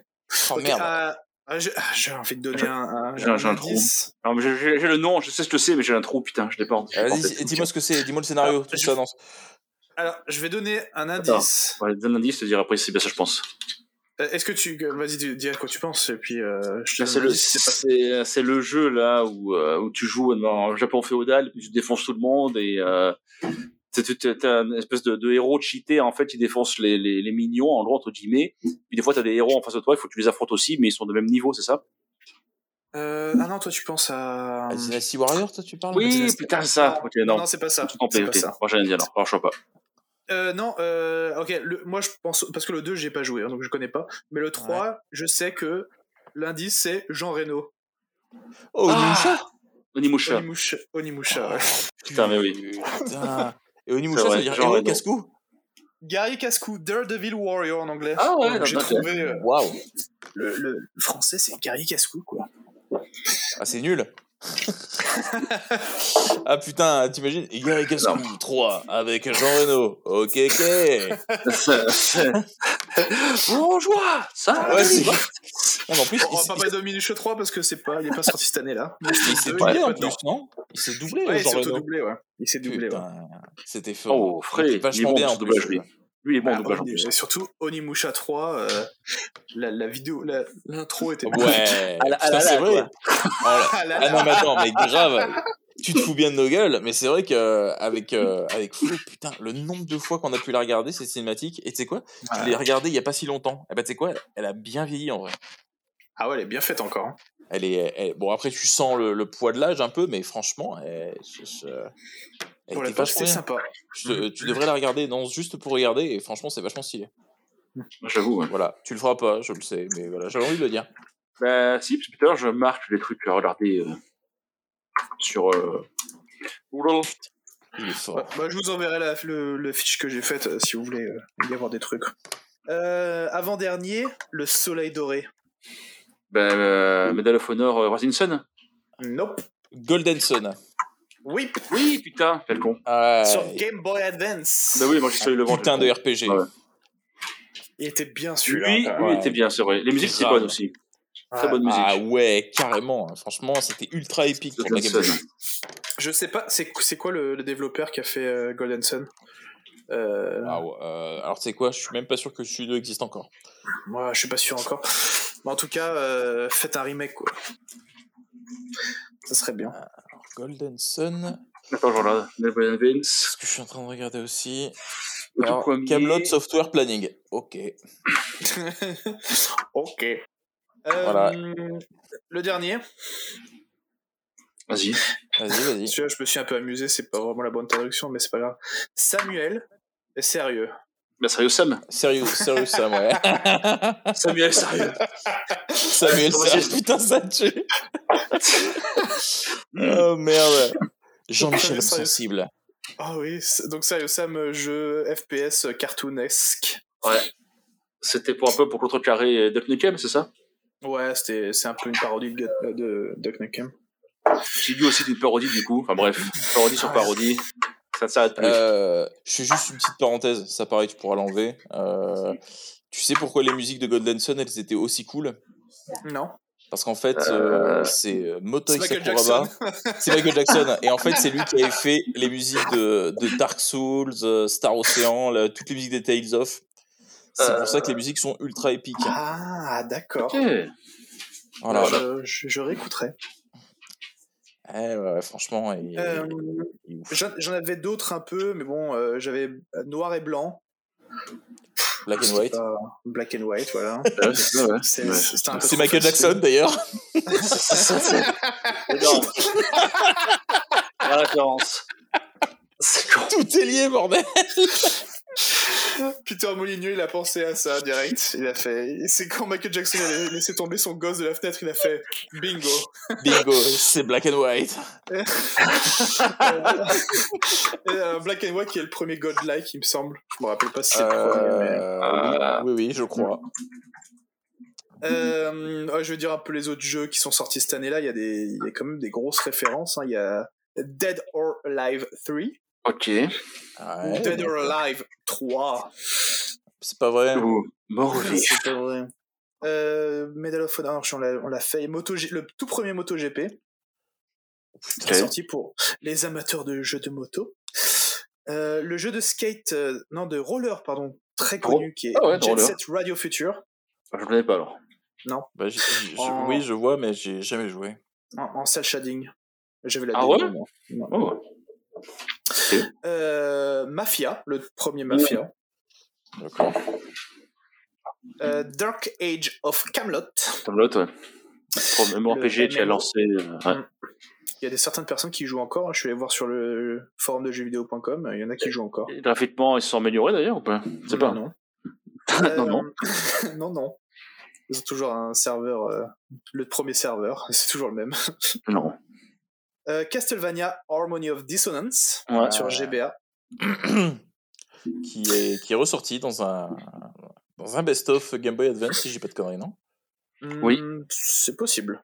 [SPEAKER 6] Oh
[SPEAKER 4] Ok,
[SPEAKER 6] merde.
[SPEAKER 4] euh, ah, j'ai ah, envie de donner un, un,
[SPEAKER 5] j'ai un- un trou.
[SPEAKER 4] indice.
[SPEAKER 5] J'ai- le nom, je sais ce que c'est, mais j'ai un trou, putain, je l'ai pas.
[SPEAKER 6] Euh,
[SPEAKER 5] en
[SPEAKER 6] Vas-y, dis-moi ce que c'est, dis-moi le scénario,
[SPEAKER 4] Ah,
[SPEAKER 6] tout
[SPEAKER 4] je-
[SPEAKER 6] ça dans
[SPEAKER 4] Alors, je vais donner un indice.
[SPEAKER 5] Ouais, donne l'indice, je te dirai après si c'est bien ça, je pense.
[SPEAKER 4] Euh, Est-ce que tu. Vas-y, dis- à quoi tu penses, et puis euh, je te
[SPEAKER 5] C'est le,
[SPEAKER 4] l'indice, c'est pas-
[SPEAKER 5] c'est, c'est le jeu là où, euh, où tu joues dans le Japon féodal, puis tu défonces tout le monde et euh, t'as- une espèce de, de héros cheaté en fait, ils défoncent les, les, les mignons en gros entre guillemets. Puis des fois t'as des héros en face de toi, il faut que tu les affrontes aussi, mais ils sont de même niveau, c'est ça?
[SPEAKER 4] Euh, ah non, toi tu penses à.
[SPEAKER 6] Dynasty Warrior, toi tu parles?
[SPEAKER 5] Oui, putain, c'est ça. Ok, non.
[SPEAKER 4] non, c'est pas ça.
[SPEAKER 5] Complet,
[SPEAKER 4] C'est pas
[SPEAKER 5] ok.
[SPEAKER 4] ça.
[SPEAKER 5] Moi, j'ai rien dit alors. Je pas.
[SPEAKER 4] Euh, non, euh, ok, le, moi je pense. Parce que le 2, j'ai pas joué, hein, donc je connais pas. Mais le 3, je sais que l'indice c'est Jean Reno.
[SPEAKER 6] Oh, Onimusha
[SPEAKER 5] Onimusha.
[SPEAKER 4] Onimusha. Onimusha, ouais.
[SPEAKER 5] Putain, mais oui.
[SPEAKER 6] Putain. Et Onimusha, ça veut dire héros
[SPEAKER 5] Reno.
[SPEAKER 6] casse-cou
[SPEAKER 4] Guerrier casse-cou, Daredevil Warrior en anglais.
[SPEAKER 5] Ah ouais,
[SPEAKER 4] j'ai trouvé. euh,
[SPEAKER 6] Waouh.
[SPEAKER 4] le, le- le français c'est Guerrier casse-cou, quoi.
[SPEAKER 6] Ah, c'est nul. ah putain, t'imagines Guerrier casse-cou 3 avec Jean Reno. Ok, ok.
[SPEAKER 5] Bonjour Ça
[SPEAKER 6] Ouais, c'est. Non, en plus,
[SPEAKER 4] Bon, on
[SPEAKER 6] il,
[SPEAKER 4] va pas parler de Minuche 3 parce que c'est pas, il est pas sorti cette année-là.
[SPEAKER 6] Il s'est doublé
[SPEAKER 4] il
[SPEAKER 6] en plus, non? Il s'est doublé,
[SPEAKER 4] Ouais, il
[SPEAKER 6] Jean
[SPEAKER 4] s'est
[SPEAKER 6] Reno.
[SPEAKER 4] auto-doublé, ouais. Il s'est doublé, ouais.
[SPEAKER 6] C'était fort.
[SPEAKER 5] Oh.
[SPEAKER 6] Il
[SPEAKER 5] Il est
[SPEAKER 6] vachement
[SPEAKER 5] bon,
[SPEAKER 6] bien en
[SPEAKER 5] doublage,
[SPEAKER 6] plus.
[SPEAKER 5] lui. Lui, il est bon,
[SPEAKER 4] Ah,
[SPEAKER 5] en doublage, en plus.
[SPEAKER 4] et surtout Onimusha 3, euh, la, la vidéo, l'intro était.
[SPEAKER 6] Ouais,
[SPEAKER 5] Ah ah
[SPEAKER 6] c'est vrai.
[SPEAKER 5] quoi.
[SPEAKER 6] Oh là-
[SPEAKER 4] Ah
[SPEAKER 6] Ah non, mais attends, mais grave. Tu te fous bien de nos gueules, mais c'est vrai que euh, avec euh, avec Flo, putain, le nombre de fois qu'on a pu la regarder cette cinématique, et tu sais quoi? Je l'ai regardée il y a pas si longtemps. Et bah tu sais quoi? Elle a bien vieilli en vrai.
[SPEAKER 4] Ah ouais, elle est bien faite encore. hein.
[SPEAKER 6] Elle est, elle- bon après tu sens le, le poids de l'âge un peu, mais franchement, elle, je-
[SPEAKER 4] Pour la sympa.
[SPEAKER 6] Je tu devrais la regarder, non, juste pour regarder, et franchement, c'est vachement stylé.
[SPEAKER 5] J'avoue. ouais.
[SPEAKER 6] Voilà, tu le feras pas, je le sais, mais voilà, j'avais envie de le dire.
[SPEAKER 5] Bah, si, parce que tout à l'heure, je marque les trucs à regarder euh, sur. Euh... Google.
[SPEAKER 6] Il est fort.
[SPEAKER 4] Ouais, bah, je vous enverrai la, le, le fiche que j'ai faite euh, si vous voulez euh, y avoir des trucs. Euh, Avant-dernier, le soleil doré.
[SPEAKER 5] Ben, euh, Medal of Honor euh, Rising Sun
[SPEAKER 4] Nope.
[SPEAKER 6] Golden Sun.
[SPEAKER 4] Oui,
[SPEAKER 5] Oui, putain, quel con.
[SPEAKER 6] Ah,
[SPEAKER 4] sur Game Boy Advance.
[SPEAKER 5] Bah oui, moi j'ai de le vendre.
[SPEAKER 6] putain de RPG.
[SPEAKER 5] Ouais.
[SPEAKER 4] Il était bien celui-là.
[SPEAKER 5] Lui
[SPEAKER 4] même.
[SPEAKER 5] était bien, c'est vrai. Les musiques, c'est bonnes aussi. Très bonne musique.
[SPEAKER 6] Ah ouais, carrément. hein. Franchement, c'était ultra épique pour la
[SPEAKER 5] Golden
[SPEAKER 6] Game Boy.
[SPEAKER 4] Je sais pas, c'est c'est quoi le, le développeur qui a fait euh, Golden Sun? Euh,
[SPEAKER 6] Ah ouais, euh, alors tu sais quoi, je suis même pas sûr que le studio existe encore.
[SPEAKER 4] Moi, je suis pas sûr encore. Mais en tout cas, euh, faites un remake, quoi. Ça serait bien.
[SPEAKER 6] Golden Sun,
[SPEAKER 5] Attends, je regarde. Medal of Vince.
[SPEAKER 6] ce que je suis en train de regarder aussi. Alors,
[SPEAKER 5] premier.
[SPEAKER 6] Camelot Software Planning. Ok.
[SPEAKER 4] ok. Euh,
[SPEAKER 6] Voilà.
[SPEAKER 4] Le dernier,
[SPEAKER 5] Vas-y.
[SPEAKER 6] Vas-y, vas-y.
[SPEAKER 4] je me suis un peu amusé, c'est pas vraiment la bonne traduction, mais c'est pas grave. Samuel est sérieux.
[SPEAKER 5] Bah, sérieux, Sam.
[SPEAKER 6] Sérieux, sérieux Sam, ouais.
[SPEAKER 5] Samuel, sérieux.
[SPEAKER 6] Samuel Serge, putain, ça tue. oh merde. Jean-Michel
[SPEAKER 4] Sérieux.
[SPEAKER 6] Sensible.
[SPEAKER 4] Ah oui, donc sérieux, Sam, euh, jeu FPS cartoonesque.
[SPEAKER 5] Ouais. C'était pour un peu pour contrecarrer euh, Duck Nukem, c'est ça?
[SPEAKER 4] Ouais, c'était, c'est un peu une parodie de, Gut- de Duck Nukem.
[SPEAKER 5] J'ai vu aussi une parodie du coup. Enfin bref, parodie sur parodie. Ça s'arrête plus.
[SPEAKER 6] Euh, je fais juste une petite parenthèse, ça pareil, tu pourras l'enlever. Euh, tu sais pourquoi les musiques de Golden Sun, elles étaient aussi cool?
[SPEAKER 4] Non
[SPEAKER 6] Parce qu'en fait,
[SPEAKER 5] Euh,
[SPEAKER 6] euh, c'est
[SPEAKER 4] Michael
[SPEAKER 6] Sakuraba.
[SPEAKER 4] Jackson.
[SPEAKER 6] C'est Michael Jackson. Et en fait, c'est lui qui avait fait les musiques de, de Dark Souls, Star Ocean, toutes les musiques des Tales of. C'est pour ça que les musiques sont ultra épiques.
[SPEAKER 4] Ah, d'accord.
[SPEAKER 6] Voilà.
[SPEAKER 4] Je, je, je réécouterai.
[SPEAKER 6] Eh ouais, franchement, il,
[SPEAKER 4] Euh,
[SPEAKER 6] il est ouf.
[SPEAKER 4] J'en avais d'autres un peu, mais bon, euh, j'avais noir et blanc.
[SPEAKER 6] Black and White.
[SPEAKER 4] pas Black and white, voilà.
[SPEAKER 5] Ouais, c'est ouais. Ouais.
[SPEAKER 6] Michael
[SPEAKER 4] facile.
[SPEAKER 6] Jackson d'ailleurs.
[SPEAKER 5] Énorme. La référence. C'est con.
[SPEAKER 6] Tout est lié, bordel.
[SPEAKER 4] Peter Molyneux, il a pensé à ça direct. Il a fait. C'est quand Michael Jackson a laissé tomber son gosse de la fenêtre, il a fait bingo.
[SPEAKER 6] Bingo, c'est Black and White.
[SPEAKER 4] Et, euh, Black and White qui est le premier godlike, il me semble. Je me rappelle pas si c'est le premier, mais.
[SPEAKER 6] Euh, oui, oui, oui, je crois.
[SPEAKER 4] Euh, ouais, je vais dire un peu les autres jeux qui sont sortis cette année-là. Il y a des, il y a quand même des grosses références. hein. Il y a Dead or Alive 3,
[SPEAKER 5] Ok.
[SPEAKER 6] Ouais,
[SPEAKER 4] Dead or Alive 3.
[SPEAKER 6] c'est pas vrai.
[SPEAKER 5] Ou mort.
[SPEAKER 4] C'est pas vrai. Euh, Medal of Honor, on l'a, on l'a fait. Moto, G- le tout premier MotoGP, qui est sorti pour les amateurs de jeux de moto. Euh, le jeu de skate, euh, non, de roller, pardon, très connu, qui est
[SPEAKER 5] Ah ouais,
[SPEAKER 4] Jet
[SPEAKER 5] roller.
[SPEAKER 4] Set Radio Future,
[SPEAKER 5] Ah, Je ne connais pas alors.
[SPEAKER 6] Bah, j'ai- j'ai-
[SPEAKER 4] En-
[SPEAKER 6] Oui, je vois, mais j'ai jamais joué.
[SPEAKER 4] en, en cel shading. J'avais la
[SPEAKER 5] Ah
[SPEAKER 4] démo,
[SPEAKER 5] ouais?
[SPEAKER 4] moi. Non.
[SPEAKER 5] Oh.
[SPEAKER 4] Euh, Mafia, le premier Mafia.
[SPEAKER 6] D'accord.
[SPEAKER 4] Euh, Dark Age of Camelot.
[SPEAKER 5] L'autre, ouais. Le RPG qui a lancé. euh, ouais.
[SPEAKER 4] Il y a des certaines personnes qui jouent encore. Je suis allé voir sur le forum de jeuxvideo.com. Il y en a qui jouent encore.
[SPEAKER 5] Et graphiquement, ils se sont améliorés d'ailleurs ou pas.
[SPEAKER 4] Non,
[SPEAKER 5] non, non.
[SPEAKER 4] Non, non. Ils ont toujours un serveur, euh, le premier serveur. C'est toujours le même.
[SPEAKER 5] Non.
[SPEAKER 4] Euh, Castlevania Harmony of Dissonance
[SPEAKER 5] Ouais.
[SPEAKER 4] sur GBA.
[SPEAKER 6] qui, est, qui est ressorti dans un, dans un best-of Game Boy Advance, si j'ai pas de conneries, non?
[SPEAKER 5] Oui.
[SPEAKER 4] Hmm, C'est possible.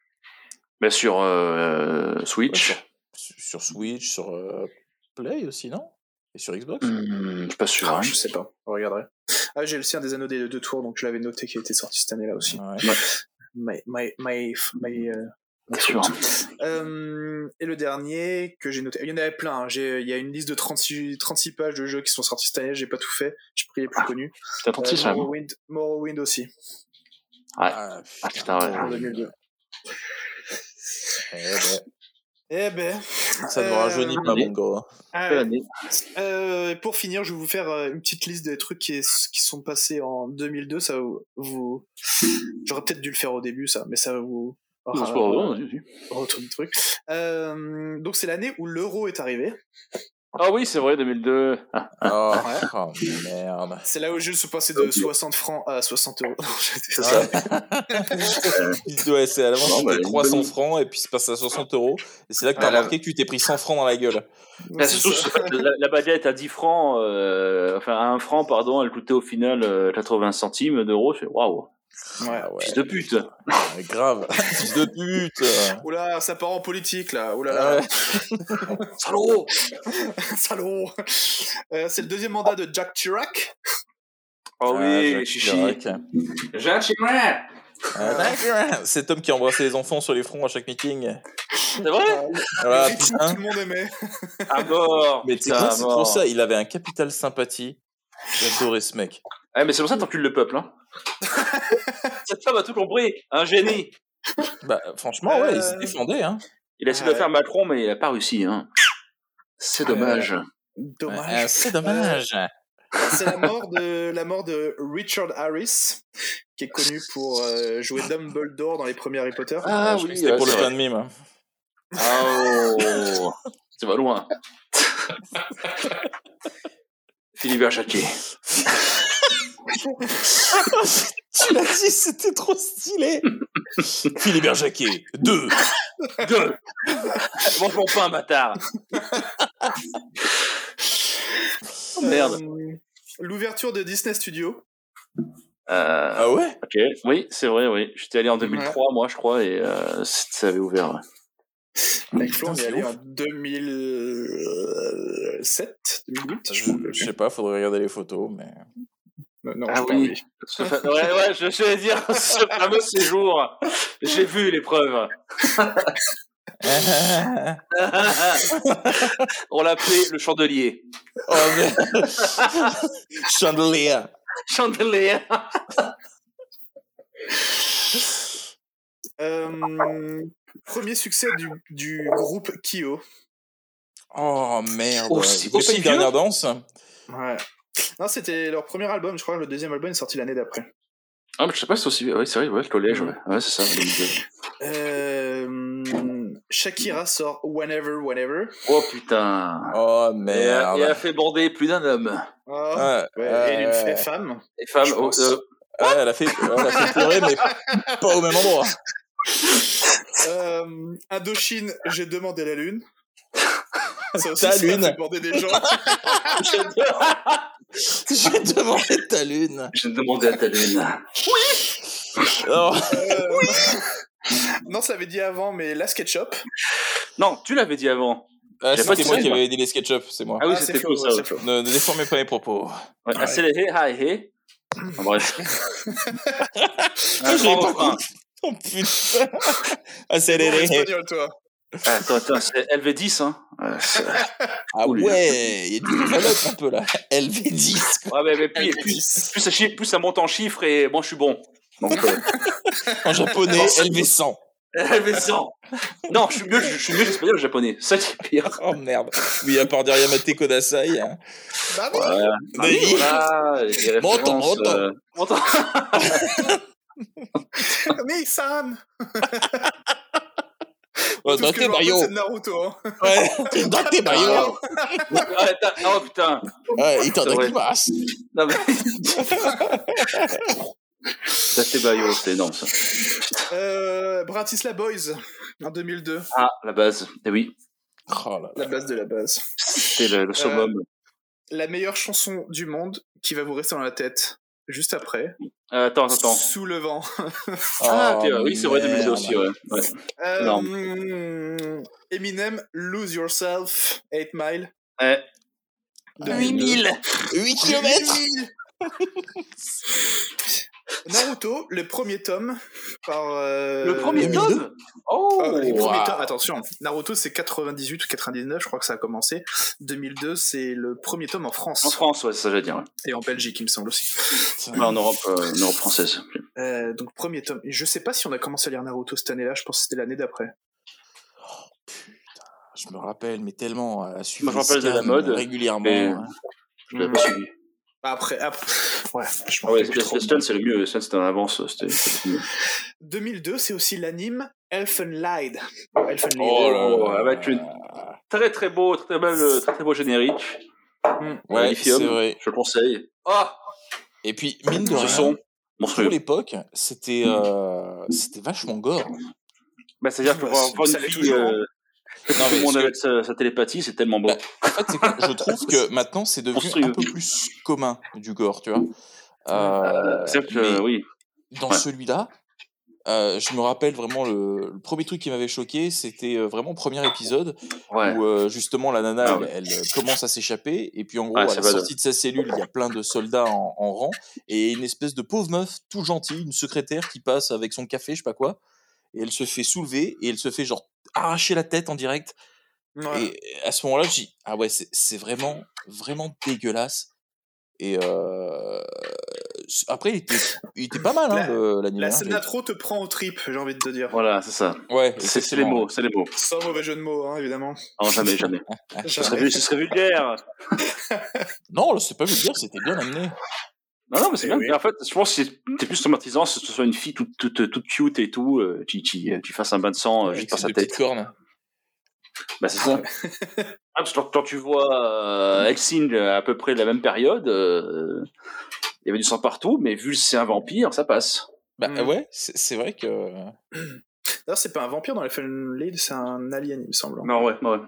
[SPEAKER 5] Mais sur euh, Switch.
[SPEAKER 6] Ouais, sur, sur Switch, sur euh, Play aussi, non? Et sur Xbox?
[SPEAKER 5] Hmm, je suis pas sûr.
[SPEAKER 4] Ah,
[SPEAKER 5] hein.
[SPEAKER 4] je sais pas. On regarderai. Ah, j'ai le sien des anneaux des deux tours, donc je l'avais noté qui était sorti cette année-là aussi.
[SPEAKER 6] Ouais.
[SPEAKER 4] My, my, my, my,
[SPEAKER 5] Bien sûr.
[SPEAKER 4] Euh, et le dernier que j'ai noté, il y en avait plein. hein. J'ai- Il y a une liste de 36, 36 pages de jeux qui sont sortis cette année. J'ai pas tout fait. J'ai pris les plus connus.
[SPEAKER 5] T'as 36
[SPEAKER 4] Euh. Morrowind, Morrowind aussi.
[SPEAKER 6] Ah,
[SPEAKER 5] Ah putain, ouais.
[SPEAKER 4] En 2002.
[SPEAKER 6] Eh ben,
[SPEAKER 4] Eh ben.
[SPEAKER 6] Ça ne
[SPEAKER 4] euh,
[SPEAKER 6] rajeunit pas, mon gars.
[SPEAKER 4] ah, euh, pour finir, je vais vous faire une petite liste des trucs qui, est- qui sont passés en 2002. Ça vous. vous- J'aurais peut-être dû le faire au début, ça, mais ça va vous.
[SPEAKER 5] Non, c'est pas vrai, vas-y, vas-y.
[SPEAKER 4] Retour du truc. Euh, donc c'est l'année où l'euro est arrivé.
[SPEAKER 5] Ah oui, c'est vrai, 2002. Ah,
[SPEAKER 6] Oh,
[SPEAKER 4] Ouais.
[SPEAKER 6] oh, merde.
[SPEAKER 4] C'est là où le jeu se passait de 60 francs à 60 euros.
[SPEAKER 5] c'est ça.
[SPEAKER 6] Ouais, c'est à
[SPEAKER 5] bah,
[SPEAKER 6] c'était
[SPEAKER 5] une
[SPEAKER 6] 300
[SPEAKER 5] bonne-
[SPEAKER 6] francs et puis c'est passé à 60 euros. Et c'est là que t'as
[SPEAKER 5] Ah, là-
[SPEAKER 6] remarqué que tu t'es pris 100 francs dans la gueule.
[SPEAKER 5] Ah, surtout, c'est- la, la baguette à 10 francs, euh, enfin à 1 franc, pardon, elle coûtait au final euh, 80 centimes d'euros. Je fais waouh,
[SPEAKER 4] Ouais.
[SPEAKER 6] Ah ouais,
[SPEAKER 5] fils de pute.
[SPEAKER 6] ouais, grave. Fils de pute.
[SPEAKER 4] Oula, ça part en politique là. Oula
[SPEAKER 6] Ah
[SPEAKER 4] là.
[SPEAKER 6] ouais.
[SPEAKER 5] Salaud
[SPEAKER 4] Salaud. Euh, c'est le deuxième mandat de Jack Chirac.
[SPEAKER 5] Oh
[SPEAKER 6] Ah,
[SPEAKER 5] oui,
[SPEAKER 6] Jacques
[SPEAKER 5] chichi.
[SPEAKER 6] Chirac.
[SPEAKER 5] Jacques Chirac
[SPEAKER 6] Ah, Cet homme qui embrassait les enfants sur les fronts à chaque meeting.
[SPEAKER 5] C'est vrai?
[SPEAKER 6] Voilà,
[SPEAKER 4] tout le monde aimait.
[SPEAKER 5] À mort
[SPEAKER 6] Mais c'est pour ça, il avait un capital sympathie. J'adorais ce mec.
[SPEAKER 5] Ouais, mais c'est pour ça que t'encules le peuple. Hein. Cette femme a tout compris. Un génie.
[SPEAKER 6] Bah, franchement, ouais, il se
[SPEAKER 4] Euh,
[SPEAKER 6] défendait, hein.
[SPEAKER 5] Il a essayé de
[SPEAKER 4] Ouais.
[SPEAKER 5] faire Macron, mais il a pas réussi. Hein. C'est dommage.
[SPEAKER 4] Dommage.
[SPEAKER 6] C'est dommage.
[SPEAKER 4] C'est la mort de la mort de Richard Harris, qui est connu pour euh, jouer Dumbledore dans les premiers Harry Potter.
[SPEAKER 5] Ah oui,
[SPEAKER 6] C'était
[SPEAKER 5] euh,
[SPEAKER 6] pour le
[SPEAKER 5] c'est
[SPEAKER 6] plein
[SPEAKER 5] vrai.
[SPEAKER 6] de mime.
[SPEAKER 5] Oh, tu vas loin. Philibert Jacquet.
[SPEAKER 6] Tu l'as dit, c'était trop stylé. Philibert Jacquet, 2.
[SPEAKER 5] Deux. Mange mon pain, bâtard. Oh, merde.
[SPEAKER 4] Euh, L'ouverture de Disney Studio.
[SPEAKER 5] Euh,
[SPEAKER 6] Ah ouais?
[SPEAKER 5] ok, oui, c'est vrai, oui. J'étais allé en 2003, moi, je crois, et euh, ça avait ouvert. ouais.
[SPEAKER 4] Avec Flo, on
[SPEAKER 6] Putain,
[SPEAKER 4] est allé en 2007, 2008.
[SPEAKER 6] je, je sais pas, faudrait regarder les photos, mais.
[SPEAKER 4] Non, non,
[SPEAKER 5] Ah oui.
[SPEAKER 4] envie.
[SPEAKER 5] Ce fa- Ouais, ouais, je vais dire ce fameux séjour. J'ai vu les preuves. On l'appelait le chandelier.
[SPEAKER 6] oh. Chandelier.
[SPEAKER 5] Chandelier.
[SPEAKER 4] Euh, premier succès du, du groupe Kyo.
[SPEAKER 6] Oh merde.
[SPEAKER 5] Aussi-
[SPEAKER 6] Vous voulez pas
[SPEAKER 5] aussi
[SPEAKER 6] une dernière danse
[SPEAKER 4] Ouais. Non, c'était leur premier album, je crois. Le deuxième album est sorti l'année d'après.
[SPEAKER 5] Ah, mais je sais pas si c'est aussi. Oui, c'est vrai, ouais, le collège, ouais. Ouais, c'est ça. 2002.
[SPEAKER 4] Euh, Shakira sort Whenever, Whenever.
[SPEAKER 5] Oh putain.
[SPEAKER 6] Oh
[SPEAKER 5] Et,
[SPEAKER 6] merde.
[SPEAKER 5] et a fait border plus d'un homme.
[SPEAKER 4] Oh,
[SPEAKER 6] Ouais,
[SPEAKER 4] ouais, et
[SPEAKER 6] euh,
[SPEAKER 4] femme.
[SPEAKER 5] Femmes,
[SPEAKER 4] Je pense.
[SPEAKER 5] euh,
[SPEAKER 6] ouais, elle, a fait, elle a fait pleurer, mais pas au même endroit.
[SPEAKER 4] Euh, Indochine, j'ai demandé la lune. Ça aussi,
[SPEAKER 6] Ta
[SPEAKER 4] ça
[SPEAKER 6] lune.
[SPEAKER 4] demander des gens.
[SPEAKER 6] J'ai demandé ta lune.
[SPEAKER 5] j'ai demandé à ta lune.
[SPEAKER 6] Oh,
[SPEAKER 4] Euh, Non, ça l'avait dit avant, mais la SketchUp.
[SPEAKER 5] Non, tu l'avais dit avant.
[SPEAKER 6] ah, c'était moi qui avais dit les SketchUp, c'est moi.
[SPEAKER 5] Ah oui,
[SPEAKER 4] Ah,
[SPEAKER 5] c'était
[SPEAKER 4] Flo,
[SPEAKER 5] ça.
[SPEAKER 6] Ne, ne déformez pas mes propos.
[SPEAKER 5] Ouais, accéléré, hi, hey. En bref.
[SPEAKER 6] J'ai pas
[SPEAKER 5] refrain.
[SPEAKER 6] Oh putain. Accéléré.
[SPEAKER 4] espagnol, toi.
[SPEAKER 5] Attends, attends, c'est LV10, hein. Ouais, c'est-
[SPEAKER 6] Ah ouais, il y a du développe un peu là. LV10. quoi.
[SPEAKER 5] Ouais, mais, mais plus,
[SPEAKER 4] LV10.
[SPEAKER 5] plus, plus, ça, plus ça monte en chiffres et moi je suis bon. Donc, euh,
[SPEAKER 6] En japonais, LV100.
[SPEAKER 5] LV100. Non, je suis mieux, je suis mieux l'espagnol que le japonais. Ça qui est pire.
[SPEAKER 6] Oh merde. Oui, à part derrière Yamate Kodasai. hein.
[SPEAKER 4] Bah oui.
[SPEAKER 5] Voilà.
[SPEAKER 6] Oui.
[SPEAKER 5] Voilà,
[SPEAKER 6] Montant, montant.
[SPEAKER 5] euh, montant.
[SPEAKER 4] Nissan
[SPEAKER 6] Oh,
[SPEAKER 4] Tout
[SPEAKER 6] dans
[SPEAKER 4] ce que
[SPEAKER 6] tes maillots.
[SPEAKER 4] c'est Naruto. hein.
[SPEAKER 6] Ouais, dans tes maillots.
[SPEAKER 5] Ouais, t'as- oh putain.
[SPEAKER 6] Ouais, itadakimasu.
[SPEAKER 5] Non, mais... Ça c'est Bayo, c'est énorme ça.
[SPEAKER 4] Euh, Bratislava Boys, en 2002.
[SPEAKER 5] Ah, la base. Eh oui,
[SPEAKER 6] Oh là là.
[SPEAKER 4] La base de la base.
[SPEAKER 5] c'est le, le summum.
[SPEAKER 4] La meilleure chanson du monde qui va vous rester dans la tête juste après.
[SPEAKER 5] Euh, attends, attends.
[SPEAKER 4] Sous le vent.
[SPEAKER 5] Ah,
[SPEAKER 6] Oh,
[SPEAKER 5] ok, oui, c'est vrai, 2002
[SPEAKER 6] merde.
[SPEAKER 5] aussi, ouais. ouais.
[SPEAKER 4] Euh, Eminem, Lose Yourself, 8 Mile.
[SPEAKER 5] Ouais.
[SPEAKER 4] 2002.
[SPEAKER 6] 8 km
[SPEAKER 4] 8000. Naruto, le premier tome par. euh,
[SPEAKER 5] Le premier
[SPEAKER 6] 2002?
[SPEAKER 5] tome Oh
[SPEAKER 4] Ah, les
[SPEAKER 6] wow.
[SPEAKER 4] premiers tomes, attention, Naruto c'est 98 ou 99, je crois que ça a commencé. 2002, c'est le premier tome en France.
[SPEAKER 5] En France, ouais, c'est ça, j'allais dire. ouais.
[SPEAKER 4] Et en Belgique, il me semble aussi.
[SPEAKER 5] Ouais, en Europe, euh, en Europe française.
[SPEAKER 4] Euh, donc, premier tome. Je sais pas si on a commencé à lire Naruto cette année-là, je pense que c'était l'année d'après.
[SPEAKER 6] je me rappelle, mais tellement à suivre
[SPEAKER 5] Moi, je me rappelle de la mode,
[SPEAKER 6] régulièrement. hein.
[SPEAKER 5] Je l'avais pas suivi.
[SPEAKER 4] Après, après, ouais, je
[SPEAKER 5] Ah ouais. Stun, c'est le mieux. Stun, c'était en avance. C'était c'était le mieux.
[SPEAKER 4] 2002, c'est aussi l'anime Elfenlied. Elfenlied.
[SPEAKER 5] Oh là
[SPEAKER 6] Oh,
[SPEAKER 5] là, avec une très très beau, très belle, euh, très très beau générique.
[SPEAKER 6] Ouais,
[SPEAKER 5] Lithium,
[SPEAKER 6] c'est vrai.
[SPEAKER 5] Je le conseille. Ah,
[SPEAKER 6] Et puis, mine de
[SPEAKER 5] ce
[SPEAKER 6] rien,
[SPEAKER 5] son
[SPEAKER 6] pour l'époque, c'était euh, c'était vachement gore.
[SPEAKER 5] Bah, c'est-à-dire que
[SPEAKER 4] Bah,
[SPEAKER 5] voir
[SPEAKER 4] c'est-
[SPEAKER 5] voir
[SPEAKER 4] ça
[SPEAKER 5] une fille,
[SPEAKER 4] toujours,
[SPEAKER 5] euh, tout
[SPEAKER 6] Non,
[SPEAKER 5] le
[SPEAKER 6] mais
[SPEAKER 5] monde avec sa, sa télépathie, c'est tellement beau.
[SPEAKER 6] Bah, En fait, que je trouve que maintenant, c'est devenu
[SPEAKER 5] Monstrueux.
[SPEAKER 6] un peu plus commun du gore, tu vois. Euh,
[SPEAKER 5] c'est que, oui.
[SPEAKER 6] dans
[SPEAKER 5] Ouais.
[SPEAKER 6] celui-là, euh, je me rappelle vraiment le, le premier truc qui m'avait choqué, c'était euh, vraiment le premier épisode
[SPEAKER 5] Ouais.
[SPEAKER 6] où euh, justement la nana,
[SPEAKER 5] Ah
[SPEAKER 6] elle,
[SPEAKER 5] ouais.
[SPEAKER 6] elle, commence à s'échapper et puis en gros
[SPEAKER 5] Ouais,
[SPEAKER 6] à la sortie de sa cellule, il y a plein de soldats en, en rang et une espèce de pauvre meuf tout gentille, une secrétaire qui passe avec son café, je sais pas quoi, et elle se fait soulever et elle se fait genre arracher la tête en direct.
[SPEAKER 4] Ouais.
[SPEAKER 6] Et à ce moment-là, je dis ah ouais, c'est c'est vraiment vraiment dégueulasse. Et euh, après, il était, il était pas mal, hein,
[SPEAKER 4] La-
[SPEAKER 6] l'anime.
[SPEAKER 4] La
[SPEAKER 6] hein,
[SPEAKER 4] scène d'intro te prend au trip, j'ai envie de te dire.
[SPEAKER 5] Voilà, c'est ça.
[SPEAKER 6] Ouais,
[SPEAKER 5] C'est les mots, c'est les mots.
[SPEAKER 4] Sans mauvais jeu de mots, hein, évidemment.
[SPEAKER 5] Non, jamais, jamais. Ce serait,
[SPEAKER 4] Jamais.
[SPEAKER 5] ce serait vulgaire.
[SPEAKER 6] Non, c'est pas vulgaire, c'était bien amené.
[SPEAKER 5] Non, non, mais c'est
[SPEAKER 4] Eh
[SPEAKER 5] bien.
[SPEAKER 4] oui.
[SPEAKER 5] Mais en fait, je pense que c'est- plus traumatisant si ce soit une fille toute, toute, toute cute et tout, euh, qui, qui, qui fasse un bain de sang euh, juste par sa tête.
[SPEAKER 6] cornes.
[SPEAKER 5] Bah, c'est ça. ah, parce que quand, tu vois euh, Helsing à peu près de la même période, euh, il y avait du sang partout, mais vu que c'est un vampire, ça passe.
[SPEAKER 6] Bah
[SPEAKER 4] Mm.
[SPEAKER 6] ouais, c'est vrai que.
[SPEAKER 4] D'ailleurs, c'est pas un vampire dans Elfenlied, c'est un alien, il me semble.
[SPEAKER 5] Non, ouais, ouais.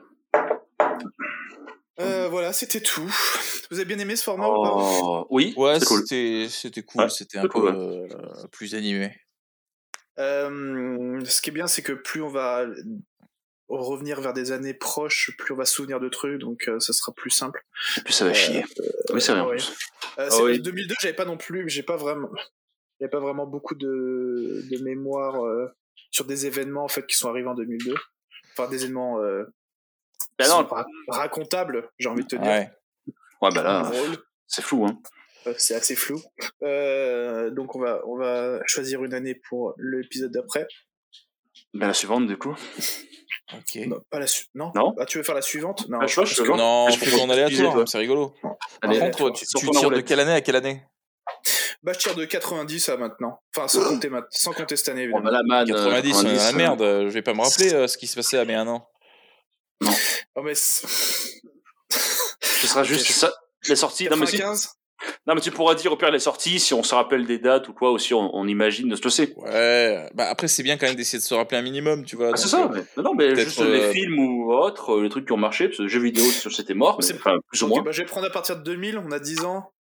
[SPEAKER 4] Euh, voilà, c'était tout. Vous avez bien aimé ce format ou pas?
[SPEAKER 5] Oh, oui,
[SPEAKER 6] Ouais,
[SPEAKER 5] cool.
[SPEAKER 6] c'était c'était cool,
[SPEAKER 5] Ouais,
[SPEAKER 6] c'était un peu
[SPEAKER 5] cool,
[SPEAKER 6] euh, plus animé.
[SPEAKER 4] Euh, ce qui est bien, c'est que plus on va revenir vers des années proches, plus on va se souvenir de trucs, donc euh, ça sera plus simple.
[SPEAKER 5] Et puis ça va chier. oui, c'est rien. en
[SPEAKER 4] ouais.
[SPEAKER 5] plus.
[SPEAKER 4] Euh,
[SPEAKER 5] Ah oui.
[SPEAKER 4] 2002, j'avais pas non plus, j'ai pas vraiment, j'avais pas vraiment beaucoup de, de mémoire euh, sur des événements en fait qui sont arrivés en 2002. Enfin, des événements euh,
[SPEAKER 5] Bah non.
[SPEAKER 4] sont ra- racontables, j'ai envie de te dire.
[SPEAKER 6] Ouais.
[SPEAKER 5] Ouais, bah là, c'est flou, hein.
[SPEAKER 4] Euh, c'est assez flou. Euh, donc on va, on va choisir une année pour l'épisode d'après.
[SPEAKER 5] Ben, la suivante, du coup.
[SPEAKER 6] Ok.
[SPEAKER 4] Non, pas la su- non?
[SPEAKER 5] Non.
[SPEAKER 4] Ah, tu veux faire la suivante? Non.
[SPEAKER 5] Ah, je vois,
[SPEAKER 4] parce
[SPEAKER 5] je
[SPEAKER 4] que-
[SPEAKER 5] vois.
[SPEAKER 6] Non,
[SPEAKER 5] Je
[SPEAKER 6] je fais en aléatoire, c'est rigolo.
[SPEAKER 5] Allez,
[SPEAKER 6] Par contre, tu, tu tires de quelle année à quelle année?
[SPEAKER 4] Bah, je tire de 90 à maintenant. Enfin, sans compter, ma- sans compter cette année,
[SPEAKER 5] Bon,
[SPEAKER 4] évidemment.
[SPEAKER 5] bah, la man, euh,
[SPEAKER 6] 90, on est dans la
[SPEAKER 5] euh,
[SPEAKER 6] merde. euh, Je vais pas me rappeler euh, ce qui se passait à mes un an.
[SPEAKER 4] Oh, mais
[SPEAKER 5] Ce sera juste ça. Les sorties. Non mais, si-
[SPEAKER 4] 95
[SPEAKER 5] non, mais tu pourras dire au pire les sorties si on se rappelle des dates ou quoi, ou si on, on imagine de ce que c'est.
[SPEAKER 6] Ouais. Bah après, c'est bien quand même d'essayer de se rappeler un minimum, tu vois.
[SPEAKER 5] Ah, c'est ça.
[SPEAKER 6] euh,
[SPEAKER 5] mais- Non, mais juste
[SPEAKER 6] euh,
[SPEAKER 5] les films ou autres, euh, les trucs qui ont marché, parce que jeux vidéo, c'était mort, mais, enfin, plus ou moins.
[SPEAKER 4] bah, je vais prendre à partir de 2000, on a 10 ans.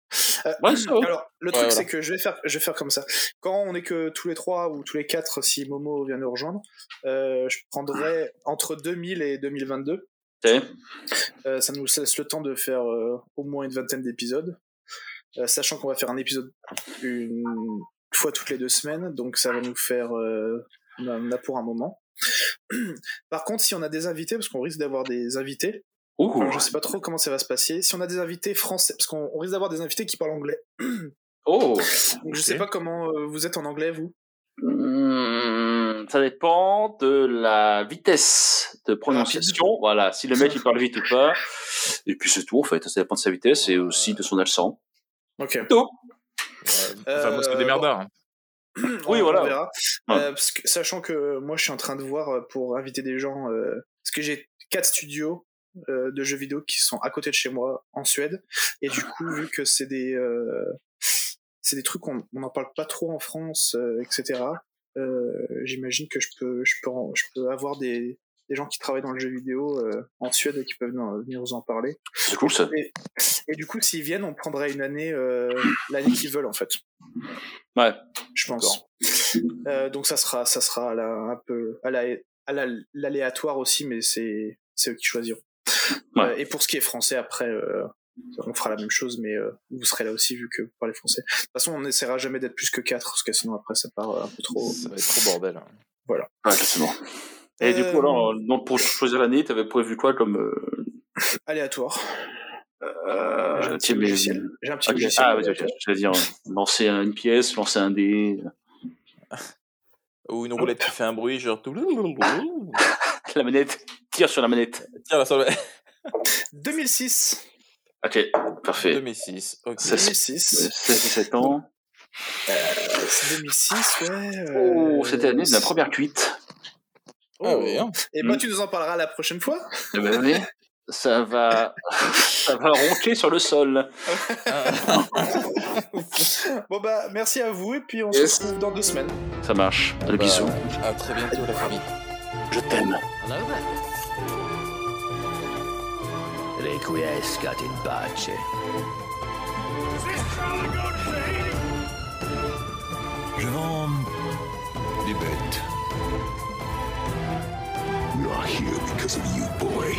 [SPEAKER 4] Euh,
[SPEAKER 5] Ouais, ça.
[SPEAKER 4] Alors, le
[SPEAKER 6] Ouais,
[SPEAKER 4] truc,
[SPEAKER 6] voilà.
[SPEAKER 4] c'est que je vais, faire, je vais faire comme ça. Quand on est que tous les trois ou tous les quatre, si Momo vient nous rejoindre, euh, je prendrai entre 2000 et 2022. Euh, ça nous laisse le temps de faire euh, au moins une vingtaine d'épisodes. Euh, sachant qu'on va faire un épisode une fois toutes les deux semaines, donc ça va nous faire. Euh, on en a pour un moment. Par contre, si on a des invités, parce qu'on risque d'avoir des invités, je sais pas trop comment ça va se passer. Si on a des invités français, parce qu'on on risque d'avoir des invités qui parlent anglais.
[SPEAKER 5] Oh.
[SPEAKER 4] Donc je
[SPEAKER 6] Ok.
[SPEAKER 4] sais pas comment euh, vous êtes en anglais, vous?
[SPEAKER 5] Hmm, ça dépend de la vitesse de prononciation. Voilà, si le mec il parle vite ou pas. Et puis c'est tout en fait, ça dépend de sa vitesse et aussi de son accent.
[SPEAKER 4] Ok.
[SPEAKER 5] Tout.
[SPEAKER 6] ouais, Vamos
[SPEAKER 4] Euh,
[SPEAKER 6] de merdard.
[SPEAKER 5] Oui,
[SPEAKER 4] On-
[SPEAKER 5] voilà.
[SPEAKER 4] On verra.
[SPEAKER 5] Ouais.
[SPEAKER 4] Euh, parce que, sachant que moi, je suis en train de voir euh, pour inviter des gens. euh, parce que j'ai quatre studios euh, de jeux vidéo qui sont à côté de chez moi en Suède. Et du coup, vu que c'est des euh, c'est des trucs qu'on on n'en parle pas trop en France, euh, etc. euh, J'imagine que je peux je peux je peux avoir des des gens qui travaillent dans le jeu vidéo euh, en Suède et qui peuvent venir- vous en parler.
[SPEAKER 5] C'est cool ça.
[SPEAKER 4] Et, et du coup, s'ils viennent, on prendrait une année, euh, l'année qu'ils veulent en fait.
[SPEAKER 5] Ouais.
[SPEAKER 4] Je pense. Euh, donc ça sera, ça sera à la- un peu à la, à la- l'aléatoire aussi, mais c'est, c'est eux qui choisiront.
[SPEAKER 5] Ouais.
[SPEAKER 4] Euh, et pour ce qui est français, après, euh, on fera la même chose, mais euh, vous serez là aussi vu que vous parlez français. De toute façon, on n'essaiera jamais d'être plus que quatre, parce que sinon après ça part euh, un peu trop.
[SPEAKER 6] Ça va être trop bordel. hein.
[SPEAKER 5] Ouais, forcément. Et du
[SPEAKER 4] Euh,
[SPEAKER 5] coup, alors, donc pour choisir l'année, t'avais prévu quoi comme. Euh,
[SPEAKER 4] Aléatoire. J'ai
[SPEAKER 5] euh,
[SPEAKER 4] un petit logiciel. J'ai un petit logiciel.
[SPEAKER 5] Ah, oui, ok. Je vais dire, euh, lancer une pièce, lancer un dé.
[SPEAKER 6] Ou une roulette qui fait un bruit, genre.
[SPEAKER 5] La manette, tire sur la manette.
[SPEAKER 6] Tiens, là, ça va.
[SPEAKER 4] 2006.
[SPEAKER 5] Ok, parfait.
[SPEAKER 6] 2006. Ok.
[SPEAKER 5] Ça, c'est-
[SPEAKER 4] 2006.
[SPEAKER 5] 16-17 ans.
[SPEAKER 4] Euh, c'est 2006, ouais. euh,
[SPEAKER 5] Oh, c'était l'année de la première cuite.
[SPEAKER 6] Ah oui, hein.
[SPEAKER 4] Et bah,
[SPEAKER 5] Mm.
[SPEAKER 4] tu nous en parleras la prochaine fois.
[SPEAKER 5] Eh ben oui. Ça va, ça va roncher sur le sol.
[SPEAKER 4] Bon, bah, merci à vous, et puis on
[SPEAKER 5] Yes.
[SPEAKER 4] se retrouve dans deux semaines.
[SPEAKER 5] Ça marche. Le
[SPEAKER 6] Bah,
[SPEAKER 5] bisou.
[SPEAKER 6] À très bientôt, la famille.
[SPEAKER 5] Je t'aime.
[SPEAKER 1] Hello. Requiescat in pace.
[SPEAKER 2] Je vends des bêtes.
[SPEAKER 3] We are here because of you, boy.